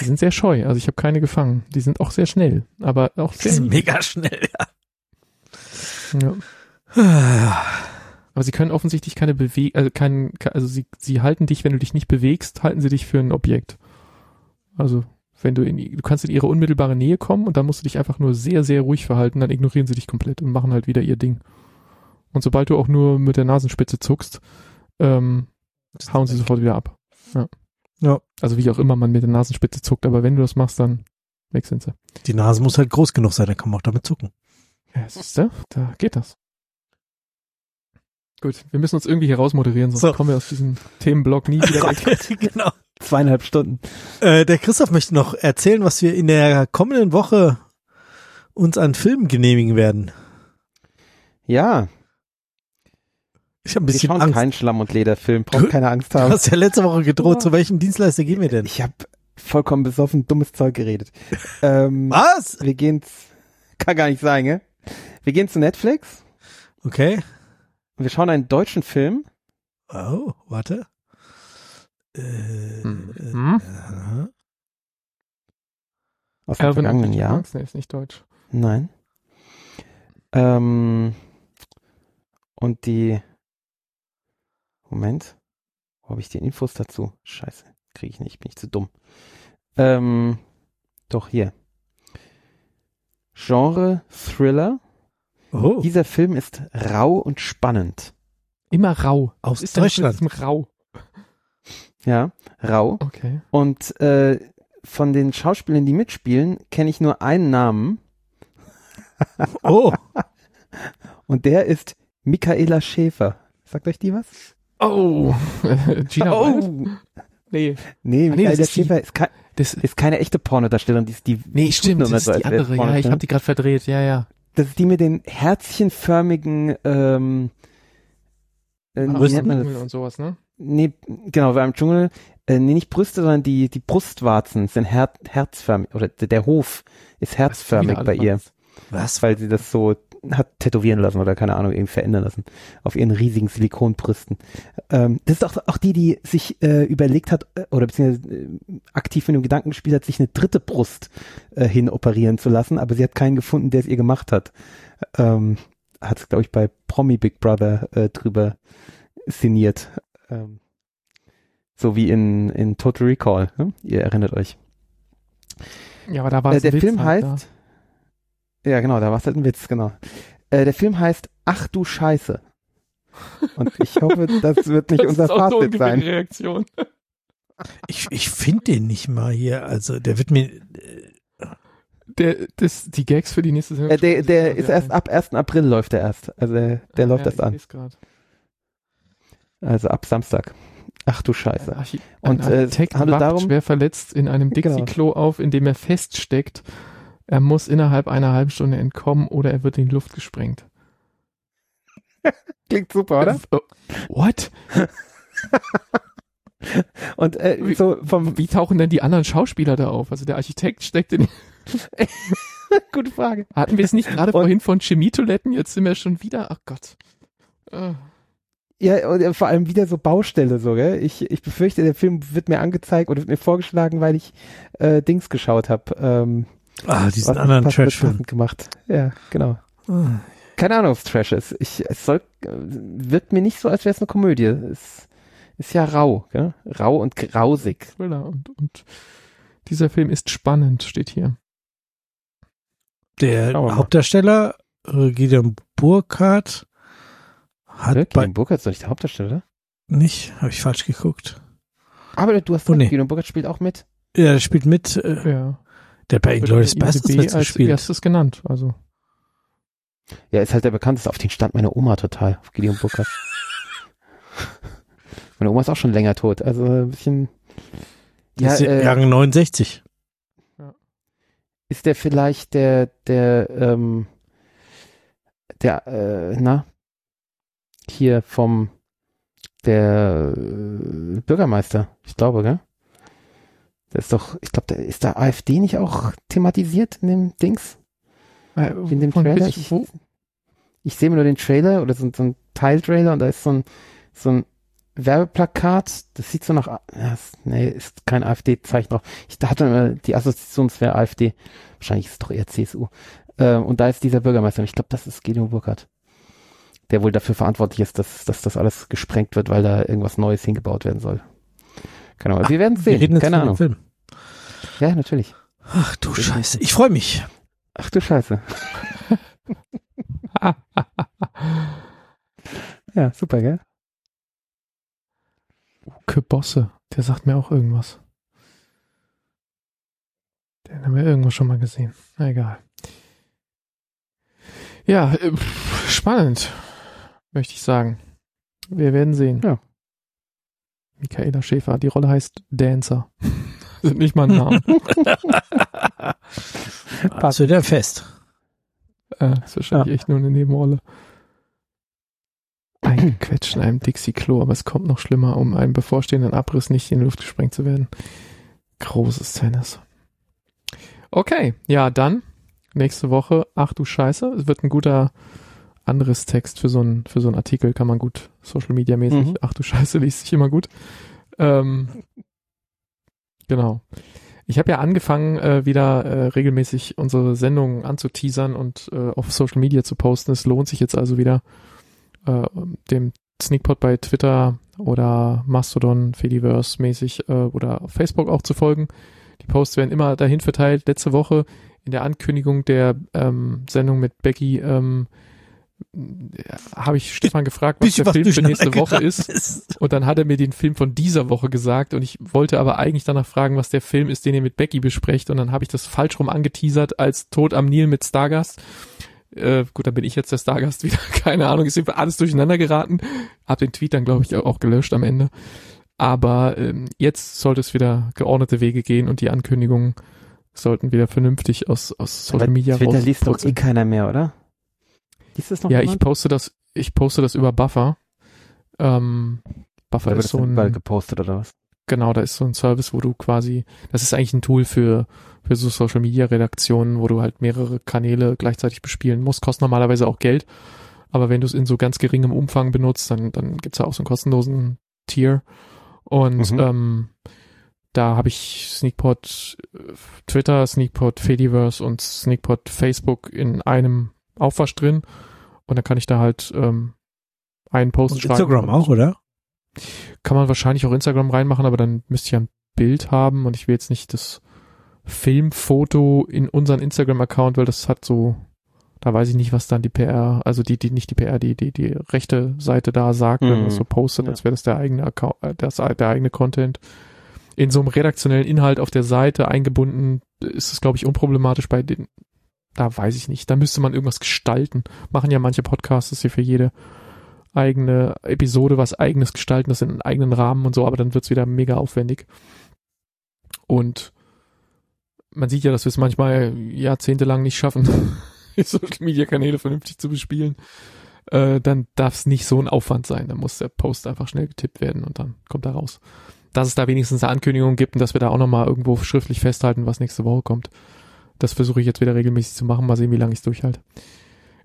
Die sind sehr scheu, also ich habe keine gefangen. Die sind auch sehr schnell, aber auch Die sehr. sind mega schnell, Ja. ja. Aber sie können offensichtlich keine Bewe also kein, ke- also sie, sie halten dich, wenn du dich nicht bewegst, halten sie dich für ein Objekt. Also, wenn du in, du kannst in ihre unmittelbare Nähe kommen und dann musst du dich einfach nur sehr, sehr ruhig verhalten, dann ignorieren sie dich komplett und machen halt wieder ihr Ding. Und sobald du auch nur mit der Nasenspitze zuckst, ähm, hauen sie sofort wieder ab. Ja. Ja. Also wie auch immer man mit der Nasenspitze zuckt, aber wenn du das machst, dann weg sind sie. Die Nase muss halt groß genug sein, dann kann man auch damit zucken. Ja, siehst du, da geht das. Gut, wir müssen uns irgendwie hier rausmoderieren, sonst So. kommen wir aus diesem Themenblock nie wieder weg. genau. Zweieinhalb Stunden. Äh, der Christoph möchte noch erzählen, was wir in der kommenden Woche uns an Filmen genehmigen werden. Ja, Ich habe ein wir bisschen schauen Angst. keinen Schlamm- und Lederfilm. Braucht Du- keine Angst Du haben. hast ja letzte Woche gedroht, zu welchem Dienstleister gehen wir denn? Ich habe vollkommen besoffen dummes Zeug geredet. ähm, Was? wir gehen, kann gar nicht sein, gell? Wir gehen zu Netflix. Okay. Wir schauen einen deutschen Film. Oh, warte. Äh, Mhm. äh, Aus dem vergangenen Jahr. Chipmunks? Nee, ist nicht deutsch. Nein. Ähm, und die Moment. Wo habe ich die Infos dazu? Scheiße, kriege ich nicht, bin ich zu dumm. Ähm, doch hier. Genre Thriller. oh, Dieser Film ist rau und spannend. Immer rau. aus Ist Deutschland. diesem rau? Ja, rau. Okay. Und äh, von den Schauspielern, die mitspielen, kenne ich nur einen Namen. Oh, Und der ist Michaela Schäfer. Sagt euch die was? Oh, Gina Wild? oh. Nee, Nee, Ah, nee, Michaela das ist die- ist, kei das, ist keine echte Pornodarstellerin, die ist die nee, stimmt, das so, ist die wäre es andere. Ja, ich habe die gerade verdreht. Ja, ja. Das ist die mit den herzchenförmigen ähm, äh, wie nennt man das? und sowas, ne? Nee, genau, war im Dschungel, äh, nee, nicht Brüste, sondern die, die Brustwarzen sind her herzförmig, oder der, der Hof ist herzförmig bei ihr, was? weil sie das so hat tätowieren lassen oder keine Ahnung, irgendwie verändern lassen auf ihren riesigen Silikonbrüsten. Ähm, das ist auch, auch die, die sich äh, überlegt hat, äh, oder beziehungsweise äh, aktiv mit dem Gedanken gespielt hat, sich eine dritte Brust äh, hin operieren zu lassen, aber sie hat keinen gefunden, der es ihr gemacht hat. Ähm, hat es, glaube ich, bei Promi Big Brother äh, drüber sinniert. Ähm, so wie in, in Total Recall, ne? ihr erinnert euch. Ja, aber da war Äh, der ein Witz Film halt heißt, ja genau, da war es halt ein Witz, genau. Äh, der Film heißt Ach du Scheiße. Und ich hoffe, das wird nicht Das unser ist auch so Fazit ungefähr sein. Reaktion. Ich, ich finde den nicht mal hier. Also der wird mir. Der, das, die Gags für die nächste Sendung. Äh, der der ist erst ab 1. April läuft der erst. Also der, der läuft ja, erst an. Also ab Samstag. Ach du Scheiße. Ein, Archi Und, äh, handelt wacht darum- schwer verletzt in einem Genau. Dixie-Klo auf, in dem er feststeckt. Er muss innerhalb einer halben Stunde entkommen oder er wird in die Luft gesprengt. Klingt super, oder? Oh, what? Und äh, so vom Wie tauchen denn die anderen Schauspieler da auf? Also der Architekt steckt in. gute Frage. Hatten wir es nicht gerade vorhin von Chemietoiletten? Jetzt sind wir schon wieder. Ach Gott. Äh, Ja, und äh, vor allem wieder so Baustelle so, gell? Ich, ich befürchte, der Film wird mir angezeigt oder wird mir vorgeschlagen, weil ich äh, Dings geschaut habe. Ähm, Ah, diesen was anderen passend gemacht. Ja, genau. Ah. Keine Ahnung, ob es Trash ist. Ich, es soll, äh, wirkt mir nicht so, als wäre es eine Komödie. Es ist ja rau, gell? Rau und grausig. Thriller und, und dieser Film ist spannend, steht hier. Der. Hauptdarsteller, äh, Gideon Burkhardt, hat Hat bei, Gideon Burkhardt ist doch nicht der Hauptdarsteller? nicht, habe ich falsch geguckt. Aber du hast Oh, nee. Gideon Burkhardt spielt auch mit. Ja, der spielt mit, äh, Ja. Der bei Inglourious Wird Basterds IMDb als mitgespielt. erstes genannt. Also Ja, ist halt der bekannteste. Auf den stand meine Oma total, auf Gideon Burkhardt. meine Oma ist auch schon länger tot, also ein bisschen. Ja, ist äh, Jahrgang 69. ist der vielleicht der, der, ähm, der, äh, na, hier vom, der äh, Bürgermeister, ich glaube, gell? Der ist doch, ich glaube, der ist da AfD nicht auch thematisiert in dem Dings? Äh, In dem von Trailer? Ich, ich sehe mir nur den Trailer oder so, so ein Teiltrailer und da ist so ein, so ein Werbeplakat. Das sieht so nach, nee, ist kein AfD-Zeichen drauf. Ich hatte immer die Assoziation, es wäre AfD. Wahrscheinlich ist es doch eher CSU. Äh, und da ist dieser Bürgermeister. Und ich glaube, das ist Guido Burkhardt. Der wohl dafür verantwortlich ist, dass, dass das alles gesprengt wird, weil da irgendwas Neues hingebaut werden soll. Keine Ahnung. Wir werden es Wir sehen. reden jetzt Keine Ahnung. Film. Ja, natürlich. Ach du Scheiße. Ich freue mich. Ach du Scheiße. Ja, super, gell? Uke Bosse, der sagt mir auch irgendwas. Den haben wir irgendwo schon mal gesehen. Na egal. Ja, äh, spannend, möchte ich sagen. Wir werden sehen. Ja. Michaela Schäfer, die Rolle heißt Dancer. Sind nicht mal ein Name. Passt wieder fest. äh, ist wahrscheinlich echt nur eine Nebenrolle. Eingequetscht in einem Dixie-Klo, aber es kommt noch schlimmer, um einem bevorstehenden Abriss nicht in die Luft gesprengt zu werden. Großes Tennis. Okay, ja, dann nächste Woche. Ach du Scheiße, es wird ein guter anderes Text für so einen für so einen Artikel, kann man gut Social Media mäßig. Mhm. Ach du Scheiße, liest sich immer gut. Ähm, genau. Ich habe ja angefangen, äh, wieder äh, regelmäßig unsere Sendungen anzuteasern und äh, auf Social Media zu posten. Es lohnt sich jetzt also wieder, äh, dem Sneakpot bei Twitter oder Mastodon, Fediverse mäßig äh, oder auf Facebook auch zu folgen. Die Posts werden immer dahin verteilt. Letzte Woche in der Ankündigung der ähm, Sendung mit Becky ähm, habe ich Stefan gefragt, was der Film für nächste Woche ist. Und dann hat er mir den Film von dieser Woche gesagt und ich wollte aber eigentlich danach fragen, was der Film ist, den ihr mit Becky besprecht. Und dann habe ich das falsch rum angeteasert als Tod am Nil mit Stargast. Äh, gut, dann bin ich jetzt der Stargast wieder. Keine Ahnung, ist einfach alles durcheinander geraten. Hab den Tweet dann, glaube ich, auch gelöscht am Ende. Aber ähm, jetzt sollte es wieder geordnete Wege gehen und die Ankündigungen sollten wieder vernünftig aus, aus Social Media Twitter liest doch eh keiner mehr, oder? Liest das noch Ja, ich poste das, ich poste das über Buffer. Ähm, Buffer wird ist so ein, gepostet oder was? genau, da ist so ein Service, wo du quasi, das ist eigentlich ein Tool für, für so Social Media Redaktionen, wo du halt mehrere Kanäle gleichzeitig bespielen musst, kostet normalerweise auch Geld. Aber wenn du es in so ganz geringem Umfang benutzt, dann, dann gibt's ja auch so einen kostenlosen Tier. Und Mhm. ähm, da habe ich Sneakpot äh, Twitter, Sneakpot Fediverse und Sneakpot Facebook in einem Aufwasch drin. Und dann kann ich da halt ähm, einen Post Und schreiben. Instagram auch, oder? Kann man wahrscheinlich auch Instagram reinmachen, aber dann müsste ich ja ein Bild haben und ich will jetzt nicht das Filmfoto in unseren Instagram-Account, weil das hat so, da weiß ich nicht, was dann die PR, also die, die nicht die PR, die, die, die rechte Seite da sagt, wenn man Mhm. das so postet, Ja. als wäre das der eigene Account, äh, das, der eigene Content. In so einem redaktionellen Inhalt auf der Seite eingebunden ist es, glaube ich, unproblematisch bei den, da weiß ich nicht, da müsste man irgendwas gestalten. Machen ja manche Podcasts das hier für jede eigene Episode was eigenes gestalten, das in einen eigenen Rahmen und so, aber dann wird's wieder mega aufwendig. Und man sieht ja, dass wir es manchmal jahrzehntelang nicht schaffen, Social Media Kanäle vernünftig zu bespielen. Äh, dann darf es nicht so ein Aufwand sein. Dann muss der Post einfach schnell getippt werden und dann kommt er raus. Dass es da wenigstens eine Ankündigung gibt und dass wir da auch nochmal irgendwo schriftlich festhalten, was nächste Woche kommt. Das versuche ich jetzt wieder regelmäßig zu machen. Mal sehen, wie lange ich es durchhalte.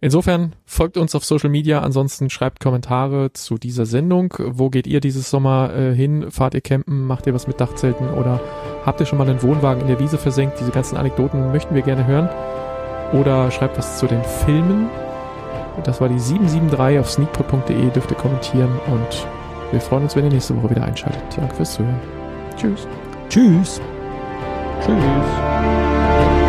Insofern folgt uns auf Social Media, ansonsten schreibt Kommentare zu dieser Sendung. Wo geht ihr dieses Sommer äh, hin? Fahrt ihr campen? Macht ihr was mit Dachzelten? Oder habt ihr schon mal einen Wohnwagen in der Wiese versenkt? Diese ganzen Anekdoten möchten wir gerne hören. Oder schreibt was zu den Filmen. Das war die 773 auf sneakpot.de, dürft ihr kommentieren und wir freuen uns, wenn ihr nächste Woche wieder einschaltet. Danke fürs Zuhören. Tschüss. Tschüss. Tschüss.